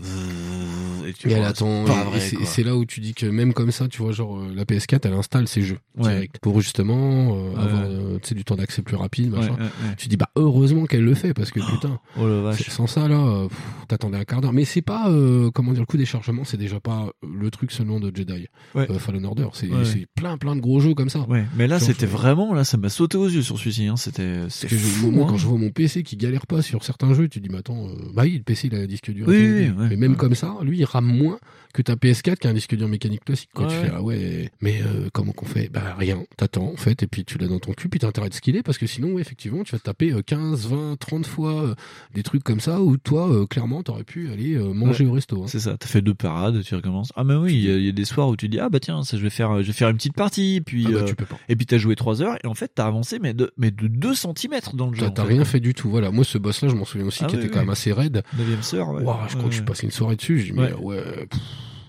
et tu Et elle attend. c'est et- là où tu dis que même comme ça, tu vois, genre la PS4, elle installe ses jeux Ouais. direct pour justement avoir tu sais, du temps d'accès plus rapide, Machin. ouais, ouais. Tu dis bah heureusement qu'elle le fait parce que putain, Oh c'est- vache. sans ça là, t'attendais un quart d'heure. Mais c'est pas euh, comment dire le coup des chargements, c'est déjà pas le truc seulement de Jedi, Ouais. euh, Fallen Order. C'est plein plein de gros jeux comme ça. Ouais, mais là c'était je- vraiment là ça m'a sauté aux yeux sur celui-ci hein, c'était que fou, moi, hein. quand je vois mon PC qui galère pas sur certains jeux, tu dis, mais attends, euh, bah oui, le PC il a un disque dur. Oui, oui, mais même comme ça, lui il rame moins que ta PS4 qui a un disque dur mécanique classique. Quoi. Tu fais, ah ouais, mais euh, comment qu'on fait? Bah rien, t'attends en fait, et puis tu l'as dans ton cul, puis t'as intérêt de skiller, parce que sinon, ouais, effectivement, tu vas te taper euh, 15, 20, 30 fois euh, des trucs comme ça, où toi, euh, clairement, t'aurais pu aller manger au resto. hein. C'est ça, t'as fait deux parades, tu recommences. Ah mais oui, il y, a- il y a des soirs où tu dis ah bah tiens, ça je vais faire, je vais faire une petite partie, puis Ah bah, tu peux pas. et puis t'as joué trois heures et en fait t'as avancé mais de mais de 2 cm dans le jeu. T'as rien fait du tout. Voilà, moi ce boss-là, je m'en souviens aussi, Ah qui oui, était oui. quand même assez raide. Neuvième sœur. Ouais. Je crois que je suis passé une soirée dessus. J'ai dit, mais ouais, pff,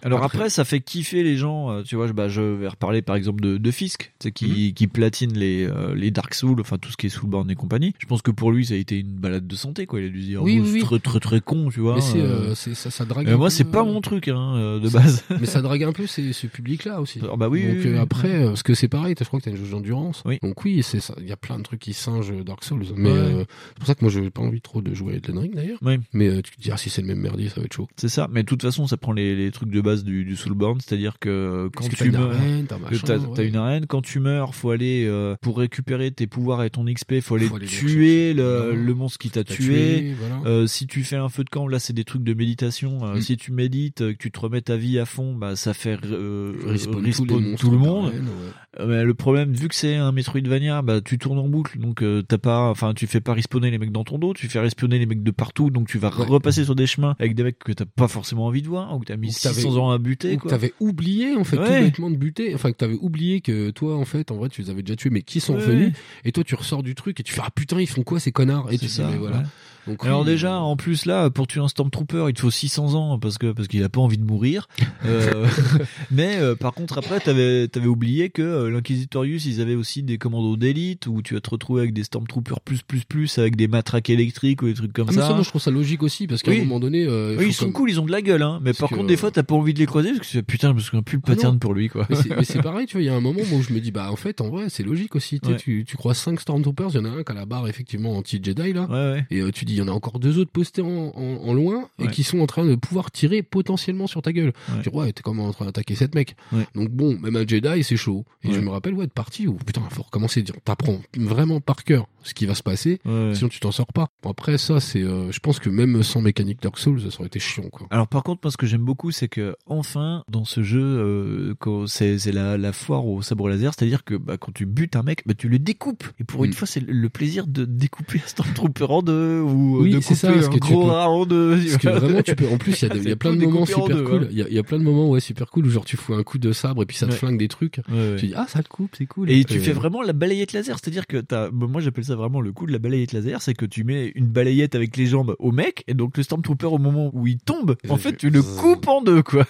Alors Après- après, ça fait kiffer les gens. euh, Tu vois, je- bah, je vais reparler par exemple de, de Fisk, tu sais, Mhm. qui, qui platine les, euh, les Dark Souls, enfin tout ce qui est Soulborn et compagnie. Je pense que pour lui, ça a été une balade de santé, quoi. Il a dû se dire, Oui, oh, oui, très très très con, tu vois. mais c'est, euh. euh, ça, ça drague. Mais un moi, c'est pas euh, mon truc, hein, euh, de base. mais ça drague un peu ces, ce public-là aussi. Ah bah oui, Donc euh, après, euh, parce que c'est pareil, je crois que t'as une jauge d'endurance. Donc oui, c'est ça. Il y a plein de trucs qui singent Dark Souls. Mais Ouais. euh, c'est pour ça que moi, j'ai pas envie trop de jouer à Elden Ring d'ailleurs. Mais euh, tu te dis, ah, si c'est le même merdier, ça va être chaud. C'est ça. Mais de toute façon, ça prend les, les trucs de base du, du Soulborn, c'est-à-dire que quand Parce que tu une meurs. t'as ouais. t'as une arène, quand tu meurs, faut aller euh, pour récupérer tes pouvoirs et ton XP, faut aller Faut aller les tuer le, le monstre qui t'a tué. voilà. Euh, si tu fais un feu de camp, là c'est des trucs de méditation. Euh, Mm. Si tu médites, euh, que tu te remets ta vie à fond, bah ça fait euh, Respawn tout le de monde. ouais. Euh, Mais le problème, vu que c'est un Metroidvania, bah tu tournes en boucle, donc euh, t'as pas, enfin tu fais pas respawner les mecs dans ton dos, tu fais respawner les mecs de partout, donc tu vas Ouais. repasser sur des chemins avec des mecs que t'as pas forcément envie de voir, ou que t'as mis t'avais- 600 ans à buter, quoi. t'avais oublié en fait Ouais. bêtement de buter enfin que t'avais oublié que toi en fait en vrai tu les avais déjà tués mais qui sont Ouais. revenus? Et toi tu ressors du truc et tu fais ah putain ils font quoi ces connards? Et C'est tu dis ça, mais voilà. Donc Alors oui, déjà, en plus là, pour tuer un Stormtrooper, il te faut 600 ans parce que parce qu'il a pas envie de mourir. Euh, mais euh, par contre, après, t'avais t'avais oublié que euh, l'Inquisitorius, ils avaient aussi des commandos d'élite où tu vas te retrouver avec des Stormtroopers plus plus plus avec des matraques électriques ou des trucs comme Ah, mais ça. ça, moi, je trouve ça logique aussi parce qu'à Oui. un moment donné euh, oui, ils sont comme- cool, ils ont de la gueule, hein. Mais Parce par que- contre, des fois, t'as pas envie de les croiser parce que putain, je me souviens plus le Ah pattern pour lui, quoi. mais c'est- pareil tu vois il y a un moment où je me dis bah en fait en vrai c'est logique aussi tu Ouais. tu, tu crois 5 Stormtroopers il y en a un qui a la barre effectivement anti Jedi là Ouais, ouais. et euh, tu dis y en a encore deux autres postés en, en, en loin et qui sont en train de pouvoir tirer potentiellement sur ta gueule Ouais. tu ouais t'es quand même en train d'attaquer cette mecs Ouais. donc bon même un Jedi c'est chaud et je me rappelle ouais de partie où putain faut recommencer dire t'apprends vraiment par cœur ce qui va se passer sinon tu t'en sors pas bon après ça c'est euh, je pense que même sans mécanique Dark Souls ça aurait été chiant quoi Alors par contre, moi ce que j'aime beaucoup, c'est que enfin dans ce jeu, euh, c'est la, la foire au sabre laser, c'est-à-dire que bah, quand tu butes un mec, bah, tu le découpes. Et pour une Mm. fois, c'est le- le plaisir de découper un Stormtrooper en deux ou Oui, de c'est couper ça, un que gros peux- rat en deux. Parce que vraiment, tu peux. En plus, il y a, de- y plein de moments super deux, cool. hein. Il y, a, il y a plein de moments ouais super cool où genre tu fous un coup de sabre et puis ça te Ouais. flingue des trucs. Ouais, ouais. Tu dis ah ça te coupe, c'est cool. Et tu fais vraiment la balayette laser, c'est-à-dire que t'as, bah, moi j'appelle ça vraiment le coup de la balayette laser, c'est que tu mets une balayette avec les jambes au mec, et donc le Stormtrooper au moment où il tombe, en fait tu le coupes en deux quoi.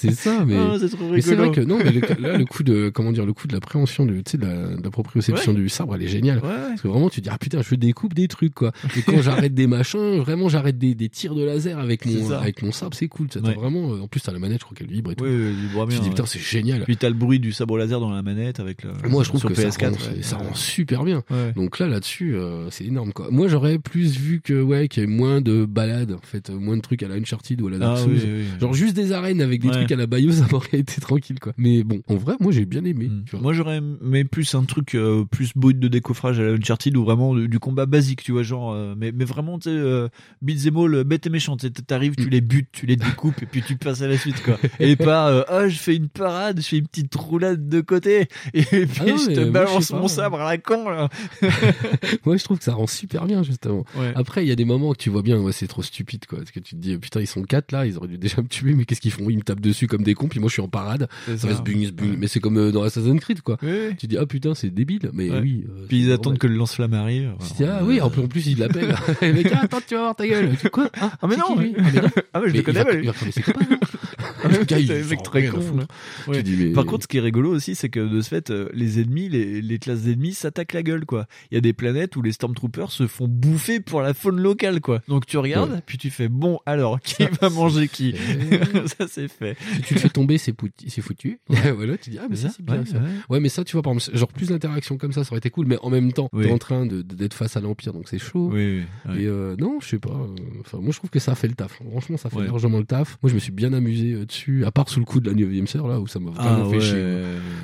C'est ça, mais. Ah, c'est trop mais c'est vrai que non, mais le, là le coup de comment dire le coup de l'appréhension du tu sais de la, de proprioception du sabre, elle est géniale. Parce que vraiment tu dis ah putain je découpe des trucs quoi. Et quand j'arrête des machins, vraiment j'arrête des, des tirs de laser avec mon avec mon sabre, c'est cool. Ça, t'as Ouais. vraiment euh, en plus t'as la manette, je crois qu'elle vibre et tout. Tu bien, dis ouais. putain c'est génial. Puis t'as le bruit du sabre laser dans la manette avec le. Moi, je trouve que PS4. ça, rend, ouais. ça rend super bien. Donc là, là-dessus, euh, c'est énorme, quoi. Moi, j'aurais plus vu que, ouais, qu'il y ait moins de balades, en fait, euh, moins de trucs à la Uncharted ou à la Dark Ah, Souls. oui, oui, oui. Genre juste des arènes avec des trucs à la Bayou, ça m'aurait été tranquille, quoi. Mais bon, en vrai, moi, j'ai bien aimé. Mm. tu vois. Moi j'aurais aimé plus un truc euh, plus brut de décoffrage à la Uncharted ou vraiment du, du combat basique, tu vois, genre, euh, mais, mais vraiment, tu sais, euh, beats euh, bête et méchant, t'arrives, tu les butes, tu les découpes et puis tu passes à la suite, quoi. Et pas, euh, ah, je fais une parade, je fais une petite roulade de côté et puis Ah non, je te moi, je balance mon sabre à la con, là. Moi, je trouve que ça rend super bien, justement. Ouais. Après, il y a des moments que tu vois bien, ouais, c'est trop stupide, quoi. Parce que tu te dis, putain, ils sont quatre là, ils auraient dû déjà me tuer, mais qu'est-ce qu'ils font? Ils me tapent dessus comme des cons, puis moi, je suis en parade. Ça se bung, se bung. Mais c'est comme euh, dans Assassin's Creed, quoi. Oui. Tu dis, ah putain, c'est débile. Mais Ouais. oui. euh, Puis ils attendent que le lance-flamme arrive. Ah oui, en plus, en plus il l'appelle. le mec, ah, attends, tu vas voir ta guelle. Tu quoi? Ah, Ah, mais non, qui, lui? Ah, mais non. Ah, mais je Mais le connais, il va, mais- il va crever ses copains. non le gars, il très con. Tu dis, mais- Par contre, ce qui est rigolo aussi, c'est que de ce fait, euh, les ennemis, les, les classes d'ennemis s'attaquent la gueule, quoi. Il y a des planètes où les Stormtroopers se font bouffer pour la faune locale, quoi. Donc tu regardes, Ouais. puis tu fais bon, alors qui va manger qui Ça c'est fait. si tu le fais tomber, c'est foutu. voilà, tu dis, ah, mais ça, ça, c'est bien ouais, ça. ouais. Ouais, mais ça, tu vois, par exemple, genre plus d'interactions comme ça, ça aurait été cool, mais en même temps, Oui. t'es en train d'être face à l'Empire, donc c'est chaud. Oui, oui. Et euh, non, je sais pas. euh, Enfin, moi, je trouve que ça fait le taf. Franchement, ça fait Ouais. largement le taf. Moi, je me suis bien amusé euh, dessus, à part sous le coup de la 9 sœur, là, où ça m'a vraiment Ah fait chier.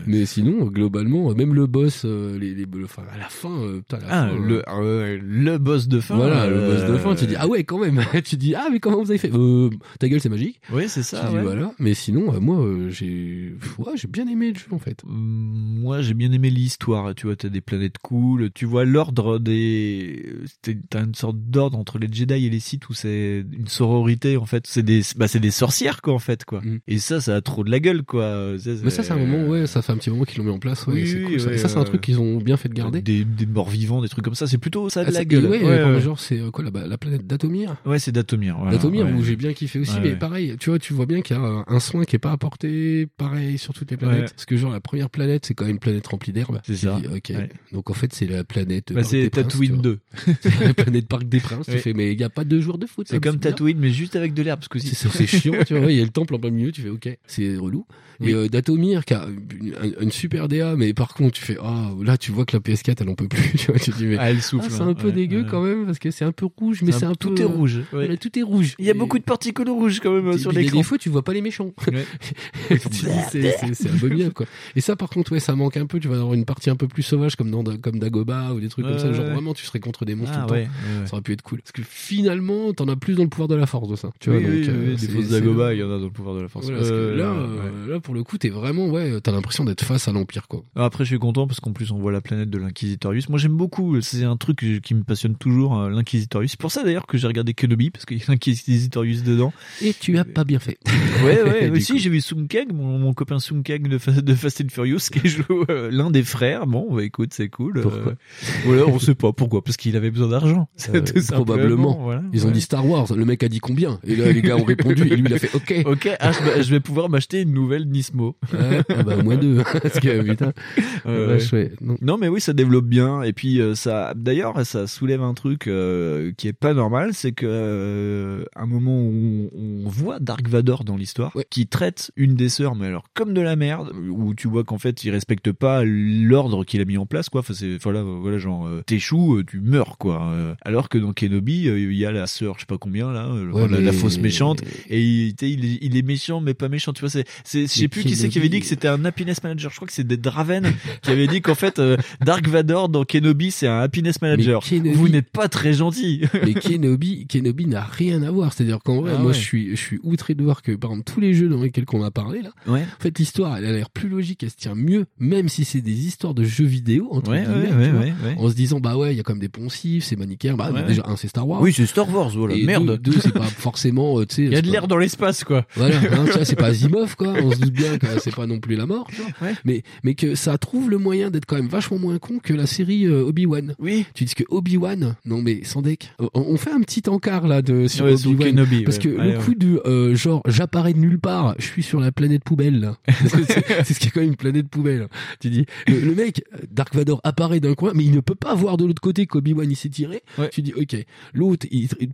Mais sinon, globalement, même le boss, euh, les, les, enfin, à la fin, euh, putain, à la Ah, fin, le, euh, le boss de fin. Voilà, le boss de fin, tu dis, ah ouais, quand même. tu dis, ah, mais comment vous avez fait? Ta gueule, c'est magique. Oui, c'est Tu ça. dis, ouais. voilà. Mais sinon, moi, j'ai ouais, j'ai bien aimé le jeu, en fait. Hum, Moi, j'ai bien aimé l'histoire. Tu vois, t'as des planètes cool. Tu vois l'ordre des. T'as une sorte d'ordre entre les Jedi et les Sith où c'est une sororité en fait. C'est des, bah, c'est des sorcières quoi en fait quoi. Mm. Et ça, ça a trop de la gueule quoi. Mais ça, c'est un moment, ouais, ça fait un petit moment qu'ils l'ont mis en place. Ouais, Oui, c'est oui, cool, ça. ouais, Et ça, c'est un truc qu'ils ont bien fait de garder. Des, des morts vivants, des trucs comme ça. C'est plutôt ça a de Ah, la gueule. ouais, genre, c'est euh, quoi, la, la planète d'Atomir? Ouais, c'est d'Atomir. voilà, Datomir où j'ai bien kiffé aussi mais pareil tu vois tu vois bien qu'il y a un, soin qui est pas apporté pareil sur toutes les planètes parce que genre la première planète c'est quand même une planète remplie d'herbe C'est ça. dis, ok donc en fait c'est la planète Bah, c'est Tatooine tu vois. 2. c'est la planète Parc des Princes tu fais mais il y a pas deux jours de foot C'est comme. Tatooine, mais juste avec de l'herbe. C'est chiant tu vois il y a le temple en plein milieu tu fais ok c'est relou et euh, Datomir qui a une, super DA mais par contre tu fais ah là tu vois que la PS4 elle en peut plus tu vois tu te dis mais Ah, elle ah, souffle. c'est hein. un peu Ouais, dégueu ouais. quand même parce que c'est un peu rouge mais C'est c'est un- un peu tout est rouge. ouais. Voilà, tout est rouge Il y a Et- beaucoup de particules rouges quand même euh, sur l'écran. des fois tu vois pas les méchants c'est c'est- c'est abominable quoi et ça par contre ouais ça manque un peu tu vas avoir une partie un peu plus sauvage comme dans comme Dagoba ou des trucs comme ça genre ouais. vraiment tu serais contre des monstres Ah tout le ouais, temps ouais, ouais. ça aurait pu être cool parce que finalement t'en as plus dans le pouvoir de la force de ça tu vois donc euh, des c'est- fausses c'est Dagoba, il y en a dans le pouvoir de la force. Euh, euh, là, pour le coup, t'es vraiment, ouais, t'as l'impression d'être face à l'Empire, quoi. Après, je suis content parce qu'en plus, on voit la planète de l'Inquisitorius. Moi, j'aime beaucoup. C'est un truc qui me passionne toujours, euh, l'Inquisitorius. C'est pour ça d'ailleurs que j'ai regardé Kenobi parce qu'il y a l'Inquisitorius dedans. Et tu as pas bien fait. Ouais, ouais. aussi, j'ai vu Sungkeg, mon, mon copain Sungkeg de, de Fast and Furious, qui joue euh, l'un des frères. Bon, bah écoute, c'est cool. Pourquoi Euh, voilà, on sait pas pourquoi? Parce qu'il avait besoin d'argent. Euh, probablement. voilà. Ils ont dit Star Wars. Le mec a dit combien? Et là, les gars ont répondu. Et lui, il a fait OK. Ok, ah, je, vais- je vais pouvoir m'acheter une nouvelle Nismo. Ouais, ah bah, moins deux. Parce que, putain. Ouais, vache, ouais. Non. Non mais oui ça développe bien et puis euh, ça d'ailleurs ça soulève un truc euh, qui est pas normal c'est que euh, un moment où on, on voit Dark Vador dans l'histoire qui traite une des sœurs mais alors comme de la merde où tu vois qu'en fait il respecte pas l'ordre qu'il a mis en place quoi enfin c'est voilà voilà genre euh, t'échoues euh, tu meurs quoi alors que dans Kenobi il y a la sœur je sais pas combien là Ouais, la, fausse méchante et il, il, est, méchant mais pas méchant tu vois c'est c'est je sais plus qui c'est qui avait dit que c'était un happiness manager je crois que c'est des Draven qui avait dit qu'en fait euh, Dark Vador dans Kenobi c'est un happiness manager Kenobi- vous n'êtes pas très gentil Mais Kenobi, Kenobi n'a rien à voir. C'est-à-dire qu'en vrai, Ah moi, ouais. je suis, je suis outré de voir que, par exemple, tous les jeux dans lesquels on a parlé, là, ouais en fait, l'histoire, elle a l'air plus logique, elle se tient mieux, même si c'est des histoires de jeux vidéo, entre Ouais, guillemets, ouais, tu ouais, vois. ouais, ouais. En se disant, bah ouais, il y a quand même des poncifs, c'est manichéen, bah, Ouais, déjà, un, c'est Star Wars. oui c'est Star Wars voilà Et merde Deux, deux, c'est pas forcément, euh, tu sais. il y a de pas- l'air dans l'espace quoi Voilà, hein, tu vois, c'est pas Asimov, quoi. On se doute bien que c'est pas non plus la mort, tu vois. Ouais. Mais, mais que ça trouve le moyen d'être quand même vachement moins con que la série euh, Obi-Wan. oui Tu dis que Obi-Wan, non mais sans deck, on, on fait un petit encart là de sur Ouais, Obi-Wan. Kenobi, parce que Ouais, le coup de euh, genre j'apparais de nulle part, je suis sur la planète poubelle là. c'est c'est ce qui est quand même une planète poubelle. Tu dis le, le mec Dark Vador apparaît d'un coin mais il ne peut pas voir de l'autre côté qu'Obi-Wan il s'est tiré. Ouais. Tu dis OK, l'autre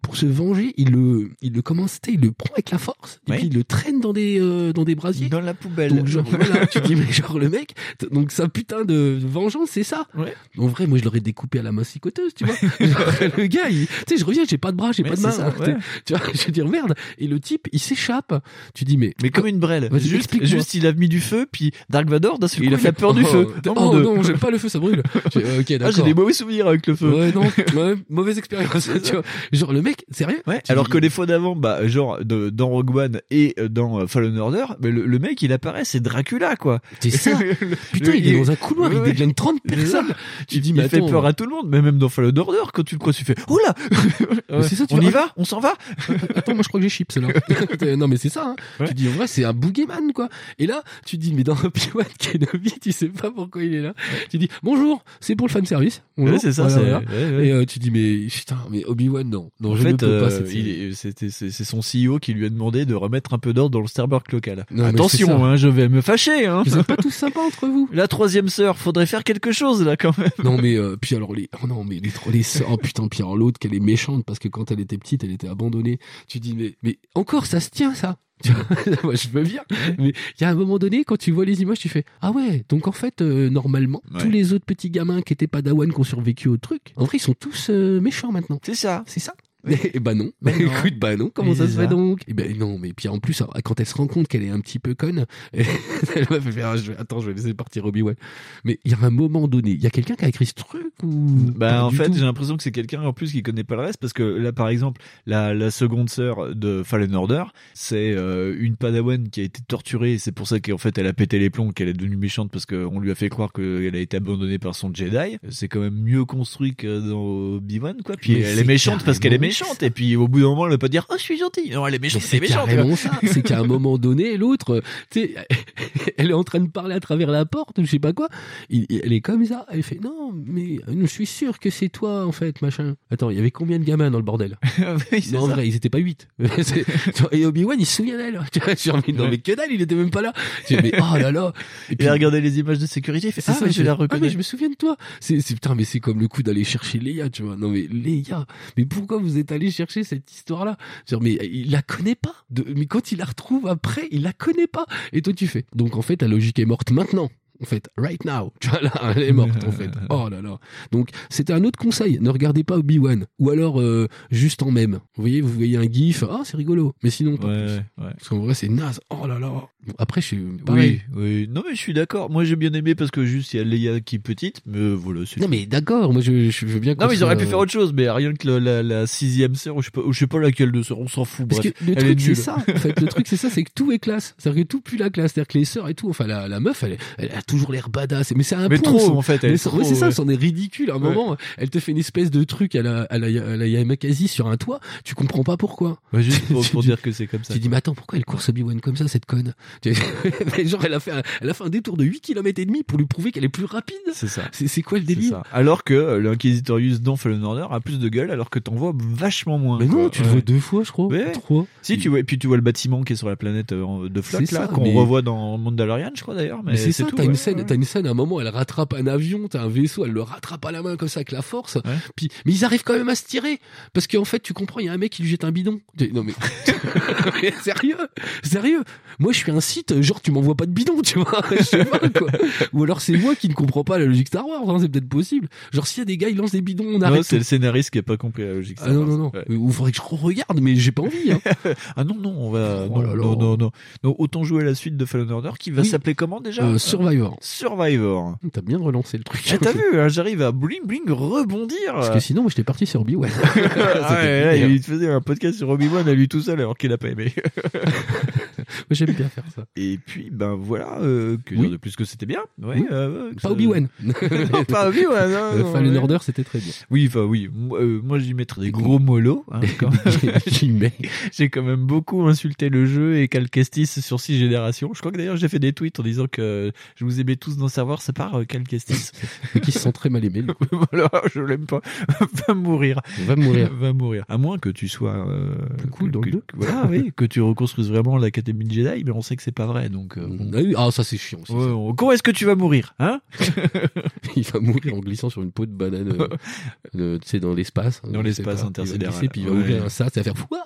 pour se venger, il le il le commence, tu sais, il le prend avec la force et puis il le traîne dans des euh, dans des brasiers. dans la poubelle Donc genre voilà, tu dis mais genre le mec, donc sa putain de vengeance c'est ça. Ouais. En vrai, moi je l'aurais découpé à la massicoteuse, tu vois. Genre, le gars, il, tu sais, je reviens, j'ai pas de bras, j'ai Mais pas de main. ça, ouais. Tu vois, je veux dire merde. Et le type, il s'échappe. Tu dis mais mais comme une brêle juste, juste il a mis du feu puis Dark Vador d'un seul il coup, il a peur du Oh, feu Oh, Oh, non, j'aime pas le feu, ça brûle. J'ai- euh, ok, ah d'accord. j'ai des mauvais souvenirs avec le feu Ouais, non, ouais, mauvaise expérience. tu vois. Genre le mec, sérieux Ouais, alors dis- que les fois d'avant, bah, genre, de, dans Rogue One et euh, dans euh, Fallen Order, bah, le, le mec, il apparaît, c'est Dracula, quoi. C'est ça. Le- Putain, le- il est dans un couloir, Ouais, il dégaine 30 C'est personnes. Tu dis il mais fait attends, peur à tout le monde, mais même dans Fallen Order, quand tu le crois, tu fais, oh là! C'est ça, tu On vois. y va? On s'en va? Attends, moi je crois que j'ai chips là. non mais c'est ça. Hein. Ouais. Tu dis en vrai c'est un boogeyman quoi. Et là tu dis mais dans Obi-Wan Kenobi tu sais pas pourquoi il est là. Tu dis bonjour c'est pour le fan service. Bonjour. Ouais, c'est ça, Voilà. Et euh, tu dis mais putain mais Obi-Wan non non en je ne fait, peux pas euh, il c'était- c'est son CEO qui lui a demandé de remettre un peu d'ordre dans le Starbucks local. Attention, hein, je vais me fâcher, hein. Pas tous sympas entre vous. La troisième sœur, faudrait faire quelque chose, là, quand même. Non mais euh, puis alors les oh non mais les trop les sœurs- oh putain puis alors l'autre qu'elle est méchante parce que quand elle était petite elle était abandonnée. Tu dis mais mais encore ça se tient ça. Tu vois, Moi je veux bien. Mais il y a un moment donné quand tu vois les images tu fais ah ouais donc en fait euh, normalement Ouais. tous les autres petits gamins qui étaient padawan qui ont survécu au truc en vrai ils sont tous euh, méchants maintenant. C'est ça. C'est ça. Et bah non. Bah non. Écoute, bah non. Comment Mais ça se fait donc? Et ben non, mais puis en plus, quand elle se rend compte qu'elle est un petit peu conne, elle va faire ah, je vais- attends, je vais laisser partir Obi Wan. Mais il y a un moment donné, il y a quelqu'un qui a écrit ce truc ou Bah en fait j'ai l'impression que c'est quelqu'un en plus qui connaît pas le reste parce que là par exemple la, la seconde sœur de Fallen Order c'est euh, une padawan qui a été torturée et c'est pour ça qu'en fait elle a pété les plombs qu'elle est devenue méchante parce qu'on lui a fait croire qu'elle a été abandonnée par son Jedi c'est quand même mieux construit que dans Obi-Wan quoi puis Mais elle c'est est méchante parce qu'elle est carrément méchante et puis au bout d'un moment elle va pas dire oh je suis gentille non elle est Mais méchante c'est ça. C'est qu'à un moment donné, l'autre, tu sais, elle est en train de parler à travers la porte, je sais pas quoi. Il- elle est comme ça. Elle fait non, mais je suis sûr que c'est toi en fait, machin. Attends, il y avait combien de gamins dans le bordel? Oui, Non, en ça. vrai, ils étaient pas huit. Et Obi-Wan, il se souvient d'elle. Tu vois, je suis non, mais que dalle, il était même pas là. Je dis, mais oh là là. Et il a regardé les images de sécurité il fait ah, mais je la ah, mais reconnais je me souviens de toi. C'est, putain, mais c'est comme le coup d'aller chercher Léa, tu vois. Non, mais Léa. Mais pourquoi vous êtes allé chercher cette histoire-là? Mais il la connaît pas. Mais quand il la retrouve après, il la connaît pas. Et toi, tu fais. Donc, en fait, la logique est morte maintenant. En fait, right now. Tu vois là, elle est morte en fait. Oh là là. Donc c'était un autre conseil. Ne regardez pas Obi Wan ou alors euh, juste en même. Vous voyez, vous voyez un gif, ah c'est rigolo. Mais sinon pas Ouais, plus. ouais. Parce qu'en vrai c'est naze. Oh là là. Bon, après je suis pareil. Oui, oui. Non, mais je suis d'accord. Moi, j'ai bien aimé parce que juste, il y a Leia qui est petite, mais voilà, c'est Non mais d'accord. Moi je, je veux bien. Non, mais ils auraient pu faire autre chose, mais rien que la, la, la sixième sœur, ou je sais pas, ou je sais pas laquelle de sœur, on s'en fout. Parce bref. que le Elle truc c'est ça, en fait, le truc c'est ça, c'est que tout est classe. C'est-à-dire que tout pue la classe, c'est-à-dire que les sœurs et tout, enfin la, la meuf, elle, elle a toujours l'air badass. Mais c'est un Mais point, trop, en fait, Mais ouais, c'est ça, c'en est ridicule. À un Ouais. moment, elle te fait une espèce de truc à la, à la, à la Yamakasi sur un toit, tu comprends pas pourquoi. Ouais, juste pour, dire que c'est comme ça. Tu dis, mais attends, pourquoi elle course Obi-Wan comme ça, cette conne Genre, elle a, fait un, elle a fait un détour de 8 km et demi pour lui prouver qu'elle est plus rapide. C'est ça. C'est quoi le délire. Alors que euh, l'Inquisitorius dans Fallen Order a plus de gueule, alors que t'en vois vachement moins. Mais non, quoi. tu le vois deux fois, je crois. Trois. Si tu vois, et puis tu vois le bâtiment qui est sur la planète euh, de C'est là, qu'on revoit dans Mandalorian, je crois d'ailleurs. Mais, c'est tout, scène, ouais. t'as une scène à un moment, elle rattrape un avion, t'as un vaisseau, elle le rattrape à la main comme ça avec la force. Puis, mais ils arrivent quand même à se tirer parce qu'en fait, tu comprends, il y a un mec qui lui jette un bidon. Non mais, Mais sérieux, sérieux. Moi, je suis un site, genre tu m'envoies pas de bidon, tu vois. Je sais pas quoi. Ou alors c'est moi qui ne comprends pas la logique Star Wars, hein, c'est peut-être possible. Genre s'il y a des gars, ils lancent des bidons, on Non, arrête. c'est le scénariste qui a pas compris la logique. Ah non non non. Ou faudrait que je regarde, mais j'ai pas envie. Hein. ah non non, on va Oh non, là là. non, non non non autant jouer à la suite de Fallen Order qui va Oui. s'appeler comment déjà? Euh, Survivor. Survivor. T'as bien relancé le truc. Eh, T'as vu, hein, j'arrive à bling bling rebondir. Parce que sinon, moi, j'étais parti sur Obi-Wan. Ah ouais, là, il faisait un podcast sur Obi-Wan à lui tout seul alors qu'il a pas aimé. Faire ça. Et puis ben voilà, euh, que Oui. dire de plus que c'était bien. Ouais, Oui. euh, Pas Obi-Wan. non, pas Obi-Wan. non, Euh, Fallen. Order, c'était très bien. Oui, enfin oui. Moi, euh, moi, j'y mettrais des gros molos. Hein, quand J'y mets. J'ai quand même beaucoup insulté le jeu et Cal Kestis sur six générations. Je crois que d'ailleurs j'ai fait des tweets en disant que je vous aimais tous dans Savoir, ça part euh, Cal Kestis. Mais qui se sent très mal aimé, voilà, je l'aime pas. Va mourir. Va mourir. Va mourir. À moins que tu sois euh, Plus cool dans que, Voilà, oui, que tu reconstruises vraiment l'Académie de Mais on sait que c'est pas vrai, donc. euh. Ah ça c'est chiant aussi. Ouais, on- Comment est-ce que tu vas mourir, hein Il va mourir en glissant sur une peau de banane, euh, tu sais, dans l'espace. Dans Je l'espace intersidéral. Il va glisser, puis il va Ouais. ouvrir un sas, ça va faire Ouah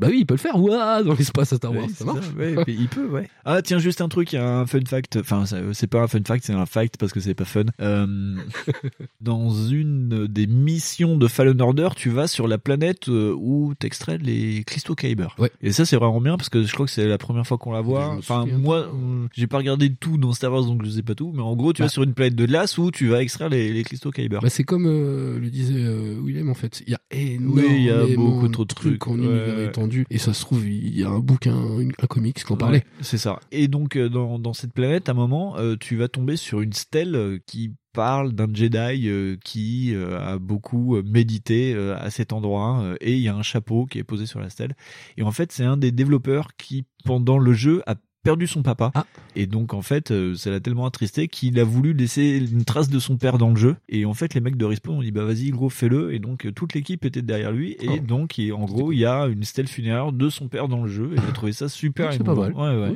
Bah oui, il peut le faire, Ouah dans l'espace Star Wars, ça marche. mais il peut, ouais. Ah, tiens, juste un truc, il y a un fun fact. Enfin, c'est pas un fun fact, c'est un fact parce que c'est pas fun. Euh, dans une des missions de Fallen Order, tu vas sur la planète euh, où t'extrais les cristaux Kyber. Ouais. Et ça, c'est vraiment bien parce que je crois que c'est la première fois qu'on la voit. Enfin, moi, euh, j'ai pas regardé tout dans Star Wars, donc je sais pas tout. Mais en gros, tu Bah. vas sur une planète de glace où tu vas extraire les, les cristaux Kyber. Bah, c'est comme euh, le disait euh, Willem en fait. Il y a énormément Oui, il y a beaucoup trop de trucs trucs. en Ouais, univers ouais. étendu. Et ça se trouve, il y a un bouquin, une- un comics qui en parlait. Ouais, c'est ça. Et donc euh, dans, dans cette planète, à un moment, euh, tu vas tomber sur une stèle euh, qui parle d'un Jedi euh, qui euh, a beaucoup euh, médité à cet endroit et il y a un chapeau qui est posé sur la stèle. Et en fait c'est un des développeurs qui pendant le jeu a perdu son papa. Ah. et donc en fait ça l'a tellement attristé qu'il a voulu laisser une trace de son père dans le jeu. Et en fait les mecs de Respawn ont dit bah vas-y gros fais-le. Et donc toute l'équipe était derrière lui. Et Oh. donc il- en gros il y a une stèle funéraire de son père dans le jeu. Et j'ai trouvé ça super c'est pas mal. ouais ouais,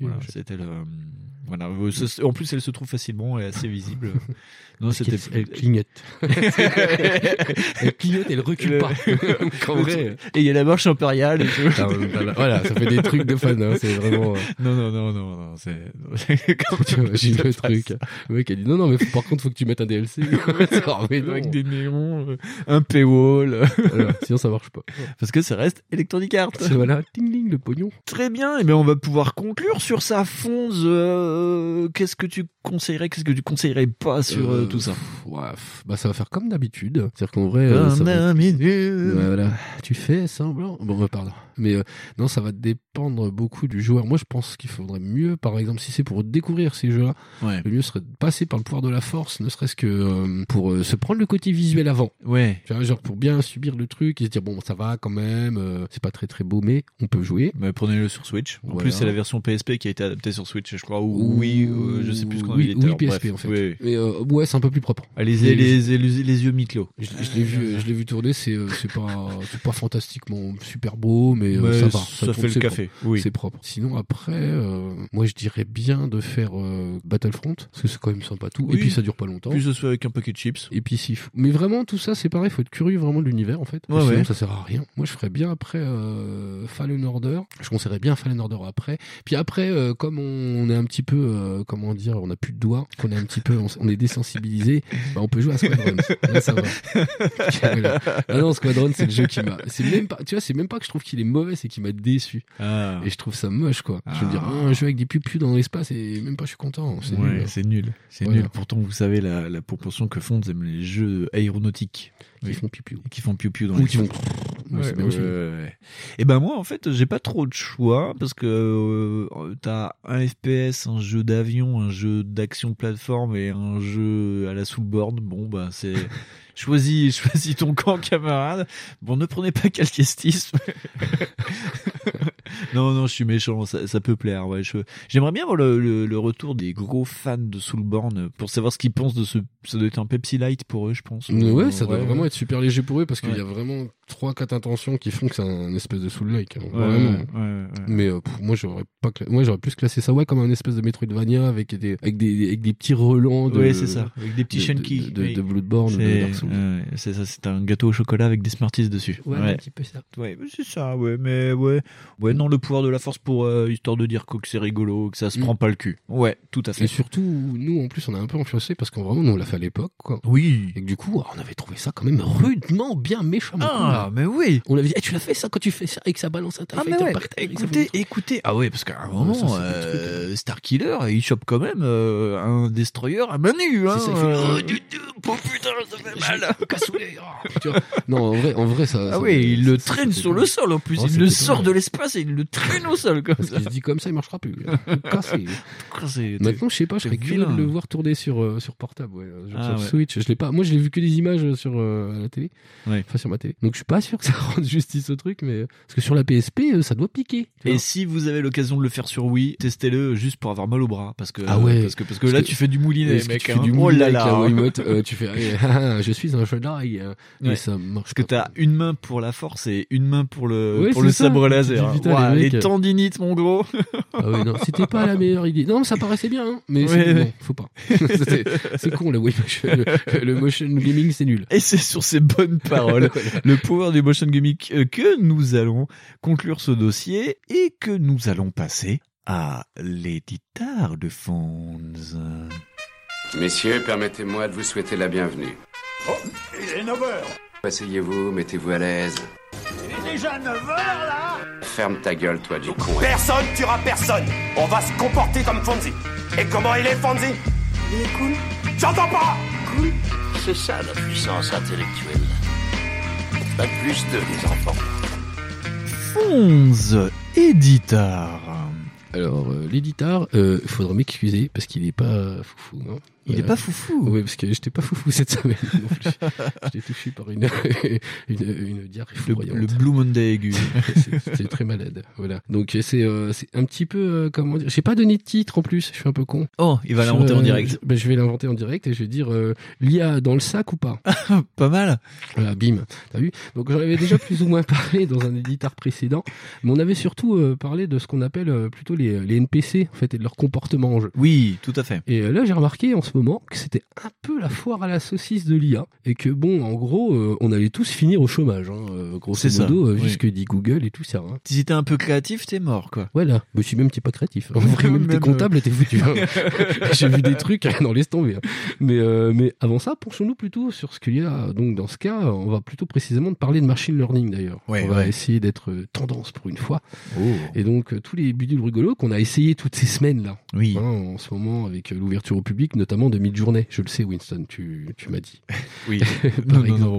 Voilà, c'était le voilà euh, en plus elle se trouve facilement et assez visible non c'était elle clignote. elle clignote, elle recule Le- pas. Qu'en vrai. et il y a la marche impériale et tout Ah, voilà, voilà, ça fait des trucs de fan, hein, c'est vraiment. euh, non non non non non c'est J'ai le truc. Le mec a dit non, non, mais par contre, faut que tu mettes un DLC. Avec des néons euh, un paywall sinon ça marche pas. parce que ça reste Electronic Arts voilà, ting le pognon. Très bien, et bien on va pouvoir conclure sur ça, Fonz. Euh, qu'est-ce que tu conseillerais, qu'est-ce que tu conseillerais pas sur euh, Euh, tout ça Ouais, bah ça va faire comme d'habitude. C'est-à-dire qu'en vrai, euh, ça va- Ouais, voilà. Tu fais semblant. Bon, pardon. Mais euh, non, ça va dépendre beaucoup du joueur. Moi, je pense qu'il faudrait mieux, par exemple, si c'est pour découvrir ces jeux-là, Ouais. le mieux serait de passer par le pouvoir de la force, ne serait-ce que euh, pour euh, se prendre le côté visuel avant. Ouais. Genre pour bien subir le truc et se dire bon, ça va quand même, c'est pas très très beau, mais on peut jouer. Mais prenez-le sur Switch. En Voilà. plus, c'est la version PSP qui a été adaptée sur Switch, je crois. Ou oui, euh, je sais plus ce qu'on oui, oui, PSP en fait. Oui. Mais ouais, c'est un peu plus propre. Allez, les, les, les, les yeux mi-clos. Je, je l'ai vu, je l'ai vu tourner. C'est pas c'est pas fantastiquement super beau, mais, euh, Mais ça va. ça tourne, fait le café, propre. oui. C'est propre. Sinon après, euh, moi je dirais bien de faire euh, Battlefront parce que c'est quand même sympa tout. Et puis ça dure pas longtemps. Plus ce soit avec un paquet de chips. Et puis si, mais vraiment tout ça c'est pareil, faut être curieux vraiment de l'univers en fait. Ouais, Sinon ouais. ça sert à rien. Moi je ferais bien après Fallen Order. Je conseillerais bien Fallen Order après. Puis après, comme on est un petit peu comment dire, on a plus de doigts, qu'on est un petit peu, on, est désensibilisé, bah, on peut jouer à Squadron. Là, ça va. Ah non, Squadron, c'est le jeu qui m'a. C'est même pas, tu vois, c'est même pas que je trouve qu'il est mauvais, c'est qu'il m'a déçu. Ah. Et je trouve ça moche, quoi. Je veux dire, ah, un jeu avec des pupus dans l'espace et même pas, je suis content. C'est Ouais, nul. c'est nul. Voilà. nul. Pourtant, vous savez la, la proportion que font les jeux aéronautiques. Qui Oui. font pipiou. Qui font dans Ou qui. Ouais, ouais, ouais. Et ben moi en fait j'ai pas trop de choix parce que euh, t'as un FPS, un jeu d'avion, un jeu d'action plateforme et un jeu à la soulboard. Bon bah c'est choisis choisis ton camp camarade. Bon ne prenez pas calquestisme. non non je suis méchant ça, ça peut plaire ouais j'aimerais bien voir le, le, le retour des gros fans de Soulborn pour savoir ce qu'ils pensent de ce ça doit être un Pepsi Light pour eux je pense Mais ouais, ça doit Ouais, vraiment ouais. être super léger pour eux parce qu'il Ouais. y a vraiment trois quatre intentions qui font que c'est un espèce de soul like. hein, Ouais, vraiment. ouais, ouais, ouais. Mais euh, pff, moi j'aurais pas cla- moi j'aurais plus classé ça ouais comme un espèce de Metroidvania avec des avec des avec des petits relents de Oui, c'est ça. Avec des petits de- de, de, Oui. de Bloodborne de Dark Souls. ouais, c'est ça, c'est un gâteau au chocolat avec des Smarties dessus. Ouais, un petit peu ça. Ouais, c'est ça, ouais, mais ouais. Ouais, non, le pouvoir de la force pour euh, histoire de dire que c'est rigolo, que ça se Mm. prend pas le cul. Ouais, tout à fait. Et surtout nous en plus on a un peu influencé parce qu'en vraiment nous on l'a fait à l'époque quoi. Oui. Et que du coup on avait trouvé ça quand même rudement bien méchamment. Ah, mais oui. On avait dit eh, tu l'as fait ça quand tu fais ça et que ça balance un Ah, mais ouais. et que ça Écoutez, écoutez. Ah ouais, parce qu'à un moment, ça, c'est des euh, Starkiller, il chope quand même euh, un destroyer à main nue, hein. C'est ça, il fait, euh, oh, du- oh putain, ça fait mal. Cassoulet. oh, tu vois. Non, en vrai, en vrai, ça. Ah ça- oui, il le traîne sur le sol en plus. Oh, il le sort de l'espace et il le traîne au sol comme Parce ça. qu'il se dit comme ça, il marchera plus. Cassé. C'est- Maintenant, je sais pas, je serais curieux de le voir tourner sur, euh, sur portable, ouais, euh, genre Ah, sur ouais. Switch. Je l'ai pas. Moi, je l'ai vu que des images euh, sur euh, la télé. Ouais. Enfin, sur ma télé. Donc, je suis pas sûr que ça rende justice au truc, mais parce que sur la PSP, euh, ça doit piquer. Et si vous avez l'occasion de le faire sur Wii, testez-le juste pour avoir mal au bras, parce que Ah ouais. parce que parce que Parce là que- tu fais du moulinet, Est-ce que mec. tu hein. fais du oh moulinet là avec là. la Wiimote, tu fais, ah, je suis un Jedi. euh, Ouais. Et ça marche Parce que t'as une main pour la force et une main pour le Ouais, pour le ça. sabre laser. putain, les les mecs. tendinites, mon gros. Ah ouais, non, c'était pas la meilleure idée. Non, ça paraissait bien, hein, mais Ouais, non, faut pas. C'est con, le, motion, le, le motion gaming, c'est nul. Et c'est sur ces bonnes paroles, le pouvoir du motion gimmick, euh, que nous allons conclure ce dossier et que nous allons passer à l'éditeur de Fonds. Messieurs, permettez-moi de vous souhaiter la bienvenue. Oh, il est 9h. Asseyez-vous, mettez-vous à l'aise. Il est déjà 9h là Ferme ta gueule, toi, du con. Personne tuera personne. On va se comporter comme Fonzie. Et comment il est, Fonzie? Il est cool. J'entends pas Cool C'est ça la puissance intellectuelle. Pas plus de les enfants. Fonds éditeur. Alors, euh, l'éditeur, euh, il faudra m'excuser parce qu'il est pas foufou. Hein. Il est pas foufou. Oui, parce que j'étais pas foufou cette semaine non plus. J'étais touché par une, une, une diarrhée Le, foudroyante. le Blue Monday aigu. C'est- C'était très malade. Voilà. Donc c'est euh, c'est un petit peu euh, comment dire. J'ai pas donné de titre en plus. Je suis un peu con. Oh, il va l'inventer en euh, direct. je, ben, je vais l'inventer en direct et je vais dire euh, l'IA dans le sac ou pas. Pas mal. Voilà, bim. T'as vu? Donc j'en avais déjà plus ou moins parlé dans un éditeur précédent, mais on avait surtout euh, parlé de ce qu'on appelle euh, plutôt les, les NPC en fait et de leur comportement en jeu. Oui, tout à fait. Et euh, là, j'ai remarqué en ce moment que c'était un peu la foire à la saucisse de l'IA et que bon, en gros, euh, on allait tous finir au chômage, hein, euh, grosso C'est ça, euh, vu oui. ce que dit Google et tout ça. hein. Si t'es un peu créatif, t'es mort, quoi. Voilà, mais si même t'es pas créatif. En vrai, même t'es Même, comptable, euh, t'es foutu. hein. J'ai vu des trucs, non, laisse tomber. hein. Mais, euh, mais avant ça, penchons-nous plutôt sur ce qu'il y a. Donc, dans ce cas, on va plutôt précisément de parler de machine learning d'ailleurs. Ouais, on va essayer d'être tendance pour une fois. Oh. Et donc, tous les bidules rigolos qu'on a essayé toutes ces semaines là. Oui. Hein, en ce moment, avec l'ouverture au public, notamment de mid-journée. Je le sais, Winston, tu, tu m'as dit. Oui. Par non, non, non.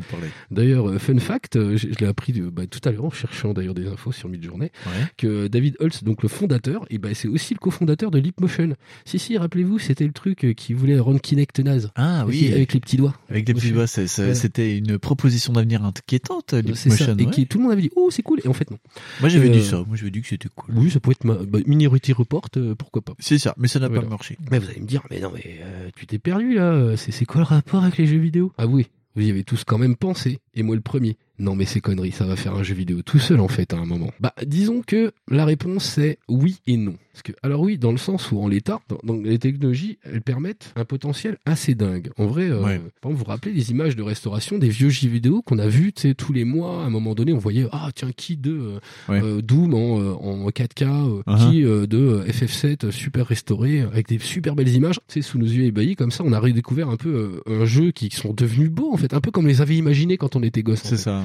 D'ailleurs, euh, fun fact, euh, je, je l'ai appris de- bah, tout à l'heure en cherchant d'ailleurs des infos sur Midjourney, Ouais. que David Holtz, donc le fondateur, et ben c'est aussi le cofondateur de Leapmotion. Si si, rappelez-vous, c'était le truc euh, qui voulait rendre Kinect naze. Ah oui. avec les petits doigts. Avec les petits doigts, c'était une proposition d'avenir inquiétante. Leapmotion. Et ouais. qui tout le monde avait dit oh c'est cool et en fait non. Moi j'avais Euh, dit ça, moi j'avais dit que c'était cool. Oui, ça pourrait être ma, bah, Minority Report, euh, pourquoi pas. C'est ça, mais ça n'a Voilà. pas marché. Mais vous allez me dire mais non mais euh, tu t'es perdu là. C'est c'est quoi le rapport avec les jeux vidéo? Ah oui. Vous y avez tous quand même pensé, Et moi le premier. Non mais c'est conneries, ça va faire un jeu vidéo tout seul en fait à un moment. Bah disons que la réponse c'est oui et non. Parce que alors oui, dans le sens où en l'état, dans, les technologies, elles permettent un potentiel assez dingue. En vrai, euh, vous vous rappelez les images de restauration des vieux jeux vidéo qu'on a vu, tous les mois. À un moment donné, on voyait ah tiens qui de euh, Doom en, euh, en 4K, uh-huh. qui de FF7 super restauré avec des super belles images, sais, sous nos yeux ébahis comme ça, on a redécouvert un peu un jeu qui, sont devenus beaux en fait, un peu comme les avait imaginés quand on était gosse. C'est ça.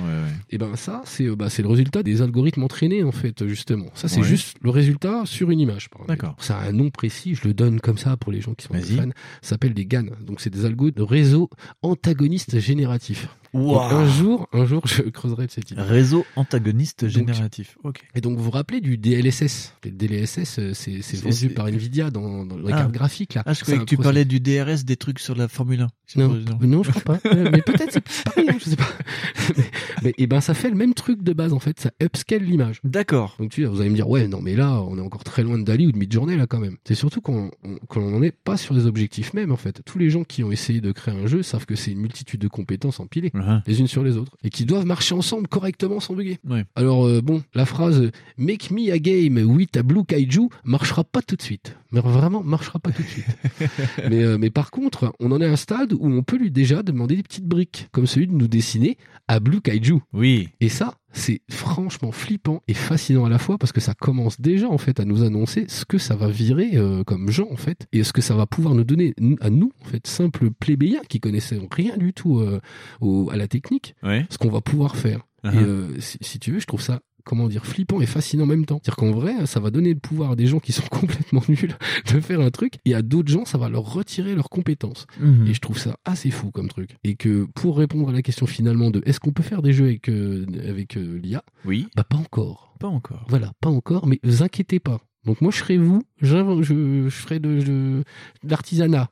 Et ben ça, c'est euh, bah, c'est le résultat des algorithmes entraînés en fait justement. Ça c'est juste le résultat sur une image. D'accord. Ça a un nom précis, je le donne comme ça pour les gens qui sont fans. Ça s'appelle des GAN. Donc c'est des algos de réseau antagoniste Un jour, un jour, je creuserai de cette idée. Réseau antagoniste génératif. ok. Et donc, vous vous rappelez du DLSS Le DLSS, euh, c'est vendu par Nvidia dans, dans la ah. carte graphique là. Ah, je croyais que tu parlais du DRS, des trucs sur la Formule 1. Non, non, je crois pas. Euh, mais peut-être c'est pareil, hein, je sais pas. mais, et eh ben, ça fait le même truc de base en fait. Ça upscale l'image. D'accord. Donc tu, vous allez me dire, ouais, non, mais là, on est encore très loin de Dali ou de Midjourney là quand même. C'est surtout qu'on n'en est pas sur les objectifs même en fait. Tous les gens qui ont essayé de créer un jeu savent que c'est une multitude de compétences empilées. Les unes sur les autres et qui doivent marcher ensemble correctement sans bugger. Alors euh, bon, la phrase Make me a game with a blue kaiju marchera pas tout de suite. Mais vraiment, marchera pas tout de suite. mais, euh, mais par contre, on en est à un stade où on peut lui déjà demander des petites briques, comme celui de nous dessiner à blue kaiju. Oui. Et ça, c'est franchement flippant et fascinant à la fois parce que ça commence déjà en fait à nous annoncer ce que ça va virer euh, comme gens en fait et ce que ça va pouvoir nous donner à nous en fait simples plébéiens qui connaissaient rien du tout à la technique ce qu'on va pouvoir faire. Et uh-huh. euh, si, tu veux, je trouve ça comment dire flippant et fascinant en même temps. C'est-à-dire qu'en vrai, ça va donner le pouvoir à des gens qui sont complètement nuls de faire un truc et à d'autres gens, ça va leur retirer leurs compétences. Uh-huh. Et je trouve ça assez fou comme truc. Et que pour répondre à la question finalement de est-ce qu'on peut faire des jeux avec euh, avec euh, l'IA Oui. Bah pas encore. Pas encore. Voilà, pas encore, mais vous inquiétez pas. Donc moi je serai vous, je, je, ferai de, de l'artisanat,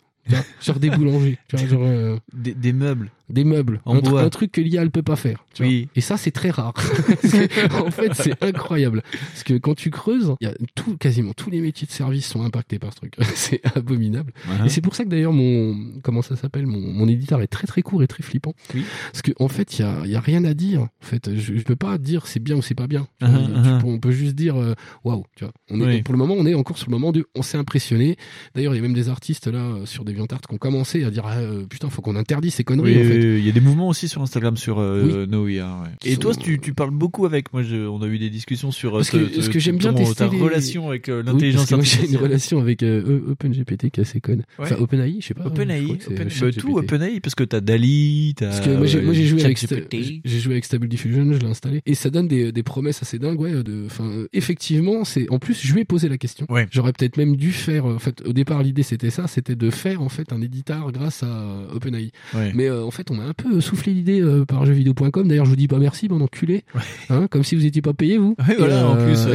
genre des boulangers, genre, des, des, meubles des meubles, en un, un, truc que l'IA elle peut pas faire. oui. Et ça c'est très rare. en fait c'est incroyable parce que quand tu creuses, y a tout, quasiment tous les métiers de service sont impactés par ce truc. c'est abominable. Et c'est pour ça que d'ailleurs mon comment ça s'appelle mon, mon éditeur est très très court et très flippant. Oui. Parce qu'en en fait il y a, y a rien à dire. En fait je, je peux pas dire c'est bien ou c'est pas bien. Uh-huh, uh-huh. on peut juste dire euh, waouh. tu vois. On est pour le moment on est encore sur le moment de on s'est impressionné. D'ailleurs il y a même des artistes là sur des DeviantArt qui ont commencé à dire ah, euh, putain faut qu'on interdise ces conneries. en fait il y a des mouvements aussi sur Instagram sur euh, hein, Et toi, tu, tu parles beaucoup avec. Moi, je, on a eu des discussions sur euh, ce que, j'aime bien ta relation avec euh, l'intelligence artificielle. J'ai une relation avec euh, OpenGPT qui est assez conne. Enfin, OpenAI, je sais pas. OpenAI, Open, bah, tout OpenAI, parce que t'as Dali, t'as. Parce que moi, j'ai joué avec j'ai joué avec Stable Diffusion, je l'ai installé et ça donne des, des promesses assez dingues. Ouais, de, enfin, effectivement, c'est. En plus, je lui ai posé la question. J'aurais peut-être même dû faire. En fait, au départ, l'idée c'était ça, c'était de faire en fait un éditeur grâce à OpenAI. Mais en fait, on m'a un peu soufflé l'idée euh, par jeuxvideo.com. D'ailleurs, je vous dis pas merci, mon enculé. Hein, comme si vous étiez pas payé, vous. voilà, en plus.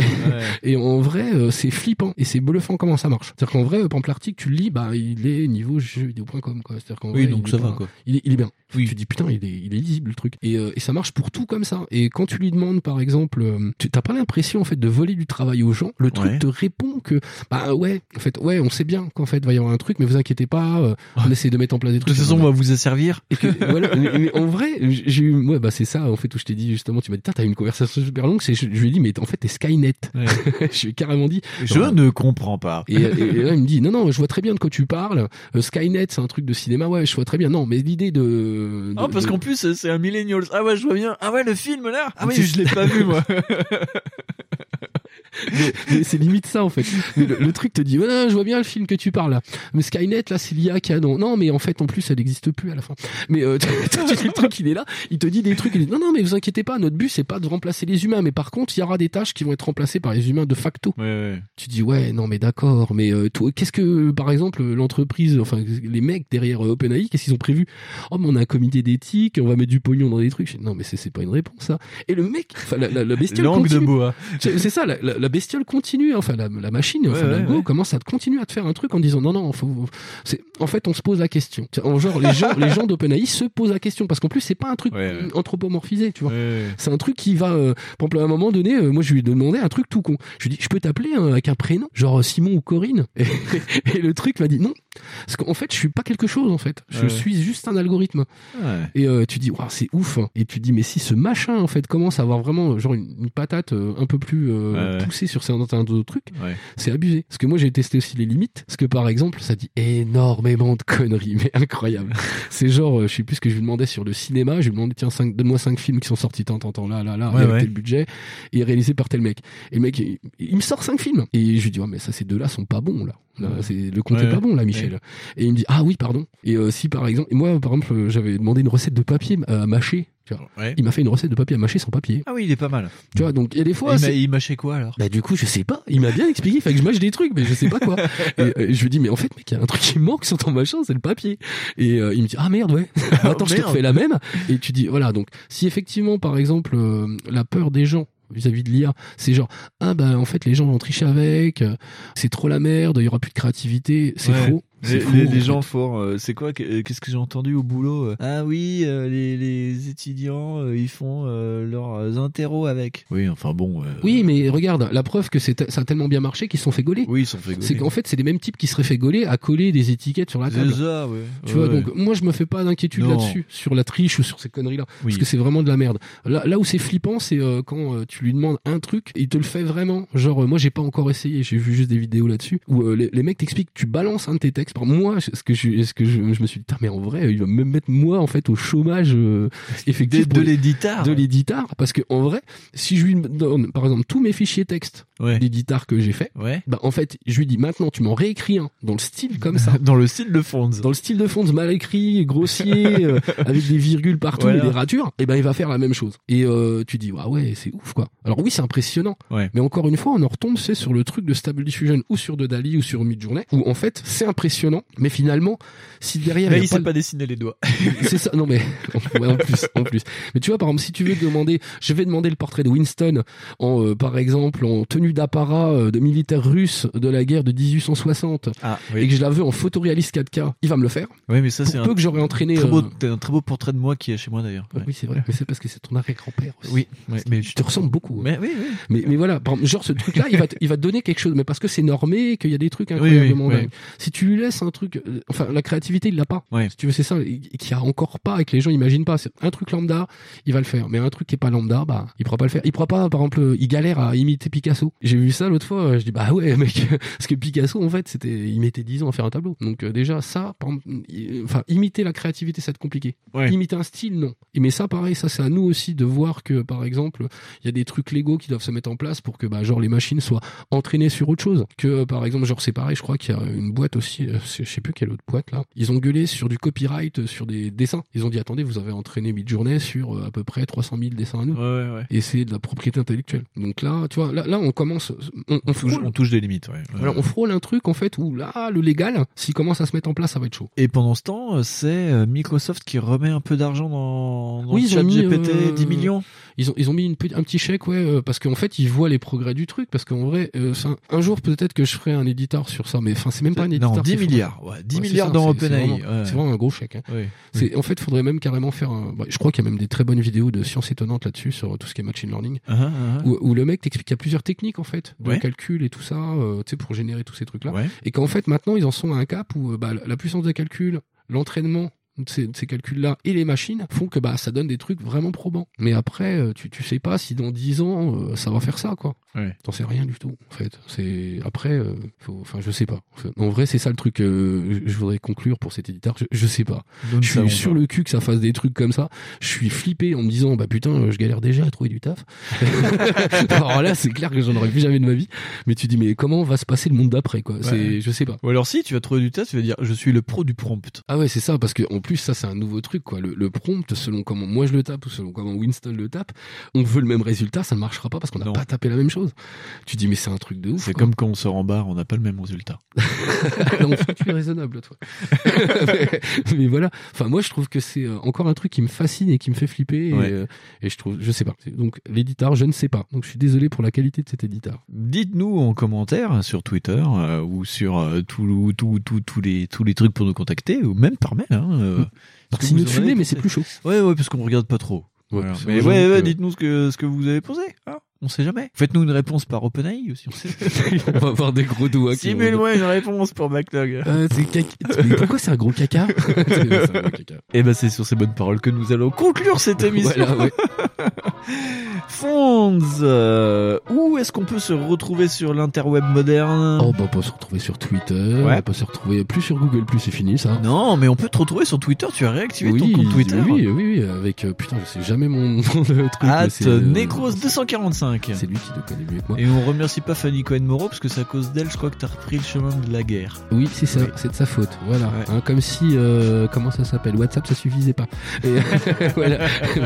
et en vrai, euh, c'est flippant et c'est bluffant comment ça marche. C'est-à-dire qu'en vrai, par exemple, l'article, tu le lis, bah, il est niveau jeuxvideo.com, quoi. C'est-à-dire qu'en oui, donc ça va, quoi. Il est, il est bien. Oui. Tu dis putain, il est, il est lisible le truc. Et, euh, et ça marche pour tout comme ça. Et quand tu lui demandes, par exemple, tu t'as pas l'impression en fait de voler du travail aux gens? Le truc te répond que bah ouais, en fait, ouais, on sait bien qu'en fait va y avoir un truc, mais vous inquiétez pas, on essaie de mettre en place des trucs. De toute façon, on va vous asservir. Et que, voilà, en vrai, j'ai eu, ouais, bah c'est ça, en fait, où je t'ai dit justement, tu m'as dit, t'as eu une conversation super longue, c'est, je, lui ai dit, mais en fait, t'es Skynet. je lui ai carrément dit. Je ne comprends pas. Et, là, il me dit, non, non, je vois très bien de quoi tu parles. Euh, Skynet, c'est un truc de cinéma, ouais, je vois très bien. Non, mais l'idée de. Ah, parce qu'en plus, c'est un millennials. Ah ouais, je vois bien. Ah ouais, le film là. Ah oui, je l'ai pas vu moi. mais, c'est limite ça en fait. Le, truc te dit, je vois bien le film que tu parles là. Mais Skynet là, c'est l'IA qui a non. Non, mais en fait, en plus, elle n'existe plus à la fin. Mais euh, le truc, il est là, il te dit des trucs. Il dit, non, non, mais vous inquiétez pas, notre but c'est pas de remplacer les humains, mais par contre, il y aura des tâches qui vont être remplacées par les humains de facto. Ouais, ouais. Tu dis, ouais, non, mais d'accord, mais euh, qu'est-ce que, par exemple, l'entreprise, enfin, les mecs derrière euh, OpenAI, qu'est-ce qu'ils ont prévu? Oh, mais on a un comité d'éthique, on va mettre du pognon dans des trucs. Non, mais c'est pas une réponse ça. Et le mec, la, la, bestiole. Langue de bois. C'est ça, la, la, bestiole continue, enfin, la, la machine, enfin, la go commence à continuer à te faire un truc en disant, non, non, faut, en fait, on se pose la question. En genre, les gens, les gens d'OpenAI se posent la question parce qu'en plus, c'est pas un truc anthropomorphisé, tu vois. C'est un truc qui va, euh, par exemple, à un moment donné, euh, moi, je lui ai demandé un truc tout con. Je lui ai dit, je peux t'appeler hein, avec un prénom, genre Simon ou Corinne? Et, le truc m'a dit, non, Parce qu'en fait, je suis pas quelque chose en fait. Je Ouais. suis juste un algorithme. Ouais. Et euh, tu dis, Waouh, c'est ouf. Et tu dis, mais si ce machin en fait commence à avoir vraiment genre une, une patate euh, un peu plus euh, Ouais, poussée sur certains d'autres trucs, Ouais. c'est abusé. Parce que moi, j'ai testé aussi les limites. Parce que par exemple, ça dit énormément de conneries, mais incroyable. c'est genre, euh, je sais plus ce que je lui demandais sur le cinéma. Je lui demandais, tiens, donne-moi cinq films qui sont sortis tant, tant, tant, là, là, là, avec tel budget, et réalisés par tel mec. Et le mec, il, il me sort cinq films. Et je lui dis, ouais, mais ça, ces deux-là sont pas bons, là. C'est, le compte Ouais, est pas bon, là, ouais. Michel. Et il me dit, ah oui, pardon. Et euh, si par exemple, et moi, par exemple, euh, j'avais demandé une recette de papier à mâcher. Tu vois. Ouais. Il m'a fait une recette de papier à mâcher sans papier. Ah oui, il est pas mal. Tu vois, donc il y a des fois. il, il mâchait quoi alors? Bah du coup je sais pas. Il m'a bien expliqué. Il fallait que je mâche des trucs, mais je sais pas quoi. et euh, je lui dis mais en fait mec, il y a un truc qui manque sur ton machin, c'est le papier. Et euh, il me dit ah merde ouais. Attends, je te refais la même. Et tu dis voilà donc si effectivement par exemple euh, la peur des gens vis-à-vis de l'IA, c'est genre ah bah en fait les gens vont tricher avec, euh, c'est trop la merde, il y aura plus de créativité, c'est Ouais. faux. C'est Les, gens font, euh, c'est quoi euh, Qu'est-ce que j'ai entendu au boulot euh, Ah oui, euh, les, les étudiants, euh, ils font euh, leurs interros avec. Oui, enfin bon. euh, Oui, mais regarde, la preuve que c'est ça a tellement bien marché qu'ils se sont fait gauler. Oui, ils sont fait gauler. C'est qu'en fait, c'est les mêmes types qui seraient fait gauler à coller des étiquettes sur la C'est table. ça, ouais. Tu Ouais, vois, ouais. donc moi je me fais pas d'inquiétude là-dessus, sur la triche ou sur ces conneries-là, Oui. parce que c'est vraiment de la merde. Là, là où c'est flippant, c'est euh, quand euh, tu lui demandes un truc, et il te le fait vraiment. Genre, euh, moi j'ai pas encore essayé, j'ai vu juste des vidéos là-dessus, où euh, les, les mecs t'expliquent, tu balances un de tes textes. Par moi, ce que je, ce que je, je me suis dit, mais en vrai, il va même mettre moi en fait au chômage euh, effectif de, l'éditeur. de l'éditar, parce que en vrai, si je lui donne par exemple tous mes fichiers texte Ouais. d'éditar que j'ai fait, Ouais. bah en fait, je lui dis maintenant tu m'en réécris un dans le style comme ça. Dans le style de Fonds. dans le style de Fonds mal écrit, grossier, euh, avec des virgules partout Voilà. et des ratures, et ben il va faire la même chose. Et euh, tu dis ah ouais c'est ouf quoi. Alors oui c'est impressionnant, Ouais. mais encore une fois on en retombe c'est sur le truc de Stable Diffusion ou sur de Dali ou sur Midjourney où en fait c'est impressionnant, mais finalement si derrière Mais il pas sait le- pas dessiner les doigts. c'est ça non mais ouais, en plus en plus mais tu vois par exemple si tu veux demander je vais demander le portrait de Winston en euh, par exemple en tenue d'apparat euh, de militaire russe de la guerre de 1860 Ah, et que je la veux en photoréaliste 4K il va me le faire Oui, mais ça, c'est peu un, que j'aurais entraîné très beau, euh, un très beau portrait de moi qui est chez moi d'ailleurs. Ouais. oui c'est vrai mais c'est parce que c'est ton arrière-grand-père aussi. Oui, ouais, mais je te ressemble beaucoup hein. Mais oui, oui. mais, mais voilà, par exemple, genre ce truc-là, il va, il va te donner quelque chose, mais parce que c'est normé, qu'il y a des trucs incroyablement oui, oui. dingues. Si tu lui laisses un truc, euh, enfin la créativité, il l'a pas. Ouais. Si tu veux, c'est ça, y a encore pas et que les gens imaginent pas. C'est un truc lambda, il va le faire, mais un truc qui est pas lambda, bah, il pourra pas le faire. Il pourra pas, par exemple, il galère à imiter Picasso. J'ai vu ça l'autre fois, euh, je dis bah ouais, mec, parce que Picasso, en fait, c'était, il mettait 10 ans à faire un tableau. Donc euh, déjà ça, par enfin imiter la créativité, ça va être compliqué. Ouais. Imiter un style, non. Et mais ça, pareil, ça c'est à nous aussi de voir que, par exemple, il y a des trucs légaux qui doivent se mettre en place pour que bah, genre les machines soient entraînées sur autre chose que par exemple genre c'est pareil je crois qu'il y a une boîte aussi je sais plus quelle autre boîte là ils ont gueulé sur du copyright euh, sur des dessins ils ont dit attendez vous avez entraîné Midjourney sur euh, à peu près 300 000 dessins à nous Ouais, ouais, ouais. et c'est de la propriété intellectuelle donc là tu vois là, là on commence on, on On touche, frôle on touche des limites, ouais. voilà, on frôle un truc en fait où là le légal s'il commence à se mettre en place ça va être chaud Et pendant ce temps, euh, c'est Microsoft qui remet un peu d'argent dans, dans Oui, ils chat mis, GPT, euh, 10 millions. Ils ont, ils ont mis une, un petit chèque, ouais, euh, parce qu'en fait, ils voient les progrès du truc. Parce qu'en vrai, euh, un jour, peut-être que je ferai un éditeur sur ça, mais enfin, c'est même pas un éditeur. Non, 10 c'est fou. milliards. Ouais, 10 Ouais, c'est milliards ça, dans c'est OpenAI. vraiment-. C'est vraiment un gros chèque. hein. Oui. C'est, en fait, faudrait même carrément faire un. bah, je crois qu'il y a même des très bonnes vidéos de sciences étonnantes là-dessus sur tout ce qui est machine learning, ah, ah. où, où le mec t'explique qu'il y a plusieurs techniques en fait de Ouais. calcul et tout ça, euh, tu sais, pour générer tous ces trucs-là, Ouais. et qu'en fait maintenant ils en sont à un cap où euh, bah, la puissance de calcul, l'entraînement ces, ces calculs-là et les machines font que bah ça donne des trucs vraiment probants. Mais après, euh, tu tu sais pas si dans 10 ans euh, ça va faire ça quoi. Ouais. T'en sais rien du tout en fait. C'est après, euh, faut... enfin je sais pas. En vrai, c'est ça le truc. euh, je voudrais conclure pour cet éditeur. Je, je sais pas. Je suis sur le cul que ça fasse des trucs comme ça. Je suis flippé en me disant bah putain, je galère déjà à trouver du taf. Alors là, c'est clair que j'en aurais plus jamais de ma vie. Mais tu dis mais comment va se passer le monde d'après quoi? C'est je sais pas. Ou alors si tu vas trouver du test, tu vas dire je suis le pro du prompt. Ah ouais, c'est ça, parce que en plus, ça, c'est un nouveau truc, quoi. Le, le prompt, selon comment moi je le tape ou selon comment Winston le tape, on veut le même résultat, ça ne marchera pas parce qu'on n'a pas tapé la même chose. Tu dis, mais c'est un truc de ouf. C'est comme quand on sort en bar, on n'a pas le même résultat. tu es raisonnable, toi. mais, mais voilà. Enfin, moi, je trouve que c'est euh, encore un truc qui me fascine et qui me fait flipper. Et, euh, et je trouve, je sais pas. Donc, l'éditeur, je ne sais pas. Donc, je suis désolé pour la qualité de cet éditeur. Dites-nous en commentaire sur Twitter euh, ou sur euh, tous tout, tout, tous les, tous les trucs pour nous contacter ou même par mail. Hein, euh, Mm. ce Par que fumée, avez mais c'est plus chaud. Ouais, ouais, parce qu'on regarde pas trop. Ouais, Voilà. Mais ouais, ouais, dites-nous ce que, ce que vous avez pensé. hein. On sait jamais. Faites-nous une réponse par OpenAI aussi. on va avoir des gros doigts. Simule-moi une réponse pour Backlog. Euh, Mais pourquoi c'est un gros caca, Et ben c'est sur ces bonnes paroles que nous allons conclure cette émission. Voilà, ouais. Fonds, euh, où est-ce qu'on peut se retrouver sur l'interweb moderne? Oh bah on peut se retrouver sur Twitter, on peut se retrouver plus sur Google Plus, c'est fini ça. Non, mais on peut te retrouver sur Twitter, tu as réactivé ton compte Twitter. Oui, oui, oui, avec euh, putain, je sais jamais mon, le truc. At Necros245. C'est lui qui le connaît mieux que moi. Et on remercie pas Fanny Cohen Moreau parce que c'est à cause d'elle, je crois que t'as repris le chemin de la guerre. Oui, c'est ça, c'est de sa faute. Voilà. Hein, comme si, euh, comment ça s'appelle? WhatsApp, ça suffisait pas. Et, voilà.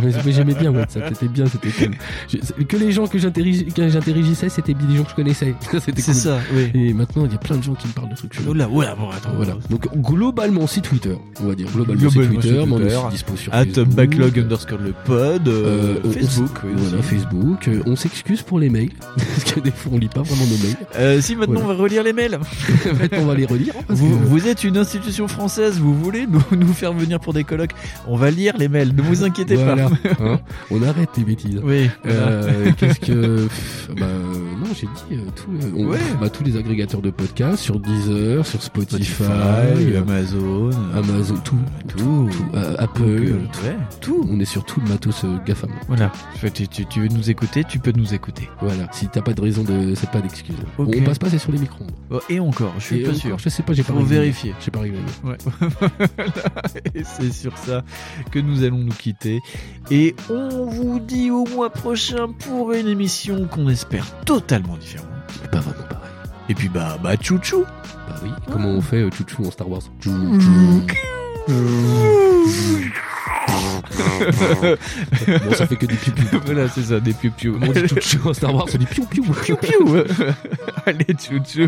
mais j'aimais bien WhatsApp, c'était bien, c'était cool. que les gens que j'interagissais, c'était des gens que je connaissais. c'était C'est ça, oui. Et maintenant, il y a plein de gens qui me parlent de trucs. Oh là, voilà, bon, attends. Voilà. Donc, globalement, c'est Twitter, on va dire. Globalement, c'est Twitter, mais on est dispo sur At backlog underscore le pod, euh, Facebook. On, voilà, Facebook. On s'excuse pour les mails. parce que des fois, on lit pas vraiment nos mails. Euh, si, maintenant, on va relire les mails. maintenant, on va les relire. Vous, vous, êtes une institution française, vous voulez nous, nous, faire venir pour des colloques. On va lire les mails, ne vous inquiétez pas. Hein on arrête tes bêtises. Oui. Euh, Qu'est-ce que. Bah, non, j'ai dit euh, tout, on, ouais. bah, tous les agrégateurs de podcasts sur Deezer, sur Spotify, Spotify Amazon, Amazon, tout. Tout. tout euh, Apple. ouais. Tout. On est sur tout le matos euh, GAFAM. Voilà. Tu, tu, tu, veux nous écouter, tu peux nous écouter. Voilà. Si t'as pas de raison de. C'est pas d'excuse. Okay. On passe pas, c'est sur les micros. Oh, et encore, je suis et pas encore, sûr. Je sais pas, j'ai pas Faut vérifier. J'ai pas réglé. Ouais. et c'est sur ça que nous allons nous quitter. Et on vous dit au mois prochain pour une émission qu'on espère totalement différente. Pas vraiment pareil. Et puis bah, bah, chouchou. Bah oui. Comment on fait euh, chouchou en Star Wars? Chouchou. Bon, ça fait que des piou. Voilà, c'est ça, des piou piou. On dit chouchou en Star Wars, on dit piou piou. Piou piou. Allez, chouchou.